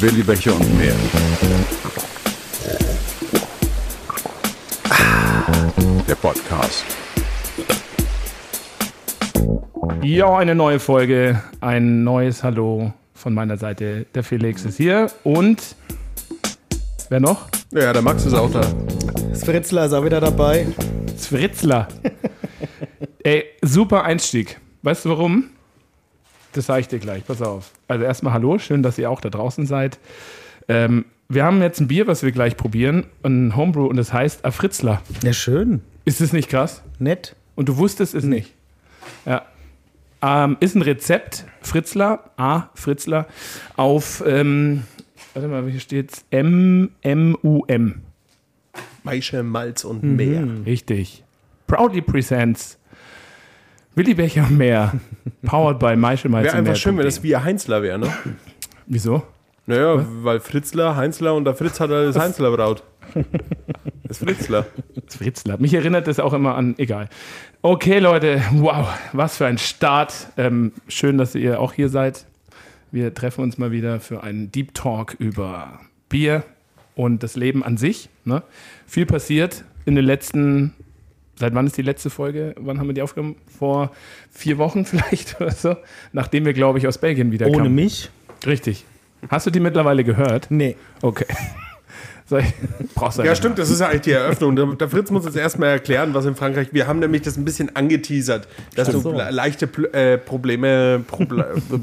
Willi Becher und mehr. Der Podcast. Ja, eine neue Folge, ein neues Hallo von meiner Seite. Der Felix ist hier und wer noch? Ja, der Max ist auch da. Das Fritzler ist auch wieder dabei. Fritzler. Ey, super Einstieg. Weißt du warum? Das sage ich dir gleich, pass auf. Also erstmal Hallo, schön, dass ihr auch da draußen seid. Ähm, wir haben jetzt ein Bier, was wir gleich probieren, ein Homebrew und das heißt A Fritzler. Ja, schön. Ist das nicht krass? Nett. Und du wusstest es nicht. Ja. Ähm, ist ein Rezept, Fritzler, A, Fritzler, auf, ähm, warte mal, hier steht's, M-M-U-M. Maische, Malz und mehr. Richtig. Proudly presents Willi Becher und mehr. Powered by Maische Malz Wäre und einfach mehr. schön, wenn das wie ein Heinzler wäre, ne? Wieso? Naja, weil Fritzler, Heinzler und der Fritz hat das Heinzler braut. Das Fritzler. Das Fritzler. Mich erinnert das auch immer an, egal. Okay, Leute, wow, was für ein Start. Ähm, schön, dass ihr auch hier seid. Wir treffen uns mal wieder für einen Deep Talk über Bier und das Leben an sich. Ne? Viel passiert in den letzten, seit wann ist die letzte Folge? Wann haben wir die aufgenommen? Vor vier Wochen vielleicht oder so? Nachdem wir, glaube ich, aus Belgien wieder Ohne kamen. mich? Richtig. Hast du die mittlerweile gehört? Nee. Okay. Brauchst du Ja, stimmt, das ist ja eigentlich die Eröffnung. Der, der Fritz muss uns erstmal erklären, was in Frankreich. Wir haben nämlich das ein bisschen angeteasert, dass Ach du so. le- leichte Pl äh, Probleme. Proble du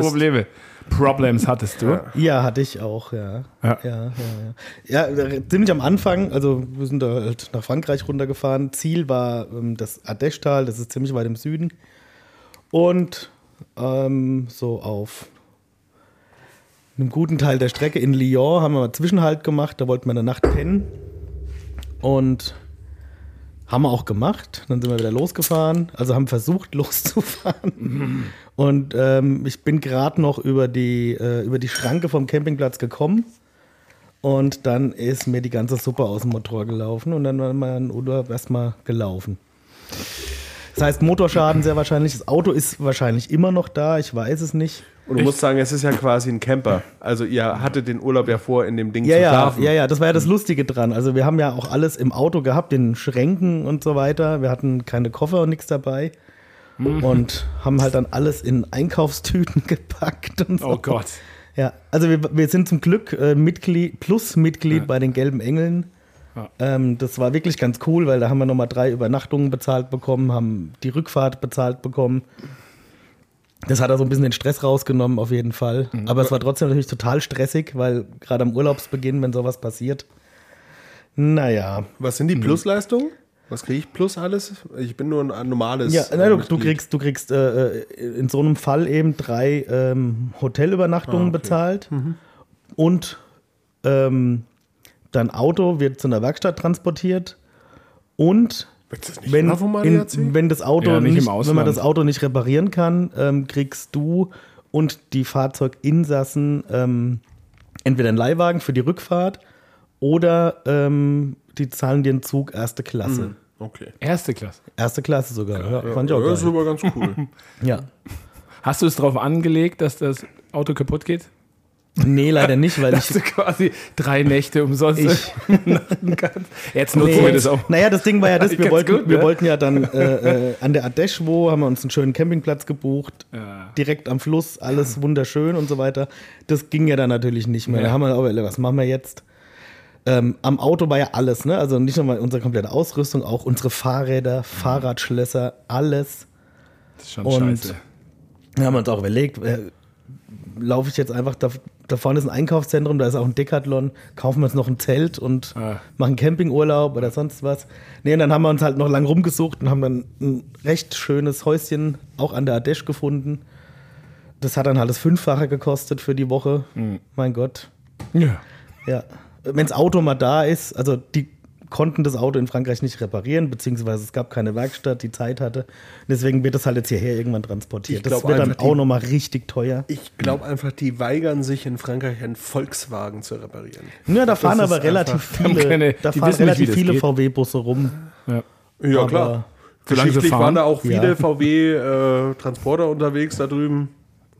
Probleme? Problems hattest du? Ja, hatte ich auch, ja. Ja. Ja, ja, ja. ja äh, ziemlich am Anfang, also wir sind da halt nach Frankreich runtergefahren. Ziel war ähm, das Ardèche-Tal, das ist ziemlich weit im Süden. Und ähm, so auf einem guten Teil der Strecke in Lyon haben wir mal Zwischenhalt gemacht, da wollten wir eine Nacht pennen. Und haben wir auch gemacht. Dann sind wir wieder losgefahren. Also haben versucht loszufahren. Und ähm, ich bin gerade noch über die, äh, über die Schranke vom Campingplatz gekommen. Und dann ist mir die ganze Suppe aus dem Motor gelaufen. Und dann war mein Urlaub erstmal gelaufen. Das heißt, Motorschaden sehr wahrscheinlich. Das Auto ist wahrscheinlich immer noch da. Ich weiß es nicht. Und du musst sagen, es ist ja quasi ein Camper. Also ihr hattet den Urlaub ja vor, in dem Ding Ja, zu ja, schlafen. ja, ja, das war ja das Lustige dran. Also wir haben ja auch alles im Auto gehabt, in Schränken und so weiter. Wir hatten keine Koffer und nichts dabei. Und haben halt dann alles in Einkaufstüten gepackt und so. Oh Gott. Ja, also wir, wir sind zum Glück äh, Mitglied, Plus-Mitglied bei den Gelben Engeln. Ja. Ähm, das war wirklich ganz cool, weil da haben wir nochmal drei Übernachtungen bezahlt bekommen, haben die Rückfahrt bezahlt bekommen. Das hat da so ein bisschen den Stress rausgenommen, auf jeden Fall. Mhm. Aber es war trotzdem natürlich total stressig, weil gerade am Urlaubsbeginn, wenn sowas passiert. Naja. Was sind die Plusleistungen? Was kriege ich plus alles? Ich bin nur ein normales. Ja, na, du, du Mitglied. kriegst, du kriegst äh, äh, in so einem Fall eben drei ähm, Hotelübernachtungen Ah, okay. bezahlt und ähm, dein Auto wird zu einer Werkstatt transportiert und das nicht wenn, in, wenn das Auto Ja, nicht nicht, wenn man das Auto nicht reparieren kann, ähm, kriegst du und die Fahrzeuginsassen ähm, entweder einen Leihwagen für die Rückfahrt oder ähm, die zahlen dir einen Zug erste Klasse. Okay. Erste Klasse. Erste Klasse sogar. Ja, fand ich auch Ja, das ist aber ganz cool. Ja. Hast du es darauf angelegt, dass das Auto kaputt geht? Nee, leider nicht, weil Dass ich. du quasi drei Nächte umsonst übernachten kannst. Jetzt nutzen Nee. wir das auch. Naja, das Ding war ja das, wir wollten, gut, wir ne? wollten ja dann äh, äh, an der Ardèche, haben wir uns einen schönen Campingplatz gebucht, Ja. direkt am Fluss, alles wunderschön und so weiter. Das ging ja dann natürlich nicht mehr. Ja. Da haben wir aber, was machen wir jetzt? Ähm, am Auto war ja alles, ne? Also nicht nur unsere komplette Ausrüstung, auch unsere Fahrräder, Fahrradschlösser, alles. Das ist schon Und scheiße. Da haben wir uns auch überlegt, äh, laufe ich jetzt einfach, da, da vorne ist ein Einkaufszentrum, da ist auch ein Decathlon, kaufen wir uns noch ein Zelt und Ah. machen Campingurlaub oder sonst was. Nee, und dann haben wir uns halt noch lang rumgesucht und haben dann ein recht schönes Häuschen auch an der Ardèche gefunden. Das hat dann halt das Fünffache gekostet für die Woche. Mein Gott. Ja. Ja. Wenn das Auto mal da ist, also die konnten das Auto in Frankreich nicht reparieren, beziehungsweise es gab keine Werkstatt, die Zeit hatte. Deswegen wird das halt jetzt hierher irgendwann transportiert. Das wird dann auch nochmal richtig teuer. Ich glaube einfach, die weigern sich in Frankreich einen Volkswagen zu reparieren. Ja, da fahren aber relativ viele, keine- da fahren relativ viele. VW-Busse rum. Ja. Ja, klar. Geschichtlich fahren. waren da auch viele Ja. VW-Transporter unterwegs da drüben.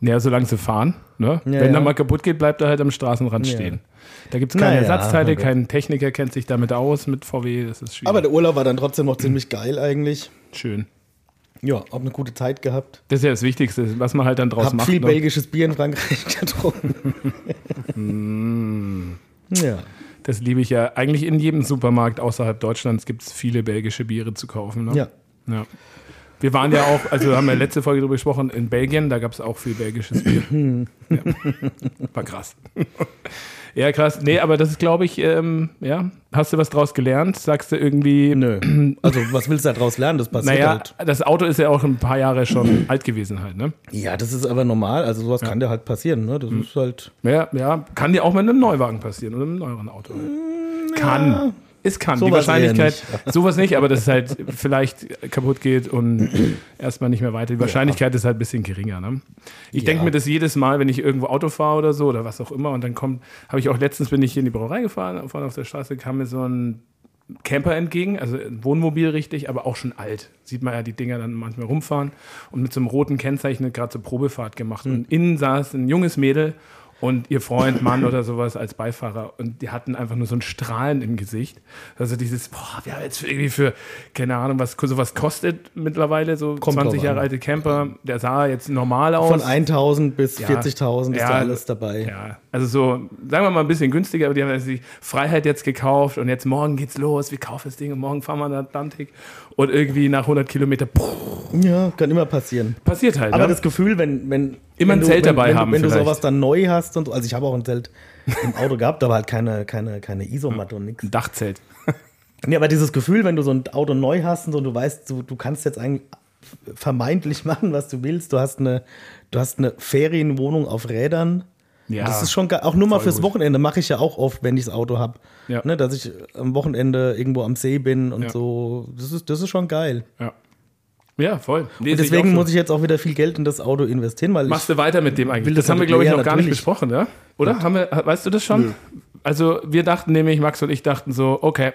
Ja, solange sie fahren. Ne? Wenn Ja, er ja. mal kaputt geht, bleibt er halt am Straßenrand Ja. stehen. Da gibt es keine Naja, Ersatzteile, okay. kein Techniker kennt sich damit aus mit VW. Das ist schwierig. Aber der Urlaub war dann trotzdem noch ziemlich geil eigentlich. Schön. Ja, hab eine gute Zeit gehabt. Das ist ja das Wichtigste, was man halt dann draus Hab macht. viel ne? belgisches Bier in Frankreich getrunken. ja. Das liebe ich ja. Eigentlich in jedem Supermarkt außerhalb Deutschlands gibt es viele belgische Biere zu kaufen. Ne? Ja. ja. Wir waren ja auch, also haben wir letzte Folge darüber gesprochen, in Belgien, da gab es auch viel belgisches Bier. ja. War krass. ja, krass. Nee, aber das ist, glaube ich, ähm, ja. Hast du was draus gelernt? Sagst du irgendwie, Nö. Also, was willst du daraus lernen? Das passiert naja, halt. das Auto ist ja auch ein paar Jahre schon alt gewesen halt, ne? Ja, das ist aber normal. Also, sowas kann dir halt passieren. Ne? Das ist halt. Ja, ja, kann dir auch mit einem Neuwagen passieren oder einem neueren Auto. Halt. Kann. Es kann. Die Sowas Wahrscheinlichkeit, sowas nicht, aber dass es halt vielleicht kaputt geht und erstmal nicht mehr weiter. Die Wahrscheinlichkeit ist halt ein bisschen geringer. Ne? Ich denke Ja. mir das jedes Mal, wenn ich irgendwo Auto fahre oder so oder was auch immer und dann kommt, habe ich auch letztens bin ich hier in die Brauerei gefahren, vorne auf der Straße kam mir so ein Camper entgegen, also ein Wohnmobil richtig, aber auch schon alt. Sieht man ja die Dinger dann manchmal rumfahren und mit so einem roten Kennzeichen gerade so Probefahrt gemacht. Hm. Und innen saß ein junges Mädel und ihr Freund, Mann oder sowas als Beifahrer und die hatten einfach nur so ein Strahlen im Gesicht. Also dieses, boah, wir haben jetzt irgendwie für, keine Ahnung, was sowas kostet mittlerweile, so Kommt 20 drauf Jahre an. alte Camper, der sah jetzt normal aus. Von 1000 bis Ja. 40.000 ist Ja, da alles dabei. Ja, also so, sagen wir mal ein bisschen günstiger, aber die haben sich Freiheit jetzt gekauft und jetzt morgen geht's los, wir kaufen das Ding und morgen fahren wir in den Atlantik und irgendwie nach 100 Kilometer, Ja, kann immer passieren. passiert halt. Aber ne? das Gefühl, wenn, wenn Immer wenn ein du, Zelt wenn, dabei wenn, haben wenn du vielleicht. sowas dann neu hast und so, also ich habe auch ein Zelt im Auto gehabt, aber halt keine, keine, keine Isomatte und nichts. ein Dachzelt. Ja, aber dieses Gefühl, wenn du so ein Auto neu hast und so, du weißt, du, du kannst jetzt eigentlich vermeintlich machen, was du willst. Du hast eine, du hast eine Ferienwohnung auf Rädern. Ja. Das ist schon geil. Auch nur mal fürs gut. Wochenende mache ich ja auch oft, wenn ich das Auto habe. Ja. Ne, dass ich am Wochenende irgendwo am See bin und Ja. so. Das ist, das ist schon geil. Ja. Ja, voll. Nee, Und deswegen so. muss ich jetzt auch wieder viel Geld in das Auto investieren, weil Machst du weiter mit dem eigentlich? Das, das haben wir, glaube ich, ja, noch gar nicht besprochen, ja? Oder? Haben wir, weißt du das schon? Also, wir dachten nämlich, Max und ich dachten so, okay,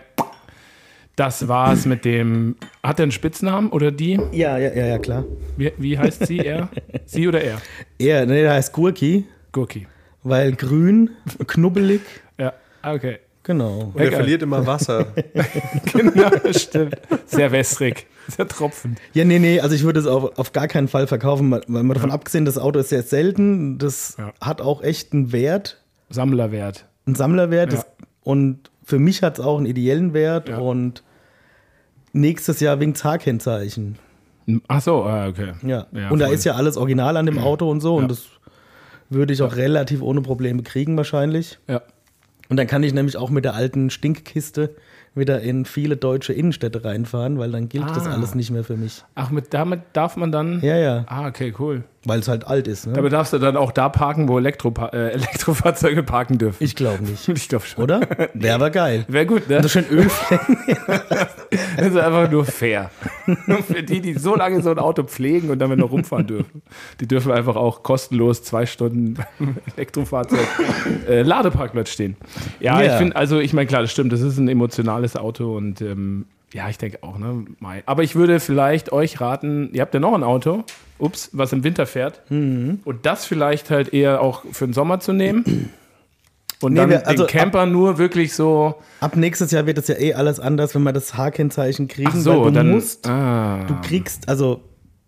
das war's mit dem. Hat er einen Spitznamen oder die? ich. Ja, ja, ja, ja, klar. Wie, wie heißt sie, er? sie oder er? Er, ne, der heißt Gurki, Gurki. Weil grün, knubbelig. Ja, ah, okay. Genau. Und er verliert immer Wasser. Genau, stimmt. Sehr wässrig. Sehr tropfend. Ja, nee, nee, also ich würde es auf, auf gar keinen Fall verkaufen, weil man davon abgesehen, das Auto ist sehr selten, das Ja. hat auch echt einen Wert, Sammlerwert. einen Sammlerwert Ja. das, und für mich hat es auch einen ideellen Wert Ja. und nächstes Jahr wegen H-Kennzeichen. Ach so, ah, okay. Ja. Ja, und da voll. ist ja alles original an dem Auto und so Ja. und das würde ich auch relativ ohne Probleme kriegen wahrscheinlich. Ja. Und dann kann ich nämlich auch mit der alten Stinkkiste wieder in viele deutsche Innenstädte reinfahren, weil dann gilt das Ah. alles nicht mehr für mich. Ach, mit, damit darf man dann. Ja, ja, Ah, okay, cool. weil es halt alt ist. Ne? Damit darfst du dann auch da parken, wo Elektropa äh, Elektrofahrzeuge parken dürfen. Ich glaube nicht. Ich glaube schon. Oder? Wäre aber geil. Wäre gut, ne? Und so schön Ölflecken. Das ist einfach nur fair. Für die, die so lange so ein Auto pflegen und damit noch rumfahren dürfen. Die dürfen einfach auch kostenlos zwei Stunden beim Elektrofahrzeug äh, Ladeparkplatz stehen. Ja, Ja. ich finde, also ich meine, klar, das stimmt, das ist ein emotionales Auto und ähm, ja, ich denke auch, ne? Mai. Aber ich würde vielleicht euch raten, ihr habt ja noch ein Auto, ups, was im Winter fährt. Mhm. Und das vielleicht halt eher auch für den Sommer zu nehmen. Und Nee, dann wir- also den Camper nur wirklich so. Ab nächstes Jahr wird es ja eh alles anders, wenn wir das H-Kennzeichen kriegen. Ach so, du dann. musst, ah. du kriegst, also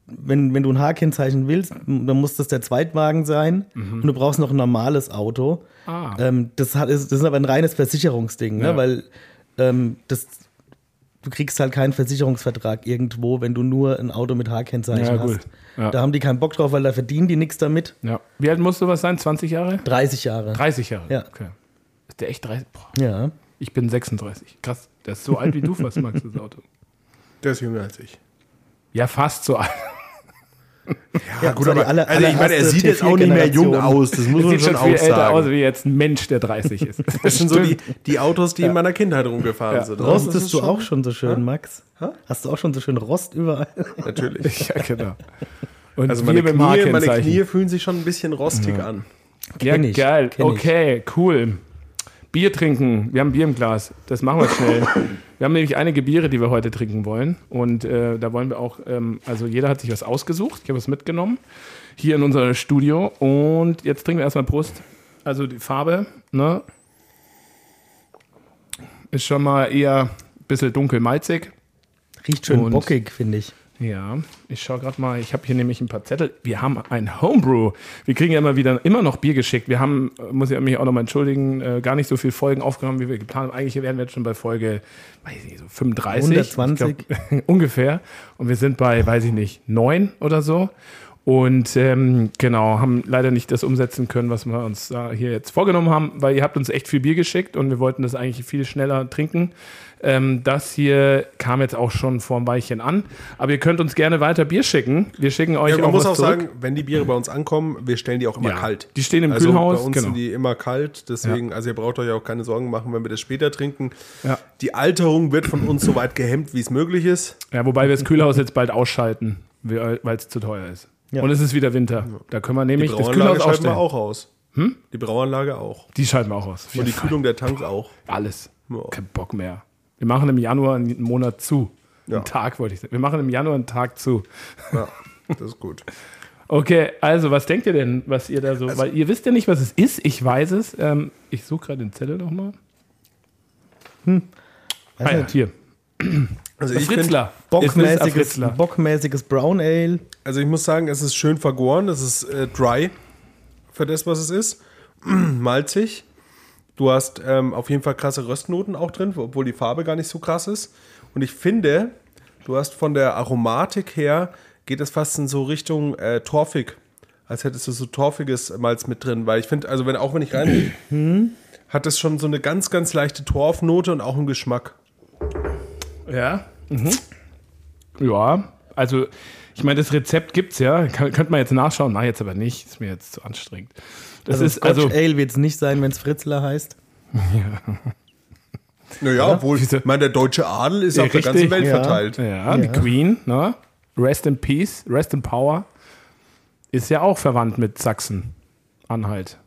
wenn, wenn du ein H-Kennzeichen willst, dann muss das der Zweitwagen sein und du brauchst noch ein normales Auto. Mhm. Ah. Ähm, das, hat, ist, das ist aber ein reines Versicherungsding, Ja. ne? weil ähm, das, du kriegst halt keinen Versicherungsvertrag irgendwo, wenn du nur ein Auto mit H-Kennzeichen Ja, gut. Ja. Da haben die keinen Bock drauf, weil da verdienen die nichts damit. Ja. Wie alt muss sowas sein? 20 Jahre? 30 Jahre. 30 Jahre. Ja. Okay. Ist der echt 30? Boah, Ja. ich bin 36. Krass. Der ist so alt wie du fast, Max, das Auto. Der ist jünger als ich. Ja, fast so alt. Ja, gut, aber aller- also ich meine, er sieht jetzt auch nicht mehr jung T4-Generation. aus. Das muss Der man sieht schon schon viel auch älter aus wie jetzt ein Mensch, der 30 ist. Das sind so die, die Autos, die in meiner Kindheit rumgefahren Ja. sind. Das ist Rostest du schon- auch schon so schön, Max? Hast du auch schon so schön Rost überall? Natürlich. ja, genau. Und Also meine Knie, meine. Knie fühlen sich schon ein bisschen rostig an. Ja, Kenn ich, geil. kenn ich. okay, cool. Bier trinken. Wir haben Bier im Glas. Das machen wir schnell. wir haben nämlich einige Biere, die wir heute trinken wollen. Und äh, da wollen wir auch, ähm, also jeder hat sich was ausgesucht. Ich habe was mitgenommen. Hier in unser Studio. Und jetzt trinken wir erstmal Brust. Also die Farbe, ne? Ist schon mal eher ein bisschen dunkel-malzig. Riecht schön Und- bockig, finde ich. Ja, ich schaue gerade mal, ich habe hier nämlich ein paar Zettel. Wir haben ein Homebrew. Wir kriegen ja immer wieder immer noch Bier geschickt. Wir haben, äh, muss ich mich auch nochmal entschuldigen, äh, gar nicht so viele Folgen aufgenommen, wie wir geplant haben. Eigentlich wären wir jetzt schon bei Folge, weiß ich nicht, so 35. 120. Ich glaub, ungefähr. Und wir sind bei, weiß ich nicht, neun oder so. Und ähm, genau, haben leider nicht das umsetzen können, was wir uns da hier jetzt vorgenommen haben, weil ihr habt uns echt viel Bier geschickt und wir wollten das eigentlich viel schneller trinken. Ähm, das hier kam jetzt auch schon vor ein Weilchen an. Aber ihr könnt uns gerne weiter Bier schicken. Wir schicken euch Ja, man auch muss auch zurück. sagen, wenn die Biere bei uns ankommen, wir stellen die auch immer Ja, kalt. die stehen im also Kühlhaus, Bei uns genau. sind die immer kalt, deswegen, also ihr braucht euch auch keine Sorgen machen, wenn wir das später trinken. Ja. Die Alterung wird von uns so weit gehemmt, wie es möglich ist. Ja, wobei wir das Kühlhaus jetzt bald ausschalten, weil es zu teuer ist. Ja. Und es ist wieder Winter. Da können wir Die nämlich das Kühlhaus schalten wir auch aus. Die Brauanlage auch. Die schalten wir auch aus. Und die Kühlung der Tanks auch. Alles. Ja. Kein Bock mehr. Wir machen im Januar einen Monat zu. Ja. Einen Tag wollte ich sagen. Wir machen im Januar einen Tag zu. Ja, das ist gut. Okay, also was denkt ihr denn, was ihr da so, Also weil ihr wisst ja nicht, was es ist, ich weiß es. Ähm, ich suche gerade den Zettel nochmal. Weiß Ah, ja, hier. Also ich, Fritzler. Es ist ein Bockmäßiges, Fritzler. bockmäßiges Brown Ale. also ich muss sagen, es ist schön vergoren, es ist äh, dry für das, was es ist. Malzig. Du hast ähm, auf jeden Fall krasse Röstnoten auch drin, obwohl die Farbe gar nicht so krass ist. Und ich finde, du hast von der Aromatik her, geht es fast in so Richtung äh, torfig. Als hättest du so torfiges Malz mit drin. Weil ich finde, also wenn auch wenn ich rein hat es schon so eine ganz, ganz leichte Torfnote und auch einen Geschmack. Ja. Mhm. Ja, also ich meine, das Rezept gibt's ja. Kann, könnte man jetzt nachschauen. Nein, jetzt aber nicht. Ist mir jetzt zu anstrengend. Das Also ist Scotch also. Ale wird es nicht sein, wenn es Fritzler heißt. Naja, obwohl, ich meine, der deutsche Adel ist Ja, auf der ganzen Welt ja. verteilt. Ja, die Queen, ne? Rest in Peace, Rest in Power. Ist ja auch verwandt mit Sachsen. Anhalt.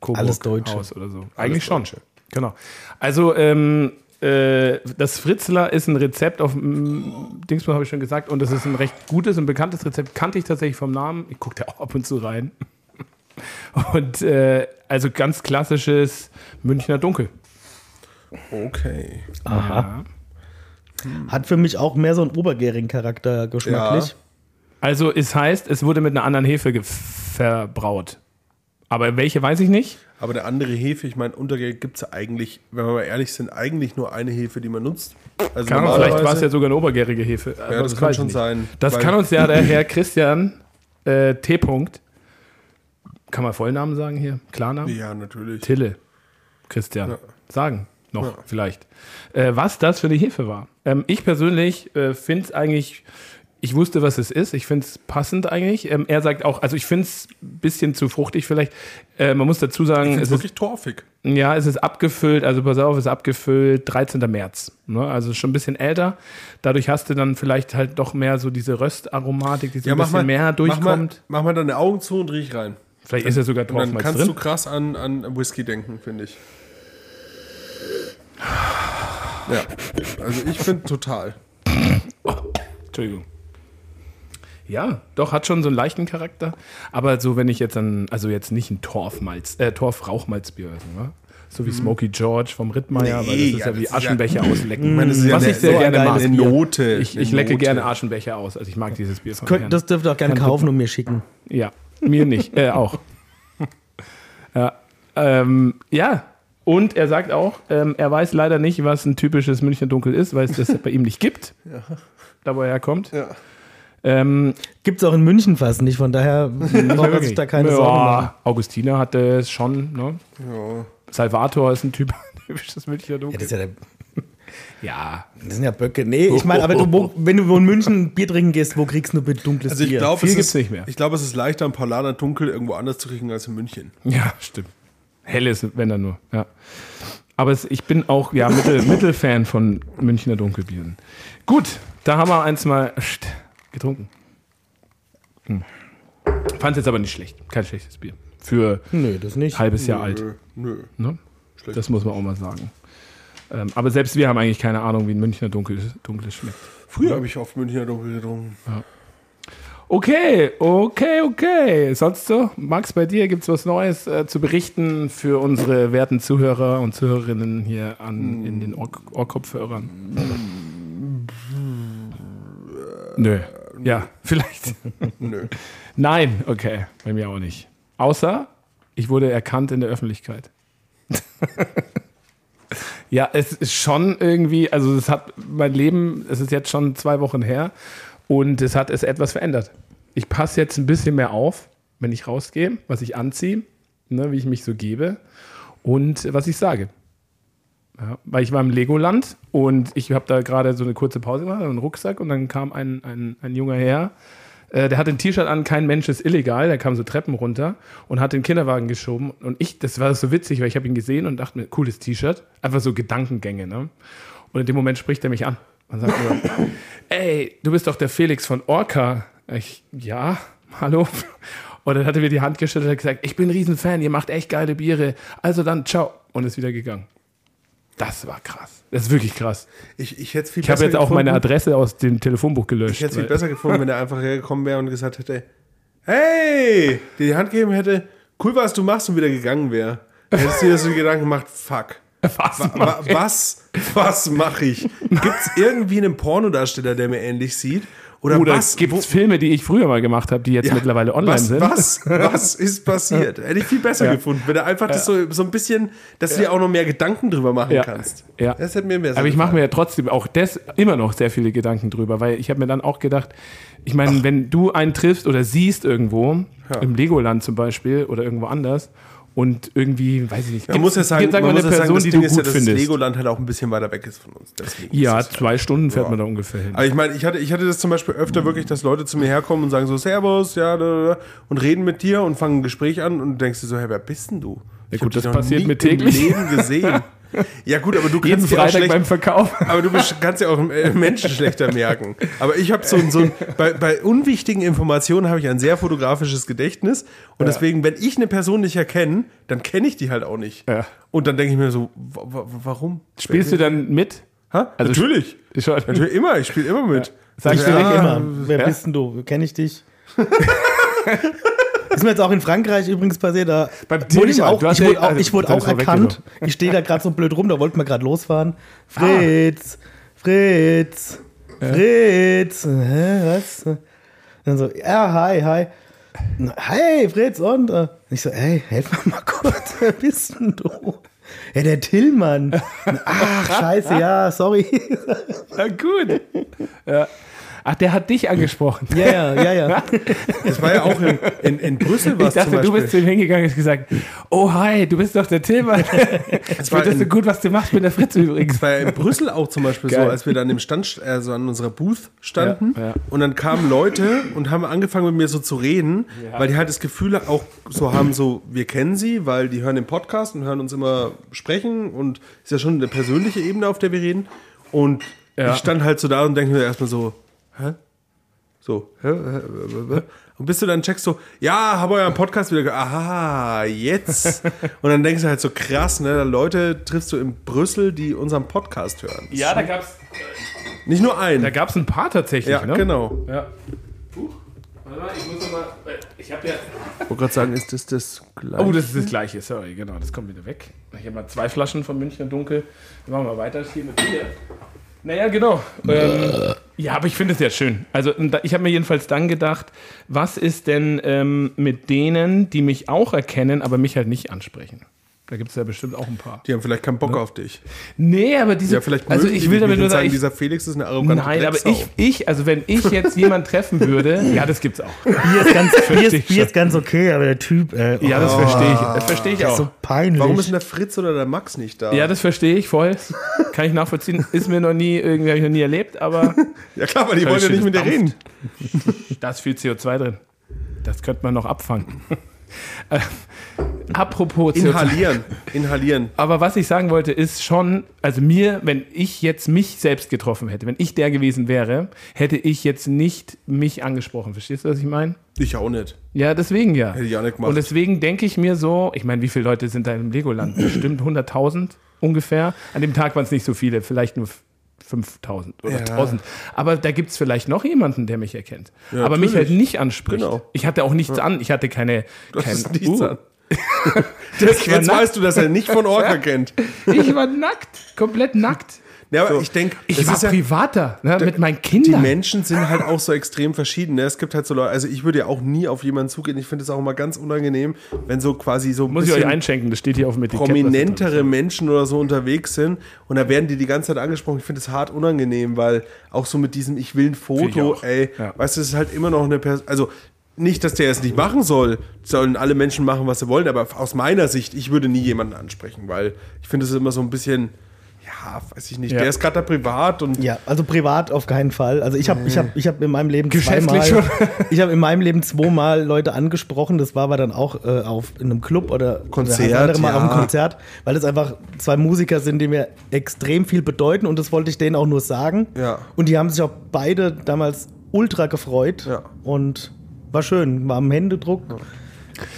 Coburg Alles Deutsche. Haus oder so. Eigentlich schon. Deutsche. Genau. Also, ähm, äh, das Fritzler ist ein Rezept auf mm, Dingsbum, habe ich schon gesagt, und das ist ein recht gutes und bekanntes Rezept. Kannte ich tatsächlich vom Namen. Ich gucke da auch ab und zu rein. Und äh, also ganz klassisches Münchner Dunkel. Okay. Ja. Hat für mich auch mehr so einen obergärigen Charakter geschmacklich. Also es heißt, es wurde mit einer anderen Hefe ge- verbraut. Aber welche weiß ich nicht. Aber der andere Hefe, ich meine, Untergeld gibt es ja eigentlich, wenn wir mal ehrlich sind, eigentlich nur eine Hefe, die man nutzt. Also Ahnung, vielleicht war es ja sogar eine obergärige Hefe. Ja, Aber das kann weiß ich schon nicht. sein. Das kann uns ja der Herr Christian äh, T. -Punkt, kann man Vollnamen sagen hier? Klarnamen? Ja, natürlich. Tille Christian Ja. sagen noch Ja. vielleicht. Äh, was das für eine Hefe war. Ähm, ich persönlich äh, finde es eigentlich, ich wusste, was es ist. Ich finde es passend eigentlich. Ähm, er sagt auch, also ich finde es ein bisschen zu fruchtig vielleicht. Äh, man muss dazu sagen, es ist wirklich torfig. ja, es ist abgefüllt, also pass auf, es ist abgefüllt 13. März. Ne? Also schon ein bisschen älter. Dadurch hast du dann vielleicht halt doch mehr so diese Röstaromatik, die so ein bisschen mehr durchkommt. Mach mal, mach mal deine Augen zu und riech rein. vielleicht ist ja sogar Und dann kannst du drin. krass an, an Whisky denken, finde ich. Ja, also ich finde total. Entschuldigung. Ja, doch, hat schon so einen leichten Charakter. Aber so, wenn ich jetzt dann, also jetzt nicht ein Torfmalz, äh, Torf-Rauchmalzbier, ne? so wie Smoky George vom Rittmeier, Nee, weil das ist ja, ja, das wie ist ja- Aschenbecher auslecken. Ich meine, das ist ja Was eine- ich sehr so gerne mag. Note. Ich, ich lecke Note. gerne Aschenbecher aus. Also ich mag dieses Bier von Könnt, Herrn. das dürft ihr auch gerne kaufen und mir schicken. Ja, mir nicht. äh, auch. ja, ähm, ja, und er sagt auch, ähm, er weiß leider nicht, was ein typisches Münchner Dunkel ist, weil es das bei ihm nicht gibt. Da, wo er herkommt. Ja. Ähm, Gibt es auch in München fast nicht, von daher braucht man sich da keine ja, Sorgen machen. Augustiner hatte es schon. Ne? Ja. Salvator ist ein Typ, typisches Münchner Ja, Dunkel. das, ist ja der, Ja, das sind ja Böcke. Nee, ich meine, aber du, wo, wenn du wo in München Bier trinken gehst, wo kriegst du bitte dunkles Also ich Bier? glaube, Viel es, gibt's ist- nicht mehr. ich glaube, es ist leichter, ein Paulaner Dunkel irgendwo anders zu kriegen als in München. ja, stimmt. Helles, wenn dann nur. Ja. Aber es, ich bin auch ja, Mittel, Mittelfan von Münchner Dunkelbieren. Gut, da haben wir eins mal getrunken. Hm. Fand es jetzt aber nicht schlecht. Kein schlechtes Bier. Für Nö, das nicht. ein halbes Jahr alt. Nö, nö. Ne? Das muss man auch mal sagen. Ähm, aber selbst wir haben eigentlich keine Ahnung, wie ein Münchner Dunkel, Dunkles schmeckt. Früher habe ich oft Münchner Dunkel getrunken. Okay, okay, okay. Sonst so? Max, bei dir gibt es was Neues äh, zu berichten für unsere werten Zuhörer und Zuhörerinnen hier an, in den Ohr Ohrkopfhörern? Nö. Ja, vielleicht. Nö. Nein, okay, bei mir auch nicht. Außer, ich wurde erkannt in der Öffentlichkeit. ja, es ist schon irgendwie, also es hat mein Leben, es ist jetzt schon zwei Wochen her und es hat es etwas verändert. Ich passe jetzt ein bisschen mehr auf, wenn ich rausgehe, was ich anziehe, ne, wie ich mich so gebe und was ich sage. Ja, weil ich war im Legoland und ich habe da gerade so eine kurze Pause gemacht, einen Rucksack und dann kam ein, ein, ein junger Herr, äh, der hat ein T-Shirt an, kein Mensch ist illegal, der kam so Treppen runter und hat den Kinderwagen geschoben und ich, das war so witzig, weil ich habe ihn gesehen und dachte mir, cooles T-Shirt, einfach so Gedankengänge, ne? Und in dem Moment spricht er mich an und sagt mir, ey, du bist doch der Felix von Orca. Ich, ja, hallo. Und dann hat er mir die Hand geschüttelt und hat gesagt, ich bin ein Riesenfan, ihr macht echt geile Biere. Also dann, ciao. Und ist wieder gegangen. Das war krass. Das ist wirklich krass. Ich, ich hätte es viel Ich habe jetzt auch meine gefunden. Adresse aus dem Telefonbuch gelöscht. Ich hätte es viel besser gefunden, wenn er einfach hergekommen wäre und gesagt hätte, hey, dir die Hand gegeben hätte, cool, was du machst und wieder gegangen wäre. Dann hättest du dir so die Gedanken gemacht, fuck. Was Wa ich? was, was mache ich? Gibt es irgendwie einen Pornodarsteller, der mir ähnlich sieht? Oder, Oder was? gibt es Filme, die ich früher mal gemacht habe, die jetzt Ja, mittlerweile online was, sind? Was, was ist passiert? Hätte ich viel besser Ja. gefunden, wenn du einfach das so, so ein bisschen, dass du dir auch noch mehr Gedanken drüber machen kannst. Ja. Das hätte mir besser Aber ich mache mir ja trotzdem auch das immer noch sehr viele Gedanken drüber, weil ich habe mir dann auch gedacht, ich meine, wenn du einen triffst oder siehst irgendwo, im Legoland zum Beispiel oder irgendwo anders und irgendwie, weiß ich nicht, Man muss ja sagen, gibt, sag man muss eine sagen Person, das die Ding du ist ja, gut dass findest. Legoland halt auch ein bisschen weiter weg ist von uns. Deswegen ja, zwei Stunden fährt Ja. man da ungefähr hin. Aber ich meine, ich hatte, ich hatte das zum Beispiel öfter wirklich, dass Leute zu mir herkommen und sagen so, Servus, ja, da, da, da, und reden mit dir und fangen ein Gespräch an und du denkst dir so, hey, wer bist denn du? Ich gut, das passiert mir im täglich. Leben gesehen. Ja gut, aber du Jeden kannst dir auch Freitag schlecht, beim Verkauf. aber du bist- kannst ja auch äh, Menschen schlechter merken. Aber ich habe so, ein- so ein, bei, bei unwichtigen Informationen habe ich ein sehr fotografisches Gedächtnis und deswegen, wenn ich eine Person nicht erkenne, dann kenne ich die halt auch nicht. Ja. Und dann denke ich mir so, wa- wa- warum? Spielst du dann mit? Ha? Also Natürlich. Schon. Natürlich immer, ich spiele immer mit. Sagst Ich du denke nicht immer, wer Ja? bist denn du? Kenne ich dich? ist mir jetzt auch in Frankreich übrigens passiert. Da Beim wurde ich auch, ich ja- wurde auch, also, ich wurde auch erkannt. Ich stehe da gerade so blöd rum, da wollten wir gerade losfahren. Fritz, Fritz, Fritz. Hä, was? Dann so, ja, hi, hi. Na, Hey, Fritz, und? Ich so, ey, helf mir mal kurz, wer bist denn du? Ja, der Tillmann. Ach, scheiße, ja, sorry. Ja, gut. Ja. Ach, der hat dich angesprochen. Ja, ja, ja, ja. Das war ja auch in, in, in Brüssel was Ich dachte, du bist zu ihm hingegangen und hast gesagt, oh hi, du bist doch der Tillmann. Ich war das so gut, was du machst mit der Fritz übrigens. Das war ja in Brüssel auch zum Beispiel Geil. so, als wir dann im Stand, also an unserer Booth standen Ja, ja. und dann kamen Leute und haben angefangen mit mir so zu reden, weil die halt das Gefühl auch so haben, so, wir kennen sie, weil die hören den Podcast und hören uns immer sprechen und ist ja schon eine persönliche Ebene, auf der wir reden. Und ich stand halt so da und denke mir erstmal so, hä? So? Und bis du dann checkst so, ja, habe euren Podcast wieder, aha, jetzt. Und dann denkst du halt so krass, ne, Leute triffst du in Brüssel, die unseren Podcast hören. Ja, da gab's, Nicht nur einen. da gab's ein paar tatsächlich, ja, ne? genau. Ja. Huch, warte mal, ich muss noch mal, ich habe ja, Ich wollte gerade sagen, ist das das gleiche? oh, das ist das Gleiche, sorry, genau, das kommt wieder weg. Ich habe mal zwei Flaschen von Münchner Dunkel, dann machen wir weiter hier mit Bier. Naja, genau. Ähm, ja, aber ich finde es ja schön. Also ich habe mir jedenfalls dann gedacht, was ist denn ähm, mit denen, die mich auch erkennen, aber mich halt nicht ansprechen? Da gibt es ja bestimmt auch ein paar. Die haben vielleicht keinen Bock auf dich. Nee, aber diese. Ja, vielleicht also ich will damit nur sagen, ich, dieser Felix ist eine arrogante nein, aber Drecksau. ich, ich, also wenn ich jetzt jemanden treffen würde, ja, das gibt's auch. Bier ist ganz, Bier ist, Bier ist ganz okay, aber der Typ, äh, Ja, das oh, verstehe ich. Das verstehe ich ist auch. so peinlich. Warum ist denn der Fritz oder der Max nicht da? Ja, das verstehe ich voll. Kann ich nachvollziehen. Ist mir noch nie, irgendwie habe ich noch nie erlebt, aber Ja, klar, aber die wollen ja nicht mit dir das reden. da ist viel CO2 drin. Das könnte man noch abfangen. Apropos CO2. Inhalieren. Inhalieren. Aber was ich sagen wollte, ist schon, also mir, wenn ich jetzt mich selbst getroffen hätte, wenn ich der gewesen wäre, hätte ich jetzt nicht mich angesprochen. Verstehst du, was ich meine? Ich auch nicht. Ja, deswegen ja. Hätte ich auch nicht gemacht. Und deswegen denke ich mir so, ich meine, wie viele Leute sind da im Legoland? Bestimmt 100.000 ungefähr. An dem Tag waren es nicht so viele, vielleicht nur 5.000 oder Ja. 1.000. Aber da gibt es vielleicht noch jemanden, der mich erkennt. Ja, aber mich halt natürlich. nicht anspricht. Genau. Ich hatte auch nichts an. Ich hatte keine. Kein, Uh. Das, jetzt nackt. weißt du, dass er nicht von Orca kennt. Ich war nackt, komplett nackt. Ja, aber ich denke, Ich war privater, ne, mit meinen die Kindern. Menschen sind halt auch so extrem verschieden. Ne? Es gibt halt so Leute, also ich würde ja auch nie auf jemanden zugehen. Ich finde es auch immer ganz unangenehm, wenn so quasi so Muss ich euch einschenken, das steht hier auf dem Etikett. prominentere Menschen oder so unterwegs sind und da werden die die ganze Zeit angesprochen. Ich finde es hart unangenehm, weil auch so mit diesem Ich will ein Foto, ey, Ja. weißt du, es ist halt immer noch eine Person, also nicht, dass der es nicht machen soll, sollen alle Menschen machen, was sie wollen, aber aus meiner Sicht, ich würde nie jemanden ansprechen, weil ich finde es ist immer so ein bisschen, ja, weiß ich nicht, Ja. der ist gerade da privat und Ja, also privat auf keinen Fall. Also ich habe ich hab, ich hab in meinem Leben zweimal, schon. ich habe in meinem Leben zweimal Leute angesprochen. Das war aber dann auch äh, auf in einem Club oder Konzert, oder andere Mal ja. auf einem Konzert, weil es einfach zwei Musiker sind, die mir extrem viel bedeuten und das wollte ich denen auch nur sagen. Ja. Und die haben sich auch beide damals ultra gefreut Ja. und war schön, war am Händedruck.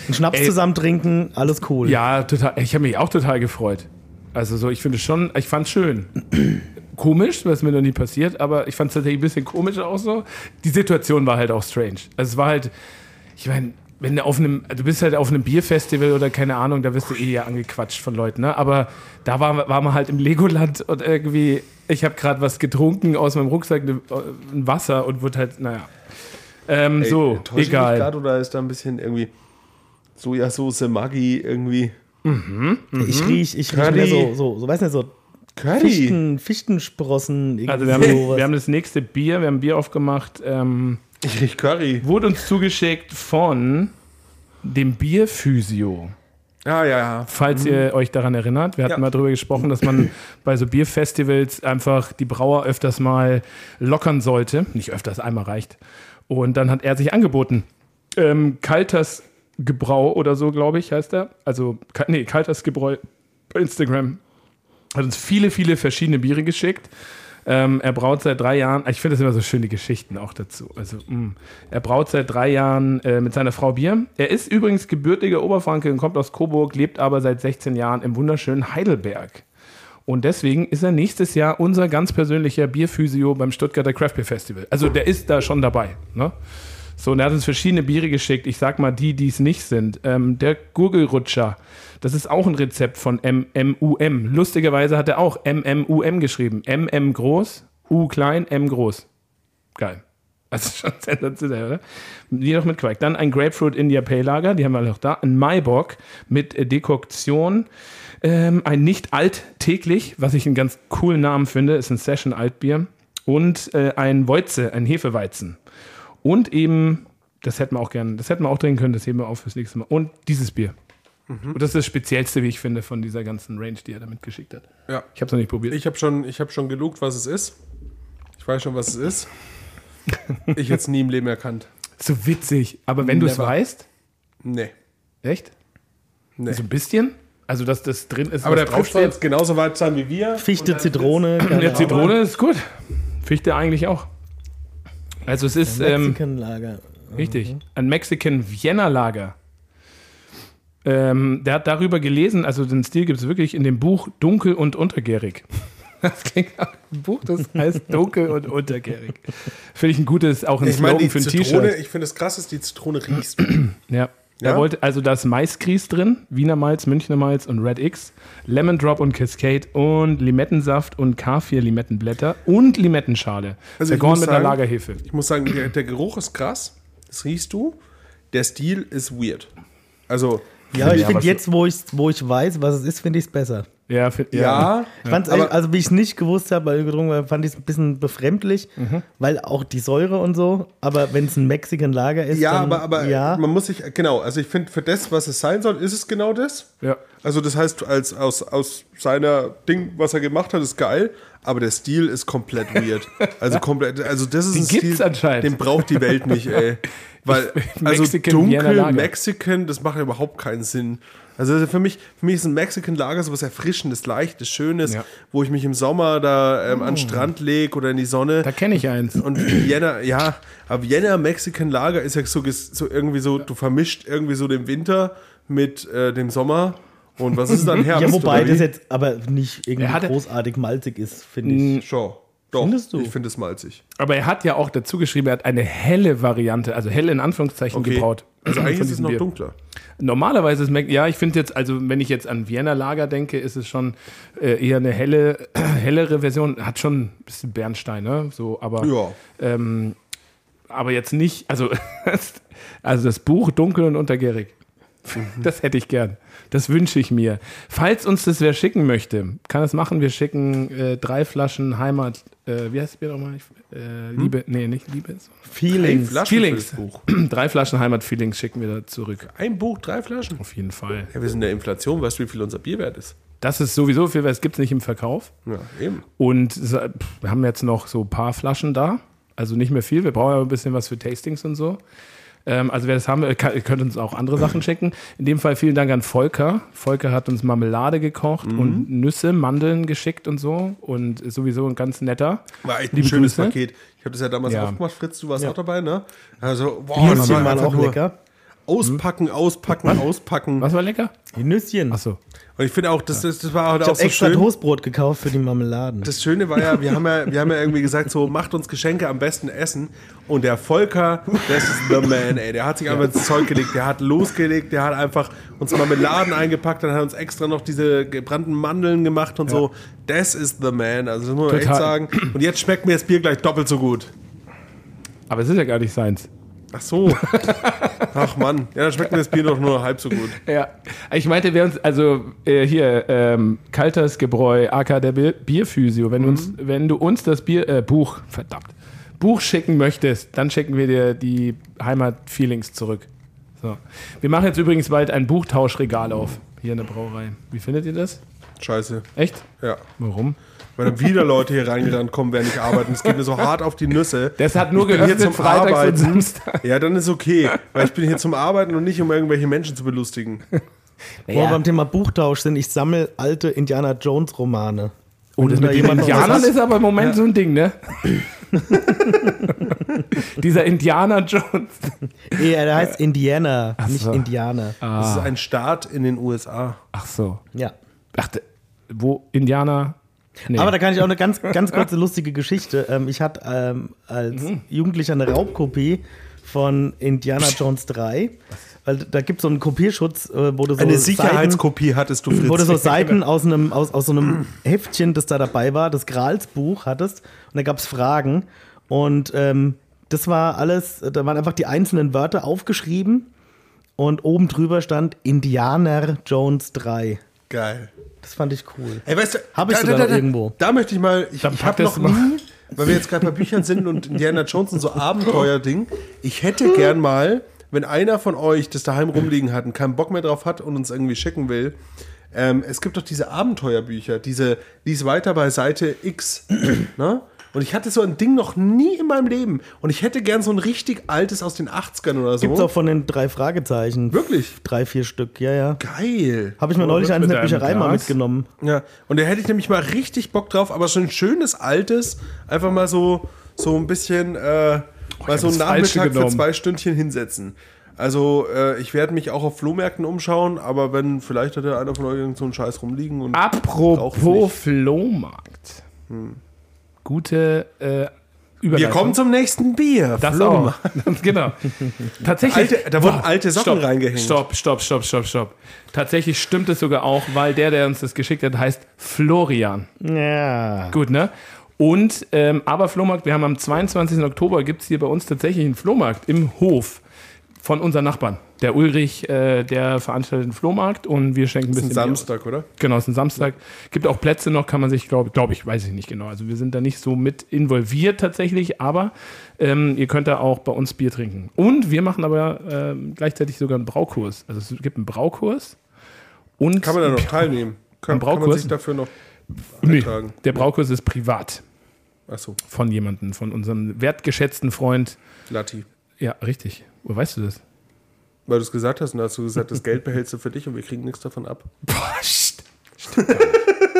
Einen Schnaps Ey. zusammen trinken, alles cool. Ja, total. Ich habe mich auch total gefreut. Also so, ich finde es schon, ich fand es schön. Komisch, was mir noch nie passiert, aber ich fand es tatsächlich ein bisschen komisch auch so. Die Situation war halt auch strange. Also es war halt, ich meine, wenn du auf einem, du bist halt auf einem Bierfestival oder keine Ahnung, da wirst du eh ja angequatscht von Leuten, ne? Aber da war, war man halt im Legoland und irgendwie, ich habe gerade was getrunken aus meinem Rucksack, ne- ein Wasser und wurde halt, naja. Ähm, Ey, so, egal. grad oder ist da ein bisschen irgendwie Sojasauce, Maggi irgendwie Ich riech, ich riech mehr so, so, so, weiß nicht, so Curry? Fichten, Fichtensprossen. irgendwie Also wir haben, sowas. wir haben das nächste Bier, wir haben ein Bier aufgemacht, ähm, Ich riech Curry. wurde uns zugeschickt von dem Bierphysio. Ja, ja, ja. Falls ihr euch daran erinnert, wir hatten Ja. mal darüber gesprochen, dass man bei so Bierfestivals einfach die Brauer öfters mal lockern sollte. Nicht öfters, einmal reicht. Und dann hat er sich angeboten. Ähm, Kalters Gebrau oder so, glaube ich, heißt er. Also, nee, Kalters Gebräu bei Instagram. Hat uns viele, viele verschiedene Biere geschickt. Ähm, er braut seit drei Jahren, ich finde das immer so schöne Geschichten auch dazu. Also, mh. er braut seit drei Jahren äh, mit seiner Frau Bier. Er ist übrigens gebürtiger Oberfranke und kommt aus Coburg, lebt aber seit 16 Jahren im wunderschönen Heidelberg. Und deswegen ist er nächstes Jahr unser ganz persönlicher Bierphysio beim Stuttgarter Craft Beer Festival. Also der ist da schon dabei. Ne? So, und er hat uns verschiedene Biere geschickt. Ich sag mal die, die es nicht sind. Ähm, der Gurgelrutscher. Das ist auch ein Rezept von MMUM. Lustigerweise hat er auch MMUM geschrieben. MM groß, U klein, M groß. Geil. Also schon sensationell, oder? Die noch mit Quark. Dann ein Grapefruit India Pale Lager, die haben wir noch da. Ein Maibock mit äh, Dekoktion. Ähm, ein nicht alltäglich, was ich einen ganz coolen Namen finde, ist ein Session Altbier. Und äh, ein Woitze, ein Hefeweizen. Und eben, das hätten wir auch gerne, das hätten wir auch trinken können, das heben wir auf fürs nächste Mal. Und dieses Bier. Und das ist das Speziellste, wie ich finde, von dieser ganzen Range, die er damit geschickt hat. Ja. Ich habe es noch nicht probiert. Ich habe schon, ich hab schon gelugt, was es ist. Ich weiß schon, was es ist. Ich hätte es nie im Leben erkannt. so witzig. Aber wenn du es weißt, Nee. echt? nee. So ein bisschen? Also, dass das drin ist, Aber der Trip soll jetzt genauso weit sein wie wir. Fichte, Zitrone. Ahnung. Zitrone ist gut. Fichte eigentlich auch. Also es ist ähm, Mexican Lager. richtig ein Mexican Vienna Lager. Ähm, der hat darüber gelesen, also den Stil gibt es wirklich in dem Buch Dunkel und Untergärig. Das klingt nach einem Buch, das heißt Dunkel und Untergärig. Finde ich ein gutes, auch ein Ich meine, Slogan die für ein T-Shirt. ich finde es krass, dass die Zitrone riechst. Ja. Ja? Er wollte also das Maisgrieß drin, Wiener Malz, Münchner Malz und Red X, Lemon Drop und Cascade und Limettensaft und K4 Limettenblätter und Limettenschale. Also ich Vergoren muss mit einer sagen- Lagerhefe. Ich muss sagen, der, der Geruch ist krass. Das riechst du. Der Stil ist weird. Also, Ja, ich Ja, finde jetzt, wo ich, wo ich weiß, was es ist, finde ich es besser. Ja, fi- ja. Ich fand's Aber- echt, also wie ich es nicht gewusst habe, weil ich getrunken habe, fand ich es ein bisschen befremdlich, Mhm. weil auch die Säure und so, aber wenn es ein Mexican Lager ist, Ja, dann, aber, aber ja. man muss sich, genau, also ich finde, für das, was es sein soll, ist es genau das. Ja. Also das heißt, als, aus, aus seiner Ding, was er gemacht hat, ist geil, aber der Stil ist komplett weird. Also komplett, also das ist Den ein gibt's Stil, anscheinend. den braucht die Welt nicht, ey. Weil, Ich- also Mexican, dunkel, Lager. Mexican, das macht überhaupt keinen Sinn. Also für mich, für mich ist ein Mexican Lager so was Erfrischendes, Leichtes, Schönes, Ja. Oh. wo ich mich im Sommer da ähm, an den Strand lege oder in die Sonne. Da kenne ich eins. Und Vienna, ja, aber Vienna Mexican Lager ist ja so, so irgendwie so, du vermischt irgendwie so den Winter mit äh, dem Sommer. Und was ist dann Herbst? Ja, wobei das jetzt aber nicht irgendwie großartig malzig ist, finde ich. Schon. Doch, Findest du? ich finde es malzig. Aber er hat ja auch dazu geschrieben, er hat eine helle Variante, also hell in Anführungszeichen Okay. gebraut. Also eigentlich ist es noch Bier. dunkler. Normalerweise ist Mac, ja, ich finde jetzt, also wenn ich jetzt an Vienna Lager denke, ist es schon äh, eher eine helle, hellere Version. Hat schon ein bisschen Bernstein, ne? So, aber, Ja. ähm, aber jetzt nicht, also, also das Buch Dunkel und Untergärig. Das hätte ich gern. Das wünsche ich mir. Falls uns das wer schicken möchte, kann es machen. Wir schicken äh, drei Flaschen Heimat. Äh, wie heißt das Bier nochmal? Äh, Liebe, nee, nicht Liebe. Feelings. Flaschen Feelings. das drei Flaschen Heimat-Feelings schicken wir da zurück. Ein Buch, drei Flaschen. Auf jeden Fall. Ja, wir sind in der Inflation, weißt du, wie viel unser Bier wert ist? Das ist sowieso viel, weil es gibt es nicht im Verkauf. Ja, eben. Und wir haben jetzt noch so ein paar Flaschen da. Also nicht mehr viel. Wir brauchen aber ein bisschen was für Tastings und so. Ähm, also wer das haben will, kann, ihr könnt uns auch andere Sachen schicken. In dem Fall vielen Dank an Volker. Volker hat uns Marmelade gekocht Mhm. und Nüsse, Mandeln geschickt und so. Und ist sowieso ein ganz netter. War echt ein Liebe schönes Grüße. Paket. Ich habe das ja damals Ja. aufgemacht, Fritz, du warst auch dabei, ne? Also, boah, das war einfach auch nur lecker. Auspacken, auspacken, auspacken. Was war lecker? Die Nüsschen. Achso. Und ich finde auch, das, das, das war halt Ich auch habe so extra schön. Toastbrot gekauft für die Marmeladen. Das Schöne war ja, wir haben ja, wir haben ja irgendwie gesagt, so macht uns Geschenke am besten essen. Und der Volker, das ist the man, ey. Der hat sich einfach ins Zeug gelegt, der hat losgelegt, der hat einfach uns Marmeladen eingepackt, dann hat er uns extra noch diese gebrannten Mandeln gemacht und so. Das ist the man. Also das muss man echt Total. sagen. Und jetzt schmeckt mir das Bier gleich doppelt so gut. Aber es ist ja gar nicht seins. Ach so. Ach Mann. Ja, dann schmeckt mir das Bier doch nur halb so gut. Ja, ich meinte, wer uns, also äh, hier, ähm, Kalters Gebräu, AK der Bier, Bierphysio, wenn, uns, wenn du uns das Bier, äh, Buch, verdammt, Buch schicken möchtest, dann schicken wir dir die Heimat-Feelings zurück. So. Wir machen jetzt übrigens bald ein Buchtauschregal auf, hier in der Brauerei. Wie findet ihr das? Scheiße. Echt? Ja. Warum? Weil dann wieder Leute hier reingerannt kommen, während ich arbeite. Es geht mir so hart auf die Nüsse. Das hat nur Ich bin hier geöffnet zum freitags und Arbeiten. Samstag. Ja, dann ist okay. Weil ich bin hier zum Arbeiten und nicht, um irgendwelche Menschen zu belustigen. Wo wir beim Thema Buchtausch sind, ich sammle alte Indiana Jones Romane. Oh, das mit den Indianern ist aber im Moment so ein Ding, ne? Dieser Indiana Jones. Ja, der heißt Indiana, nicht so. Indianer. Das ist ein Staat in den USA. Ach so. Ja. Ach, wo Indianer? Nee. Aber da kann ich auch eine ganz, ganz kurze lustige Geschichte. Ähm, ich hatte ähm, als Mhm. Jugendlicher eine Raubkopie von Indiana Jones 3. Weil da gibt es so einen Kopierschutz, äh, wo du so Eine Seiten, Sicherheitskopie hattest du, Fritz. wo du so Seiten aus, einem, aus, aus so einem Heftchen, das da dabei war, das Gralsbuch hattest. Und da gab es Fragen. Und ähm, das war alles, da waren einfach die einzelnen Wörter aufgeschrieben. Und oben drüber stand Indianer Jones 3. Geil. Das fand ich cool. Ey, weißt du, Hab ich da, sogar da, da, irgendwo. Da möchte ich mal, ich, ich habe noch mal. nie, weil wir jetzt gerade bei Büchern sind und Indiana Jones und so Abenteuer-Ding, ich hätte gern mal, wenn einer von euch das daheim rumliegen hat und keinen Bock mehr drauf hat und uns irgendwie schicken will, ähm, es gibt doch diese Abenteuerbücher, diese, lies weiter bei Seite X, ne? Und ich hatte so ein Ding noch nie in meinem Leben. Und ich hätte gern so ein richtig altes aus den 80ern oder so. Gibt's auch von den drei Fragezeichen. Wirklich? Drei, vier Stück, ja, ja. Geil. Habe ich mir Oh, neulich mit eins in der einem Bücherei mal mitgenommen. Ja, und da hätte ich nämlich mal richtig Bock drauf, aber so ein schönes altes, einfach mal so, so ein bisschen, äh, mal so einen Nachmittag für zwei Stündchen hinsetzen. Also, äh, ich werde mich auch auf Flohmärkten umschauen, aber wenn, vielleicht hat ja einer von euch irgend so einen Scheiß rumliegen und. Apropos. Flohmarkt. Gute äh, wir Überleitung. kommen zum nächsten Bier. das Flohmarkt. auch. genau. Tatsächlich. Alte, da wurden alte Sachen stopp, reingehängt. Stopp, stopp, stopp, stopp, stopp. Tatsächlich stimmt es sogar auch, weil der, der uns das geschickt hat, heißt Florian. Ja. Gut, ne? Und, ähm, aber Flohmarkt, wir haben am 22. Oktober, gibt es hier bei uns tatsächlich einen Flohmarkt im Hof von unseren Nachbarn. Der Ulrich, äh, der veranstaltet einen Flohmarkt und wir schenken ein Das ist bisschen ein Samstag, oder? Genau, es ist ein Samstag. Gibt auch Plätze noch, kann man sich, glaube glaub ich, weiß ich nicht genau. Also wir sind da nicht so mit involviert tatsächlich, aber ähm, ihr könnt da auch bei uns Bier trinken. Und wir machen aber ähm, gleichzeitig sogar einen Braukurs. Also es gibt einen Braukurs und Kann man da noch teilnehmen? Kann, kann man sich dafür noch nee, eintragen? der Braukurs ist privat Achso, von jemandem, von unserem wertgeschätzten Freund. Lati. Ja, richtig. Wo weißt du das? Weil du es gesagt hast und hast du gesagt, das Geld behältst du für dich und wir kriegen nichts davon ab. Boah, st- stimmt.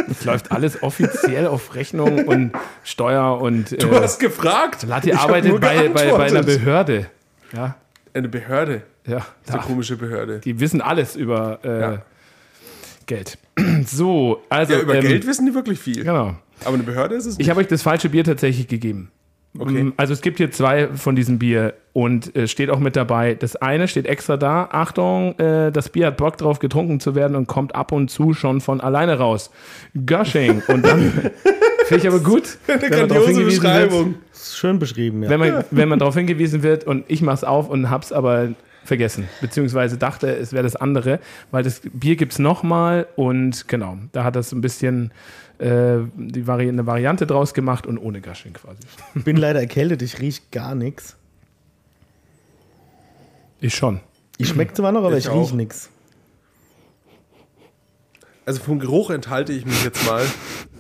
Es läuft alles offiziell auf Rechnung und Steuer und Du äh, hast gefragt. Lati arbeitet bei, bei, bei einer. Behörde. Ja, Eine Behörde. ja. Das eine komische Behörde. die wissen alles über äh, Ja. Geld. So, also. Ja, über ähm, Geld wissen die wirklich viel. Genau. Aber eine Behörde ist es nicht. Ich habe euch das falsche Bier tatsächlich gegeben. Okay. Mm, Also es gibt hier zwei von diesem Bier und äh, steht auch mit dabei. Das eine steht extra da. Achtung, äh, das Bier hat Bock drauf, getrunken zu werden und kommt ab und zu schon von alleine raus. Gushing. Und dann finde ich aber gut, eine grandiose wird, Beschreibung. Das ist schön beschrieben, ja. wenn man, wenn man darauf hingewiesen wird und ich mach's auf und hab's aber vergessen, beziehungsweise dachte, es wäre das andere, weil das Bier gibt's nochmal und genau, da hat das ein bisschen äh, die Vari eine Variante draus gemacht und ohne Gushing quasi. Ich bin leider erkältet, ich rieche gar nichts. Ich schon. Ich schmecke zwar noch, aber Ich ich, rieche nichts. Also vom Geruch enthalte ich mich jetzt mal.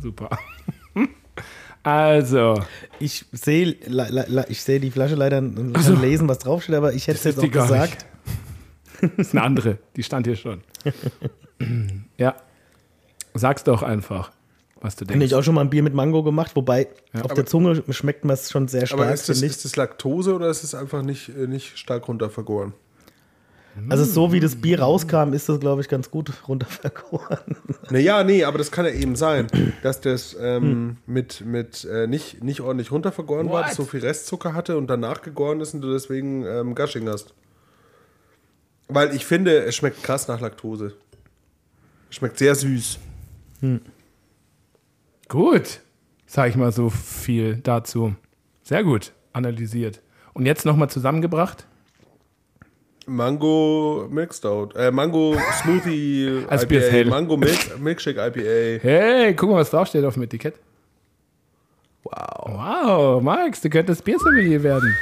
Super. Also, Ich sehe ich sehe die Flasche leider und kann lesen, was draufsteht, aber ich hätte es jetzt auch gesagt. ist eine andere, die stand hier schon. ja. Sag's doch einfach, was du Habe denkst. ich auch schon mal ein Bier mit Mango gemacht, wobei auf der Zunge schmeckt man es schon sehr Aber stark, ist das, ist das Laktose oder ist es einfach nicht, äh, nicht stark runtervergoren? Also so wie das Bier rauskam, ist das, glaube ich, ganz gut runtervergoren. Naja, nee, aber das kann ja eben sein, dass das ähm, mit, mit äh, nicht, nicht ordentlich runtervergoren war, What? dass so viel Restzucker hatte und danach gegoren ist und du deswegen ähm, Gushing hast. Weil ich finde, es schmeckt krass nach Laktose. Es schmeckt sehr süß. Gut, sag ich mal so viel dazu. Sehr gut analysiert. Und jetzt nochmal zusammengebracht. Mango Milk Stout, äh, Mango Smoothie IPA. Mango Milk, Milkshake IPA. Hey, guck mal, was draufsteht auf dem Etikett. Wow. Wow, Max, du könntest Biersommelier werden.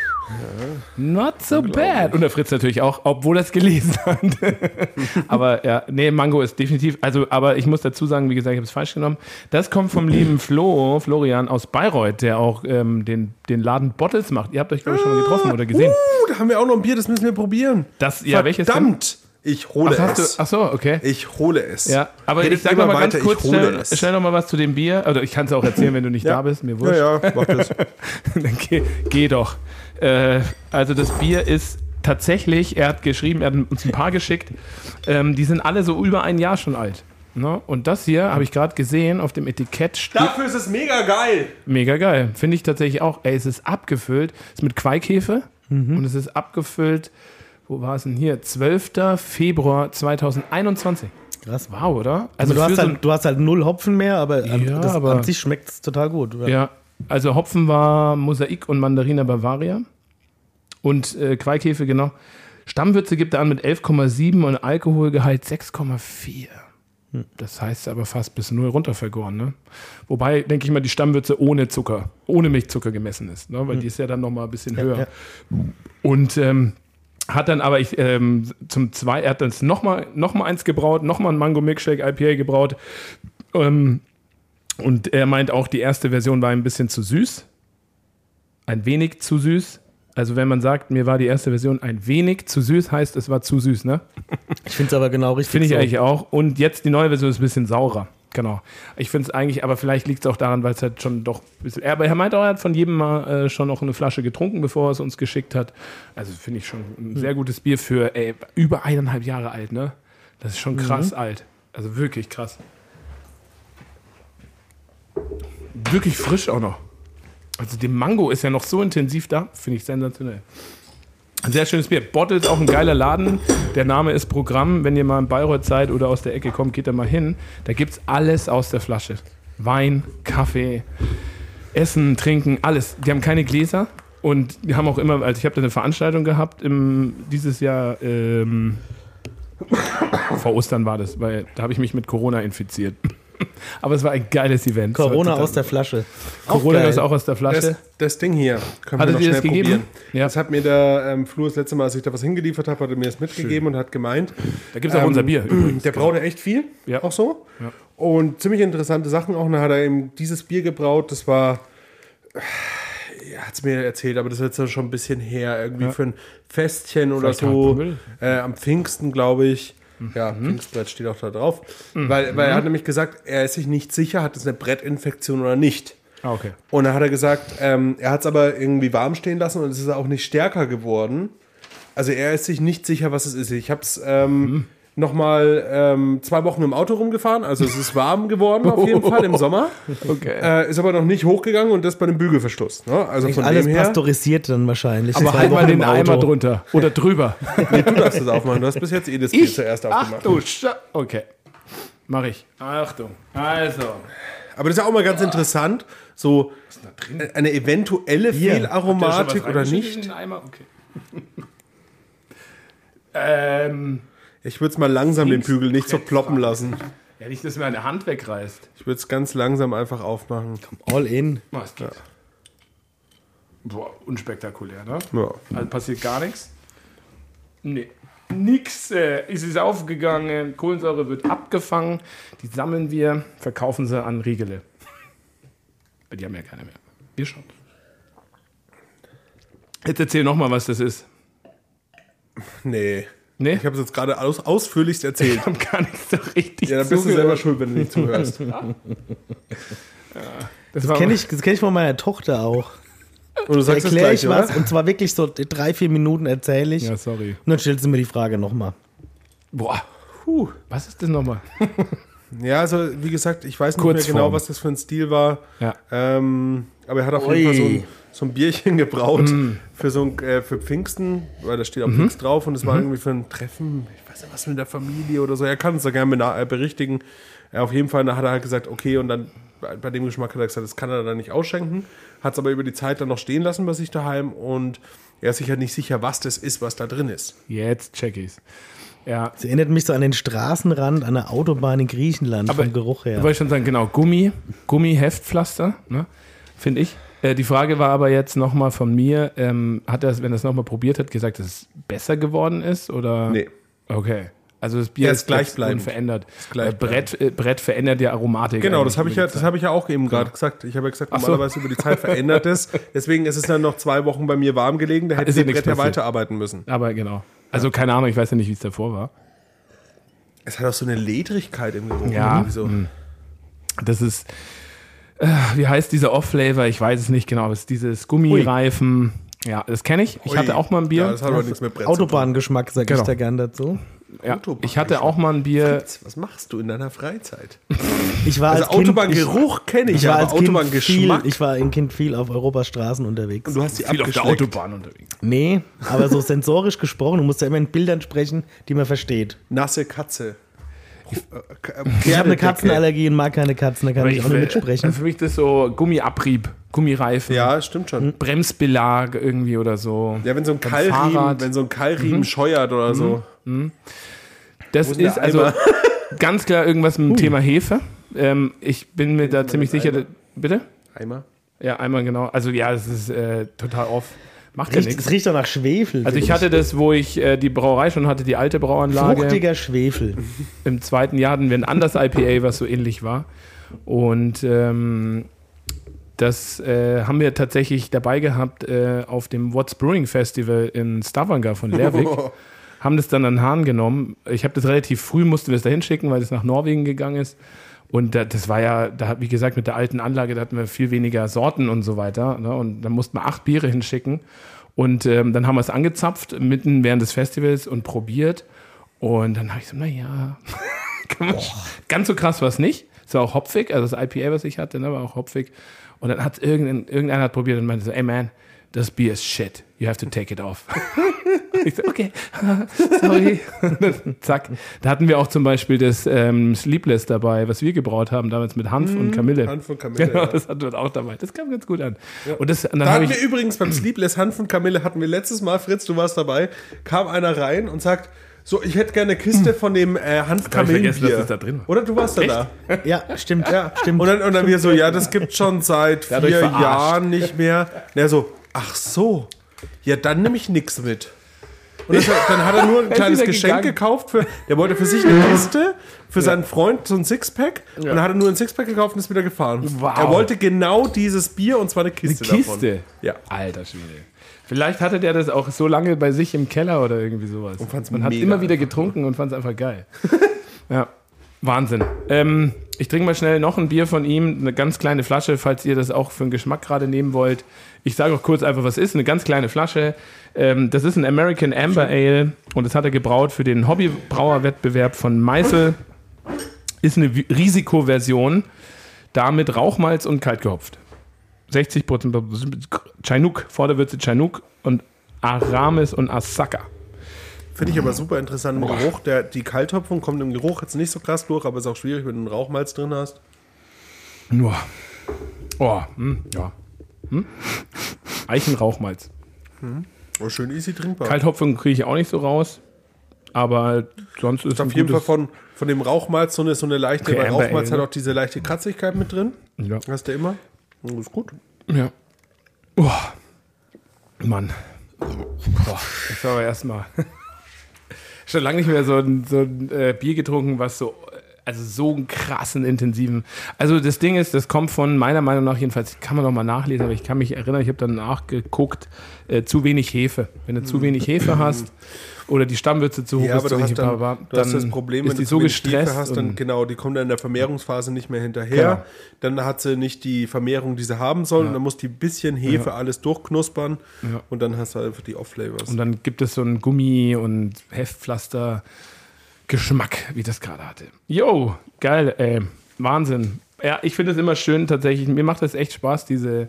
Not so bad. Und der Fritz natürlich auch, obwohl er es gelesen hat. aber ja, nee, Mango ist definitiv, also, aber ich muss dazu sagen, wie gesagt, ich habe es falsch genommen. Das kommt vom lieben Flo, Florian aus Bayreuth, der auch ähm, den, den Laden Bottles macht. Ihr habt euch, glaube ich, schon mal getroffen oder gesehen. Uh, da haben wir auch noch ein Bier, das müssen wir probieren. Das, ja, welches denn? Verdammt! Ich hole Ach, hast es. du, ach so, okay. Ich hole es. Ja, aber Redet ich sag immer noch mal ganz weiter, kurz, ich hole schnell, es. schnell noch mal was zu dem Bier. Oder ich kann es auch erzählen, wenn du nicht da bist, mir wurscht. Ja, ja, mach das. Dann geh, geh doch. Äh, also das Bier ist tatsächlich, er hat geschrieben, er hat uns ein paar geschickt, ähm, die sind alle so über ein Jahr schon alt. Ne? Und das hier habe ich gerade gesehen, auf dem Etikett steht, Dafür ist es mega geil. mega geil. Finde ich tatsächlich auch. Ey, es ist abgefüllt, es ist mit Queikäfer und es ist abgefüllt, wo war es denn hier? 12. Februar 2021. Krass. Wow, oder? Also du hast, so halt, du hast halt null Hopfen mehr, aber, an, Ja, das, aber- an sich schmeckt es total gut. oder? Ja, also Hopfen war Mosaik und Mandarina Bavaria. Und äh, Queikäfer, genau. Stammwürze gibt er an mit 11,7 und Alkoholgehalt 6,4. Das heißt aber fast bis null runtervergoren. Ne? Wobei, denke ich mal, die Stammwürze ohne Zucker, ohne Milchzucker gemessen ist. Ne? Weil die ist ja dann nochmal ein bisschen höher. ja. Und ähm, hat dann aber ich ähm, zum zwei, er hat dann nochmal noch mal eins gebraut, nochmal ein Mango Milkshake IPA gebraut. Ähm, und er meint auch, die erste Version war ein bisschen zu süß. Ein wenig zu süß. Also wenn man sagt, mir war die erste Version ein wenig zu süß, heißt es war zu süß, ne? Ich finde es aber genau richtig. Finde ich so. eigentlich auch. Und jetzt die neue Version ist ein bisschen saurer. Genau. Ich finde es eigentlich, aber vielleicht liegt es auch daran, weil es halt schon doch ein bisschen. Aber er meint auch, er hat von jedem mal äh, schon noch eine Flasche getrunken, bevor er es uns geschickt hat. Also finde ich schon ein sehr gutes Bier für ey, über eineinhalb Jahre alt, ne? Das ist schon krass alt. Also wirklich krass. Wirklich frisch auch noch. Also der Mango ist ja noch so intensiv da, finde ich sensationell. Ein sehr schönes Bier. Bottle ist auch ein geiler Laden. Der Name ist Programm. Wenn ihr mal in Bayreuth seid oder aus der Ecke kommt, geht da mal hin. Da gibt es alles aus der Flasche. Wein, Kaffee, Essen, Trinken, alles. Die haben keine Gläser. Und die haben auch immer, also ich habe da eine Veranstaltung gehabt im, dieses Jahr, ähm, vor Ostern war das, weil da habe ich mich mit Corona infiziert. Aber es war ein geiles Event. Corona aus der Flasche. Corona ist auch aus der Flasche. Das, das Ding hier, können Hattet wir noch das schnell gegeben? probieren. Ja. Das hat mir der ähm, Flo das letzte Mal, als ich da was hingeliefert habe, hat er mir das mitgegeben und hat gemeint, da gibt es auch unser Bier übrigens. der braut ja echt viel, Ja. auch so. Und ziemlich interessante Sachen auch. Und dann hat er eben dieses Bier gebraut, das war, er hat es mir erzählt, aber das ist jetzt ja schon ein bisschen her, irgendwie für ein Festchen oder Vielleicht so. Äh, am Pfingsten, glaube ich. Ja, Pfingstbrett steht auch da drauf. Weil, weil er hat nämlich gesagt, er ist sich nicht sicher, hat es eine Brettinfektion oder nicht. Ah, okay. Und dann hat er gesagt, ähm, er hat es aber irgendwie warm stehen lassen und es ist auch nicht stärker geworden. Also er ist sich nicht sicher, was es ist. Ich habe es ähm, nochmal ähm, zwei Wochen im Auto rumgefahren. Also es ist warm geworden auf jeden Fall im Sommer. Okay. Äh, ist aber noch nicht hochgegangen und das bei dem Bügelverschluss. Ne? Also von Alles dem her, pasteurisiert dann wahrscheinlich. Aber halt mal den im Eimer drunter. Oder drüber. nee, du darfst das aufmachen. Du hast bis jetzt eh das Bier zuerst Ach aufgemacht. du Scha Okay. Mach ich. Achtung. Also. Aber das ist ja auch mal ganz interessant, so äh, eine eventuelle Fehlaromatik oder nicht. In den Eimer? Okay. ähm, Ich würde es mal langsam den Bügel nicht so ploppen lassen. ja, nicht, dass mir eine Hand wegreißt. Ich würde es ganz langsam einfach aufmachen. All in. Oh, es geht. Boah, unspektakulär, ne? Ja. Also passiert gar nichts. Nee. Nix äh, ist es aufgegangen. Kohlensäure wird abgefangen. Die sammeln wir, verkaufen sie an Riegele. Die haben ja keine mehr. Wir schon. Jetzt erzähl noch mal, was das ist. Nee. Nee? Ich habe es jetzt gerade aus, ausführlichst erzählt. Ich habe gar nichts so richtig Ja, dann bist du zugehört. selber schuld, wenn du nicht zuhörst. Das war Kenne ich, das kenn ich von meiner Tochter auch. Und du sagst es Erkläre gleich, ich was oder? und zwar wirklich so drei, vier Minuten erzähle ich. Ja, sorry. Und dann stellst du mir die Frage nochmal. Boah. Puh. Was ist das nochmal? Ja, also wie gesagt, ich weiß nicht Kurzform. mehr genau, was das für ein Stil war. Ja. Ähm, aber er hat auf Ui. jeden Fall so ein, so ein Bierchen gebraut Mm. für so ein, äh, für Pfingsten, weil da steht auch Mhm. Pfingst drauf und es war irgendwie für ein Treffen, ich weiß nicht was mit der Familie oder so. Er kann uns da gerne äh, berichtigen. Ja, auf jeden Fall, da hat er halt gesagt, okay, und dann bei, dem Geschmack hat er gesagt, das kann er dann nicht ausschenken. Hat es aber über die Zeit dann noch stehen lassen bei sich daheim und er ist sich halt nicht sicher, was das ist, was da drin ist. Jetzt check ich's. Ja. Es erinnert mich so an den Straßenrand an der Autobahn in Griechenland vom Geruch her. Wollte ich schon sagen, genau, Gummi, Gummiheftpflaster, ne? Finde ich. Äh, die Frage war aber jetzt nochmal von mir, ähm, hat er, wenn er es nochmal probiert hat, gesagt, dass es besser geworden ist? Oder? Nee. Okay. Also das Bier Ja, ist, gleichbleibend. unverändert. gleichbleibend. Äh, Brett, äh, Brett verändert ja Aromatik. Genau, das habe ich, ja, das habe ich ja auch eben gerade gesagt. Ich habe ja gesagt, Ach so. normalerweise über die Zeit verändert es. Deswegen ist es dann noch zwei Wochen bei mir warm gelegen. Da hätte ja nichts Brett ja weiterarbeiten müssen. Aber genau. Also keine Ahnung, ich weiß ja nicht, wie es davor war. Es hat auch so eine Ledrigkeit im Geruch. Ja, So. mm. Das ist, äh, wie heißt dieser Off-Flavor? Ich weiß es nicht genau. Es ist dieses Gummireifen. Ja, das kenne ich. Ich Ui. hatte auch mal ein Bier. Ja, das hat aber nichts mit Brett Autobahngeschmack, sag Genau. ich da gern dazu. Ja, ich hatte auch mal ein Bier. tun. Was machst du in deiner Freizeit? Ich war Also als Kind, Autobahngeruch kenne ich, ich, war aber als kind viel, Autobahngeschmack. ich war ein Kind viel auf Europas Straßen unterwegs. du hast die Viel auf der. Autobahn unterwegs. Nee, aber so sensorisch gesprochen, du musst ja immer in Bildern sprechen, die man versteht. Nasse Katze. Ich habe eine Katzenallergie und mag keine Katzen, da kann ich auch nicht mitsprechen. Also für mich ist das so Gummiabrieb, Gummireifen, Ja, stimmt schon. Bremsbelag irgendwie oder so. Ja, wenn so ein Keilriemen, Fahrrad. wenn so ein Keilriemen scheuert oder so. Das Wo ist denn ist also ganz klar irgendwas mit dem Thema Hefe. Ähm, ich bin mir da ziemlich sicher. Eimer? Bitte? Eimer. Ja, einmal genau. Also ja, es ist äh, total off. Macht ja Riecht, nichts. es riecht doch nach Schwefel. Also ich hatte das, wo ich äh, die Brauerei schon hatte, die alte Brauanlage. Fruchtiger Schwefel. Im zweiten Jahr hatten wir ein anderes IPA, was so ähnlich war. Und ähm, das äh, haben wir tatsächlich dabei gehabt äh, auf dem What's Brewing Festival in Stavanger von Lervik. haben das dann an den Hahn genommen. Ich habe das relativ früh, mussten wir es da hinschicken, weil es nach Norwegen gegangen ist. Und da, das war ja, da, wie gesagt, mit der alten Anlage, da hatten wir viel weniger Sorten und so weiter. Ne? Und da mussten wir acht Biere hinschicken. Und ähm, dann haben wir es angezapft, mitten während des Festivals und probiert. Und dann habe ich so, naja, ganz so krass war es nicht. Es war auch hopfig, also das IPA, was ich hatte, ne, war auch hopfig. Und dann hat irgendein, irgendeiner hat probiert und meinte so, ey man, das Bier ist shit. You have to take it off. ich so, okay, sorry. Zack. Da hatten wir auch zum Beispiel das ähm, Sleepless dabei, was wir gebraut haben, damals mit Hanf und Kamille. Hanf und Kamille, Genau, ja. das hatten wir auch dabei. Das kam ganz gut an. Und, das, und dann Da hatten ich, wir übrigens beim Sleepless Hanf und Kamille hatten wir letztes Mal, Fritz, du warst dabei, kam einer rein und sagt, So, ich hätte gerne eine Kiste von dem äh, Hab ich vergessen, Hanfkamillenbier. dass das da drin war. Oder du warst da da. Ja, stimmt. Ja, stimmt. Und dann, und dann wir so, ja, das gibt schon seit vier verarscht. Jahren nicht mehr. Er so, ach so, ja, dann nehme ich nichts mit. Und das, dann hat er nur ein kleines Geschenk gegangen. gekauft. Für, der wollte für sich eine Kiste, für seinen Freund so ein Sixpack. Und dann hat er nur ein Sixpack gekauft und ist wieder gefahren. Wow. Er wollte genau dieses Bier und zwar eine Kiste, Kiste? davon. Ja. Alter Schwede. Vielleicht hatte der das auch so lange bei sich im Keller oder irgendwie sowas. Und fand's Man hat immer wieder einfach getrunken und fand es einfach geil. ja, Wahnsinn. Ähm, ich trinke mal schnell noch ein Bier von ihm, eine ganz kleine Flasche, falls ihr das auch für den Geschmack gerade nehmen wollt. Ich sage auch kurz einfach, was ist. Eine ganz kleine Flasche. Ähm, das ist ein American Amber Ale und das hat er gebraut für den Hobbybrauerwettbewerb von Meißel. Ist eine Risikoversion, damit Rauchmalz und kalt gehopft. 60 Prozent Chinook, Vorderwürze Chinook und Aramis und Asaka. Finde ich aber super interessant im Geruch. Der, die Kalthopfung kommt im Geruch jetzt nicht so krass durch, aber ist auch schwierig, wenn du einen Rauchmalz drin hast. Boah. Oh, hm, ja. Hm? Eichenrauchmalz. Oh, schön easy trinkbar. Kalthopfung kriege ich auch nicht so raus. Aber sonst ist Ist auf jeden Fall von, von dem Rauchmalz so eine, so eine leichte, Okay, weil Amber Rauchmalz Ale, hat auch diese leichte Kratzigkeit mit drin. Ja. Hast du immer. Das ist gut. Ja. Oh. Mann. Boah, ich war aber erstmal schon lange nicht mehr so ein, so ein äh, Bier getrunken, was so, also so einen krassen, intensiven. Also das Ding ist, das kommt von meiner Meinung nach jedenfalls, kann man noch mal nachlesen, aber ich kann mich erinnern, ich habe dann nachgeguckt, äh, zu wenig Hefe. Wenn du zu wenig Hefe hast oder die Stammwürze zu hoch Ja, ist, aber du hast, dann, bla, du hast das Problem, ist wenn die du so wenig Hefe gestresst hast, dann genau, die kommt dann in der Vermehrungsphase nicht mehr hinterher. Genau. Dann hat sie nicht die Vermehrung, die sie haben soll. Und dann muss die bisschen Hefe alles durchknuspern. Ja. Und dann hast du einfach die Off-Flavors. Und dann gibt es so einen Gummi- und Heftpflaster Geschmack, wie das gerade hatte. Yo, geil, ey. Wahnsinn. Ja, ich finde es immer schön tatsächlich. Mir macht das echt Spaß, diese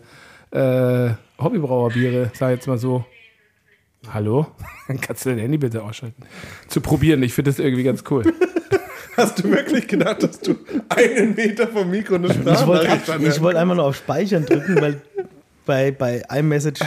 äh, Hobbybrauerbiere, sag jetzt mal so. Hallo? Kannst du dein Handy bitte ausschalten? Zu probieren. Ich finde das irgendwie ganz cool. Hast du wirklich gedacht, dass du einen Meter vom Mikro eine Ich wollte wollt einmal nur auf Speichern drücken, weil bei, bei iMessage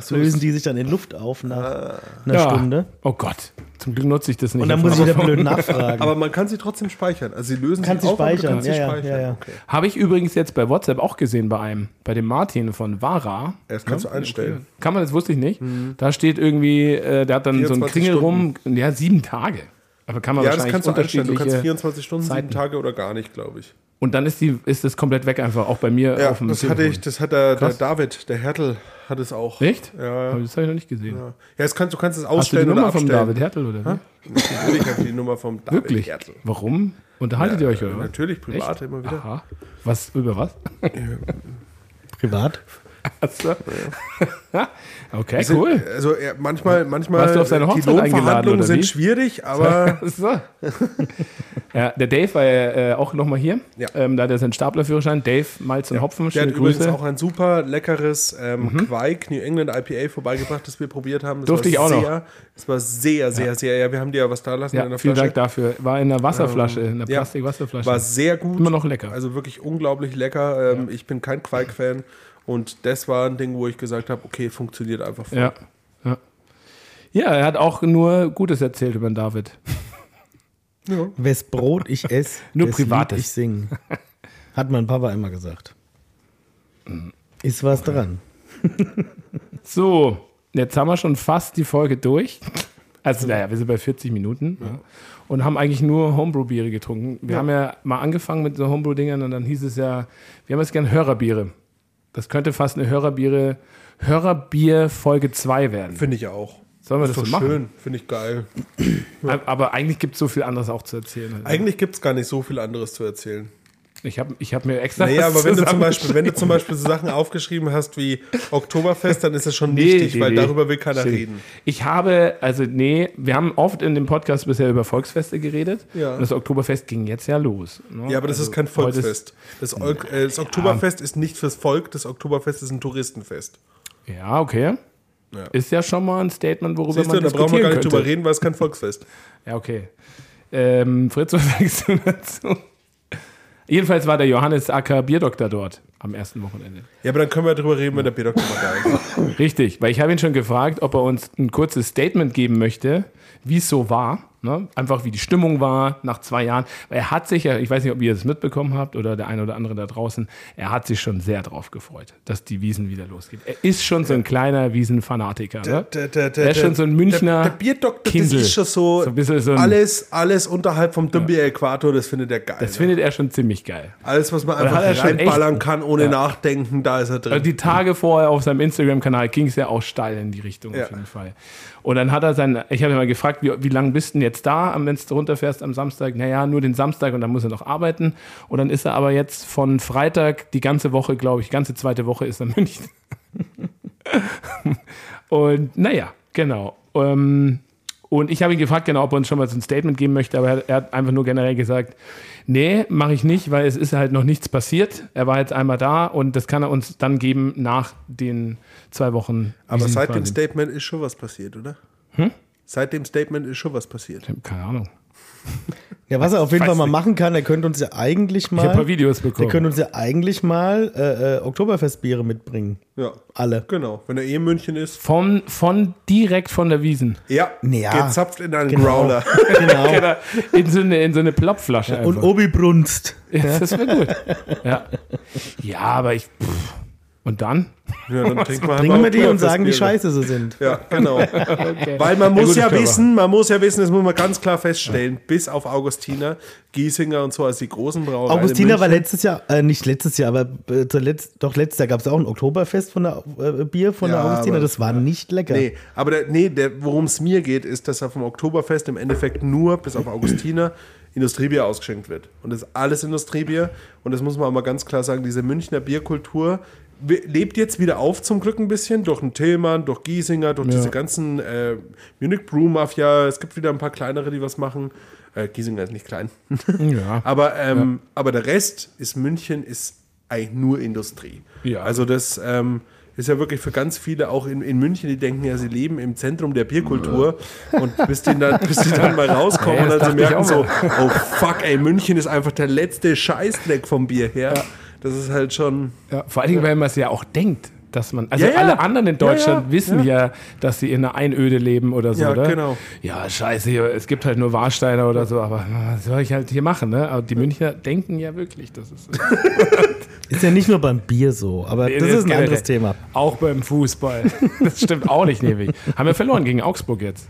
so, lösen die sich dann in Luft auf nach einer Ja. Stunde. Oh Gott. Zum Glück nutze ich das nicht. Und dann muss ich wieder blöd nachfragen. Aber man kann sie trotzdem speichern. Also sie lösen sich sie auf, aber du speichern, kannst sie ja, ja, speichern. ja, ja. Okay. Habe ich übrigens jetzt bei WhatsApp auch gesehen bei einem, bei dem Martin von Vara. Das kannst du einstellen. Kann man, das wusste ich nicht. Da steht irgendwie, äh, der hat dann so einen 24 Kringel rum, ja, sieben Tage. Aber kann man Ja, das wahrscheinlich kannst du einstellen. Du kannst unterschiedliche- 24 Stunden, sieben Zeiten. Tage oder gar nicht, glaube ich. Und dann ist die, ist das komplett weg einfach, auch bei mir Ja, auf dem das hatte ich, das hat der, der. David, der Hertel, hat es auch. Echt? Ja, Aber ja. das habe ich noch nicht gesehen. Ja, das kannst, du kannst es Hast du die ausstellen Nummer oder vom. David Hertel oder wie? Natürlich habe ich die Nummer vom David Wirklich? Hertel. Warum? Unterhaltet ihr euch oder was? Natürlich, privat immer wieder. Aha. Was, über was? Privat. Okay, cool. Also er, manchmal, manchmal Warst du auf seine die Hochzeit eingeladen, Lohnverhandlungen sind wie? schwierig, aber So. ja, der Dave war ja äh, auch nochmal hier. Ja. Ähm, da hat er seinen Staplerführerschein. Dave Malz und Hopfen. der hat Schöne übrigens Grüße. auch ein super leckeres ähm, Quake New England IPA vorbeigebracht, das wir probiert haben. Das Durfte ich auch noch. sehr, Das war sehr, sehr, sehr, ja, wir haben dir ja was da lassen ja, in der vielen Flasche. Dank dafür. War in einer Wasserflasche, in einer ja. Plastik-Wasserflasche. War sehr gut. Immer noch lecker. Also wirklich unglaublich lecker. Ähm, Ich bin kein Quake-Fan. Und das war ein Ding, wo ich gesagt habe, okay, funktioniert einfach voll. Ja. ja. Ja, er hat auch nur Gutes erzählt über den David. Wes Brot ich esse, Nur Privates. Lied ich sing. Hat mein Papa immer gesagt. Ist was dran. So, jetzt haben wir schon fast die Folge durch. Also, naja, wir sind bei 40 Minuten ja. und haben eigentlich nur Homebrew-Biere getrunken. Wir haben ja mal angefangen mit so Homebrew-Dingern und dann hieß es ja, wir haben jetzt gern Hörerbiere. Das könnte fast eine Hörerbiere, Hörerbier Folge 2 werden. Finde ich auch. Sollen wir Ist das doch so machen? schön, finde ich geil. Aber eigentlich gibt es so viel anderes auch zu erzählen. Eigentlich gibt es gar nicht so viel anderes zu erzählen. Ich habe ich hab mir extra. Naja, aber wenn du, zum Beispiel, wenn du zum Beispiel so Sachen aufgeschrieben hast wie Oktoberfest, dann ist das schon Nee, wichtig, nee, weil nee. darüber will keiner Stimmt. reden. Ich habe, also nee, wir haben oft in dem Podcast bisher über Volksfeste geredet. Ja. Und das Oktoberfest ging jetzt ja los. ne? Ja, aber das Also ist kein Volksfest. Das, Ok- äh, das Oktoberfest ist nicht fürs Volk, das Oktoberfest ist ein Touristenfest. Ja, okay. Ja. Ist ja schon mal ein Statement, worüber Siehst man du, da brauchen wir diskutieren gar nicht könnte. drüber reden, weil es kein Volksfest. Ja, okay. Ähm, Fritz, was sagst du dazu? Jedenfalls war der Johannes Acker Bierdoktor dort am ersten Wochenende. Ja, aber dann können wir drüber reden, wenn der Bierdoktor mal da ist. Richtig, weil ich habe ihn schon gefragt, ob er uns ein kurzes Statement geben möchte, wie es so war. Ne? Einfach wie die Stimmung war nach zwei Jahren. Weil Er hat sich ja, ich weiß nicht, ob ihr das mitbekommen habt oder der eine oder andere da draußen, er hat sich schon sehr drauf gefreut, dass die Wiesen wieder losgeht. Er ist schon so ein kleiner Wiesenfanatiker. Ne? Der, der, der, Er ist schon so ein Münchner Der, Bierdoktor, Kindl. das ist schon so, So so ein- alles, alles unterhalb vom Dümmbier-Äquator, das findet er geil. Das ne? findet er schon ziemlich geil. alles, was man einfach reinballern kann, ohne Ja. nachdenken, da ist er drin. Also die Tage vorher auf seinem Instagram-Kanal ging es ja auch steil in die Richtung Ja. auf jeden Fall. Und dann hat er sein, ich habe ihn mal gefragt, wie, wie lange bist du denn jetzt da, wenn du runterfährst am Samstag? Naja, nur den Samstag und dann muss er noch arbeiten. Und dann ist er aber jetzt von Freitag die ganze Woche, glaube ich, ganze zweite Woche ist er in München. und naja, genau. Ähm, und ich habe ihn gefragt, genau, ob er uns schon mal so ein Statement geben möchte, aber er, er hat einfach nur generell gesagt, nee, mache ich nicht, weil es ist halt noch nichts passiert. Er war jetzt einmal da und das kann er uns dann geben nach den zwei Wochen. Aber seit dem. Statement ist schon was passiert, oder? Hm? Seit dem Statement ist schon was passiert. Keine Ahnung. Ja, was er auf jeden Fall mal nicht. machen kann, er könnte uns ja eigentlich Ich habe ein paar mal, Videos er bekommen. könnte uns ja eigentlich mal äh, äh, Oktoberfestbiere mitbringen. Ja, Alle. genau. Wenn er eh in München ist. Von, von direkt von der Wiesen. Ja, Ja. gezapft in einen Genau. Growler. Genau. Genau. In so eine, in so eine Plopflasche. Und einfach. Obi Brunst. Ja, das wäre gut. Ja. ja, aber ich. Pff. Und dann? Ja, dann trinken wir, Bringen wir die und sagen, wie scheiße sie sind. Ja, genau. Weil man Ja, muss ja, wir. wissen, man muss ja wissen, das muss man ganz klar feststellen, bis auf Augustiner, Giesinger und so als die großen Brauereien. in Augustiner war letztes Jahr, äh, nicht letztes Jahr, aber äh, zuletzt, doch letztes Jahr gab es auch ein Oktoberfest von der äh, Bier von Ja, der Augustiner. aber- Das war nicht lecker. Nee, aber der, nee, der, worum es mir geht, ist, dass auf dem Oktoberfest im Endeffekt nur, bis auf Augustiner, Industriebier ausgeschenkt wird. Und das ist alles Industriebier. Und das muss man auch mal ganz klar sagen, diese Münchner Bierkultur lebt jetzt wieder auf zum Glück ein bisschen durch den Tillmann, durch Giesinger, durch diese ganzen äh, Munich Brew Mafia. Es gibt wieder ein paar kleinere, die was machen. Äh, Giesinger ist nicht klein. Ja. Aber, ähm, aber der Rest ist München ist eigentlich nur Industrie. Ja. Also das ähm, ist ja wirklich für ganz viele auch in, in München, die denken ja, sie leben im Zentrum der Bierkultur und bis die dann, bis die dann mal rauskommen Ja, und dann sie merken so, oh fuck, ey, München ist einfach der letzte Scheißdreck vom Bier her. Das ist halt schon. Ja, vor allen Dingen, weil man es ja auch denkt, dass man. Also Ja, ja. alle anderen in Deutschland Ja, ja, wissen ja. dass sie in einer Einöde leben oder so, Ja, oder? genau. Ja, scheiße, hier, es gibt halt nur Warsteiner oder so, aber was soll ich halt hier machen, ne? Aber die Münchner denken ja wirklich, das ist. Ist ja nicht nur beim Bier so, aber das ist ein anderes Thema. Auch beim Fußball. Das stimmt auch nicht, Nevi. Haben wir verloren gegen Augsburg jetzt.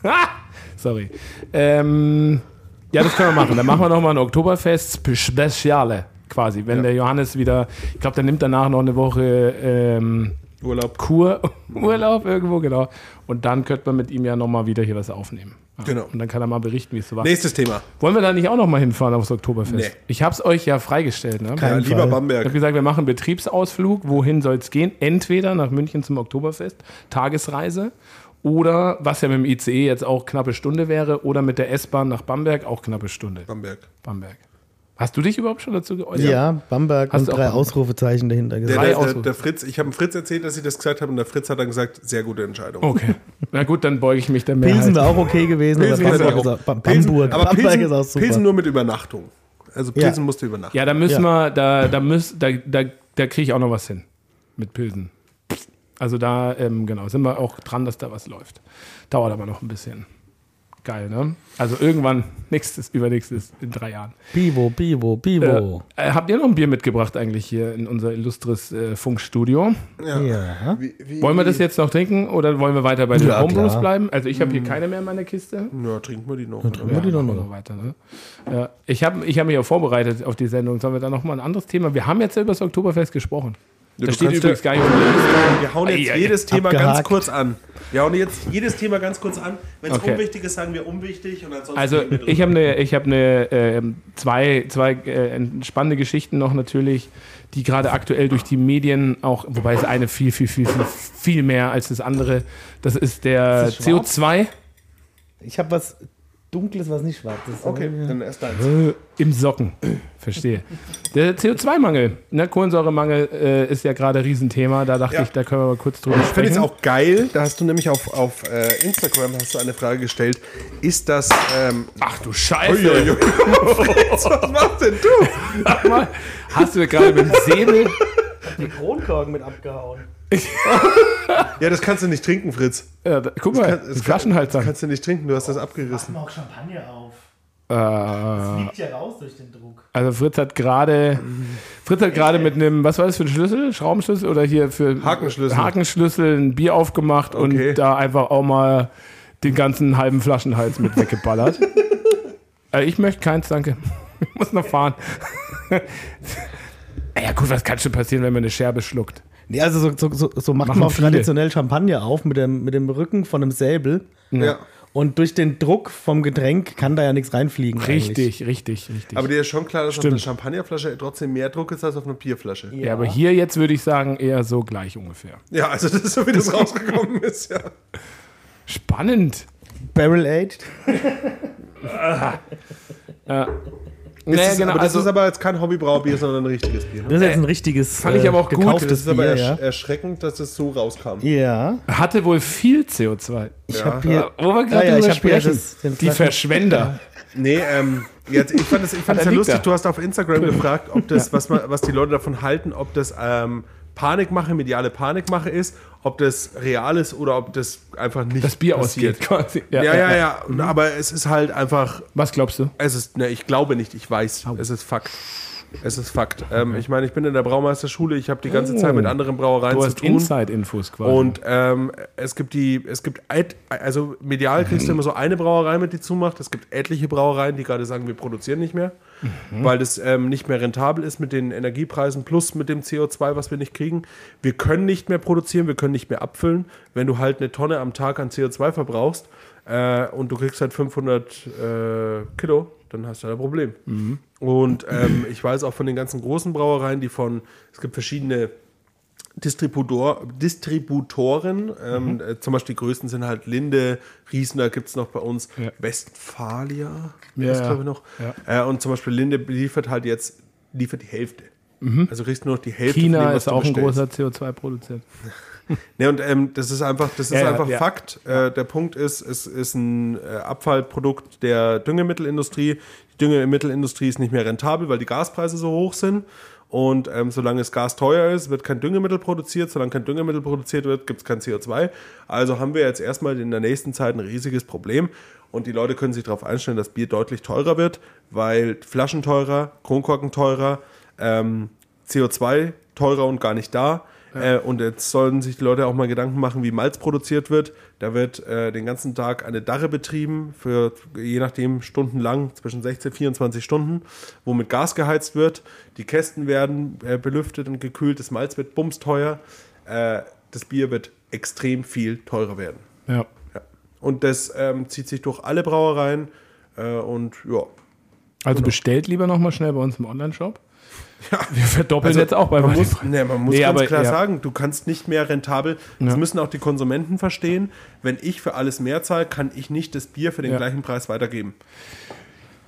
Sorry. Ähm, ja, das können wir machen. Dann machen wir nochmal ein Oktoberfest-Speziale quasi. Wenn der Johannes wieder, ich glaube, der nimmt danach noch eine Woche ähm, Urlaub. Kur, Urlaub irgendwo, genau. Und dann könnte man mit ihm ja nochmal wieder hier was aufnehmen. Ja. Genau. Und dann kann er mal berichten, wie es so war. Nächstes Thema. Wollen wir da nicht auch nochmal hinfahren aufs Oktoberfest? Nee. Ich habe es euch ja freigestellt, ne? Ja, Kein lieber Fall. Ich habe Bamberg. gesagt, wir machen einen Betriebsausflug. Wohin soll es gehen? Entweder nach München zum Oktoberfest, Tagesreise, oder was ja mit dem ICE jetzt auch knappe Stunde wäre, oder mit der S-Bahn nach Bamberg auch knappe Stunde. Bamberg. Bamberg. Hast du dich überhaupt schon dazu geäußert? Ja, Bamberg Hast und drei Bamberg? Ausrufezeichen dahinter Der, gesagt. Drei der, der, Ausrufe. der Fritz, ich habe dem Fritz erzählt, dass ich das gesagt habe und der Fritz hat dann gesagt, sehr gute Entscheidung. Okay. Na gut, dann beuge ich mich der Mehrheit. Pilsen wäre auch okay gewesen, Pilsen aber Bamberg ist auch, Bam- Pilsen- Bamberg, aber Bamberg Pilsen, ist auch super. Pilsen nur mit Übernachtung. Also Ja. Pilsen musst du übernachten. Ja, da müssen Ja. wir, da, da, müß, da, da, da kriege ich auch noch was hin. Mit Pilsen. Also da, ähm, genau, sind wir auch dran, dass da was läuft. Dauert aber noch ein bisschen. Geil, ne? Also irgendwann, nächstes, übernächstes, in drei Jahren. Bivo, Bivo, Bivo. Äh, äh, habt ihr noch ein Bier mitgebracht eigentlich hier in unser illustres äh, Funkstudio? Ja. Wie, wie, Wollen wir das jetzt noch trinken oder wollen wir weiter bei den Ja, Homebrews bleiben? Also ich habe hier keine mehr in meiner Kiste. Ja, trinken wir die noch. trinken oder? wir die machen noch. wir weiter, ne? ja, ich habe ich hab mich auch vorbereitet auf die Sendung. Sollen wir da nochmal ein anderes Thema? Wir haben jetzt ja über das Oktoberfest gesprochen. Ja, da steht übrigens ja- gar nicht. Wir hauen jetzt jedes Thema abgehakt. ganz kurz an. Wir hauen jetzt jedes Thema ganz kurz an. Wenn es Okay. unwichtig ist, sagen wir unwichtig und ansonsten Also ich habe eine, ich habe eine ähm, zwei, zwei äh, spannende Geschichten noch natürlich, die gerade aktuell durch die Medien auch, wobei es eine viel, viel, viel, viel, viel mehr als das andere. Das ist der Ist das schwarz? CO2 Ich habe was Dunkles, was nicht schwarz ist. Okay, dann erst eins. äh, im Socken. Verstehe. Der CO2-Mangel, ne, Kohlensäuremangel äh, ist ja gerade ein Riesenthema. Da dachte Ja. ich, da können wir mal kurz drüber Ich finde sprechen. es auch geil, da hast du nämlich auf, auf äh, Instagram hast du eine Frage gestellt. Ist das. Ähm, Ach du Scheiße. Uiuiui. Fritz, was machst denn du? Sag mal, hast du gerade mit dem Säbel Den Kronkorken mit abgehauen. Ja, das kannst du nicht trinken, Fritz. Ja, da, guck mal, Kann- das Flaschenhals Das an. kannst du nicht trinken, du hast das abgerissen. auch Champagner auf. Äh, Liegt ja raus durch den Druck. also Fritz hat gerade Fritz hat gerade mit einem, was war das für ein Schlüssel? Schraubenschlüssel oder hier für Hakenschlüssel. Hakenschlüssel ein Bier aufgemacht Okay. und da einfach auch mal den ganzen halben Flaschenhals mit weggeballert. äh, ich möchte keins, danke. Ich muss noch fahren. ja gut, was kann schon passieren, wenn man eine Scherbe schluckt? Nee, also so, so, so, so macht Machen man auch viele. traditionell Champagner auf mit dem, mit dem Rücken von einem Säbel. Ja. Und durch den Druck vom Getränk kann da ja nichts reinfliegen. eigentlich. Richtig, richtig, richtig. Aber dir ist schon klar, dass auf Stimmt. einer Champagnerflasche trotzdem mehr Druck ist als auf einer Bierflasche. ja, aber hier jetzt würde ich sagen eher so gleich ungefähr. Ja, also das ist so, wie das rausgekommen ist, ja. Spannend. Barrel aged. Nee, Das ist, genau, aber das also- ist aber jetzt kein Hobbybraubier, sondern ein richtiges Bier. Ne? Das ist jetzt ein richtiges. fand ich aber auch gut. gekauftes Das ist aber Bier, ersch ja. erschreckend, dass es so rauskam. ja. Hatte wohl viel CO2. Ich Ja. habe hier. Wo wir gerade ja, ich drüber hab hier sprechen. das- Die Verschwender. Nee, ähm, jetzt, ich fand es ich fand Ah, es da ja lustig, er. du hast auf Instagram gefragt, ob das, was, man, was die Leute davon halten, ob das ähm, Panikmache, mediale Panikmache ist, ob das real ist oder ob das einfach nicht Das Bier passiert. ausgeht quasi. Ja, ja, ja, Und- aber es ist halt einfach, Was glaubst du? es ist, ne, ich glaube nicht, ich weiß, es ist Fakt. Es ist Fakt. Ähm, ich meine, ich bin in der Braumeisterschule, ich habe die ganze Zeit mit anderen Brauereien Du zu hast tun. Inside-Infos quasi. Und ähm, es gibt die, es gibt, also medial kriegst du immer so eine Brauerei mit, die zumacht. Es gibt etliche Brauereien, die gerade sagen, wir produzieren nicht mehr, weil das ähm, nicht mehr rentabel ist mit den Energiepreisen plus mit dem CO2, was wir nicht kriegen. Wir können nicht mehr produzieren, wir können nicht mehr abfüllen. Wenn du halt eine Tonne am Tag an CO2 verbrauchst äh, und du kriegst halt 500 äh, Kilo, dann hast du halt ein Problem. Und ähm, ich weiß auch von den ganzen großen Brauereien, die von, es gibt verschiedene Distributor, Distributoren, ähm, Mhm. äh, zum Beispiel die größten sind halt Linde, Riesner gibt es noch bei uns, Ja. Westfalia, Ja, ist ja. glaube ich noch. Äh, und zum Beispiel Linde liefert halt jetzt, liefert die Hälfte. Also kriegst du nur noch die Hälfte Mhm. China von dem, was ist auch ein bestellst. großer CO2-Produzent. Ne, und ähm, das ist einfach, das ist Ja, einfach ja. Fakt. Äh, der Punkt ist, es ist ein äh, Abfallprodukt der Düngemittelindustrie. Die Düngemittelindustrie ist nicht mehr rentabel, weil die Gaspreise so hoch sind. Und ähm, solange das Gas teuer ist, wird kein Düngemittel produziert. Solange kein Düngemittel produziert wird, gibt es kein CO2. Also haben wir jetzt erstmal in der nächsten Zeit ein riesiges Problem. Und die Leute können sich darauf einstellen, dass Bier deutlich teurer wird, weil Flaschen teurer, Kronkorken teurer, ähm, CO2 teurer und gar nicht da. Äh, und jetzt sollen sich die Leute auch mal Gedanken machen, wie Malz produziert wird. Da wird äh, den ganzen Tag eine Darre betrieben, für je nachdem stundenlang, zwischen 16 und 24 Stunden, wo mit Gas geheizt wird. Die Kästen werden äh, belüftet und gekühlt, das Malz wird bumsteuer. Äh, das Bier wird extrem viel teurer werden. Ja. Ja. Und das ähm, zieht sich durch alle Brauereien. Äh, und ja, Also bestellt lieber nochmal schnell bei uns im Online-Shop. Wir verdoppeln Also, jetzt auch bei man muss, nee, man muss Nee, ganz aber, klar ja. sagen, du kannst nicht mehr rentabel, das müssen auch die Konsumenten verstehen, wenn ich für alles mehr zahle, kann ich nicht das Bier für den Ja. gleichen Preis weitergeben.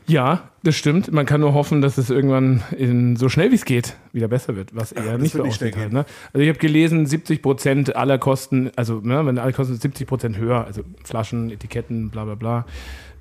Ja, das stimmt. Man kann nur hoffen, dass es irgendwann in, so schnell wie es geht wieder besser wird, was eher nicht so wird nicht schnell aussieht. Halt, ne? Also ich habe gelesen, 70 Prozent aller Kosten, also ne, wenn alle Kosten 70 Prozent höher, also Flaschen, Etiketten, bla bla bla.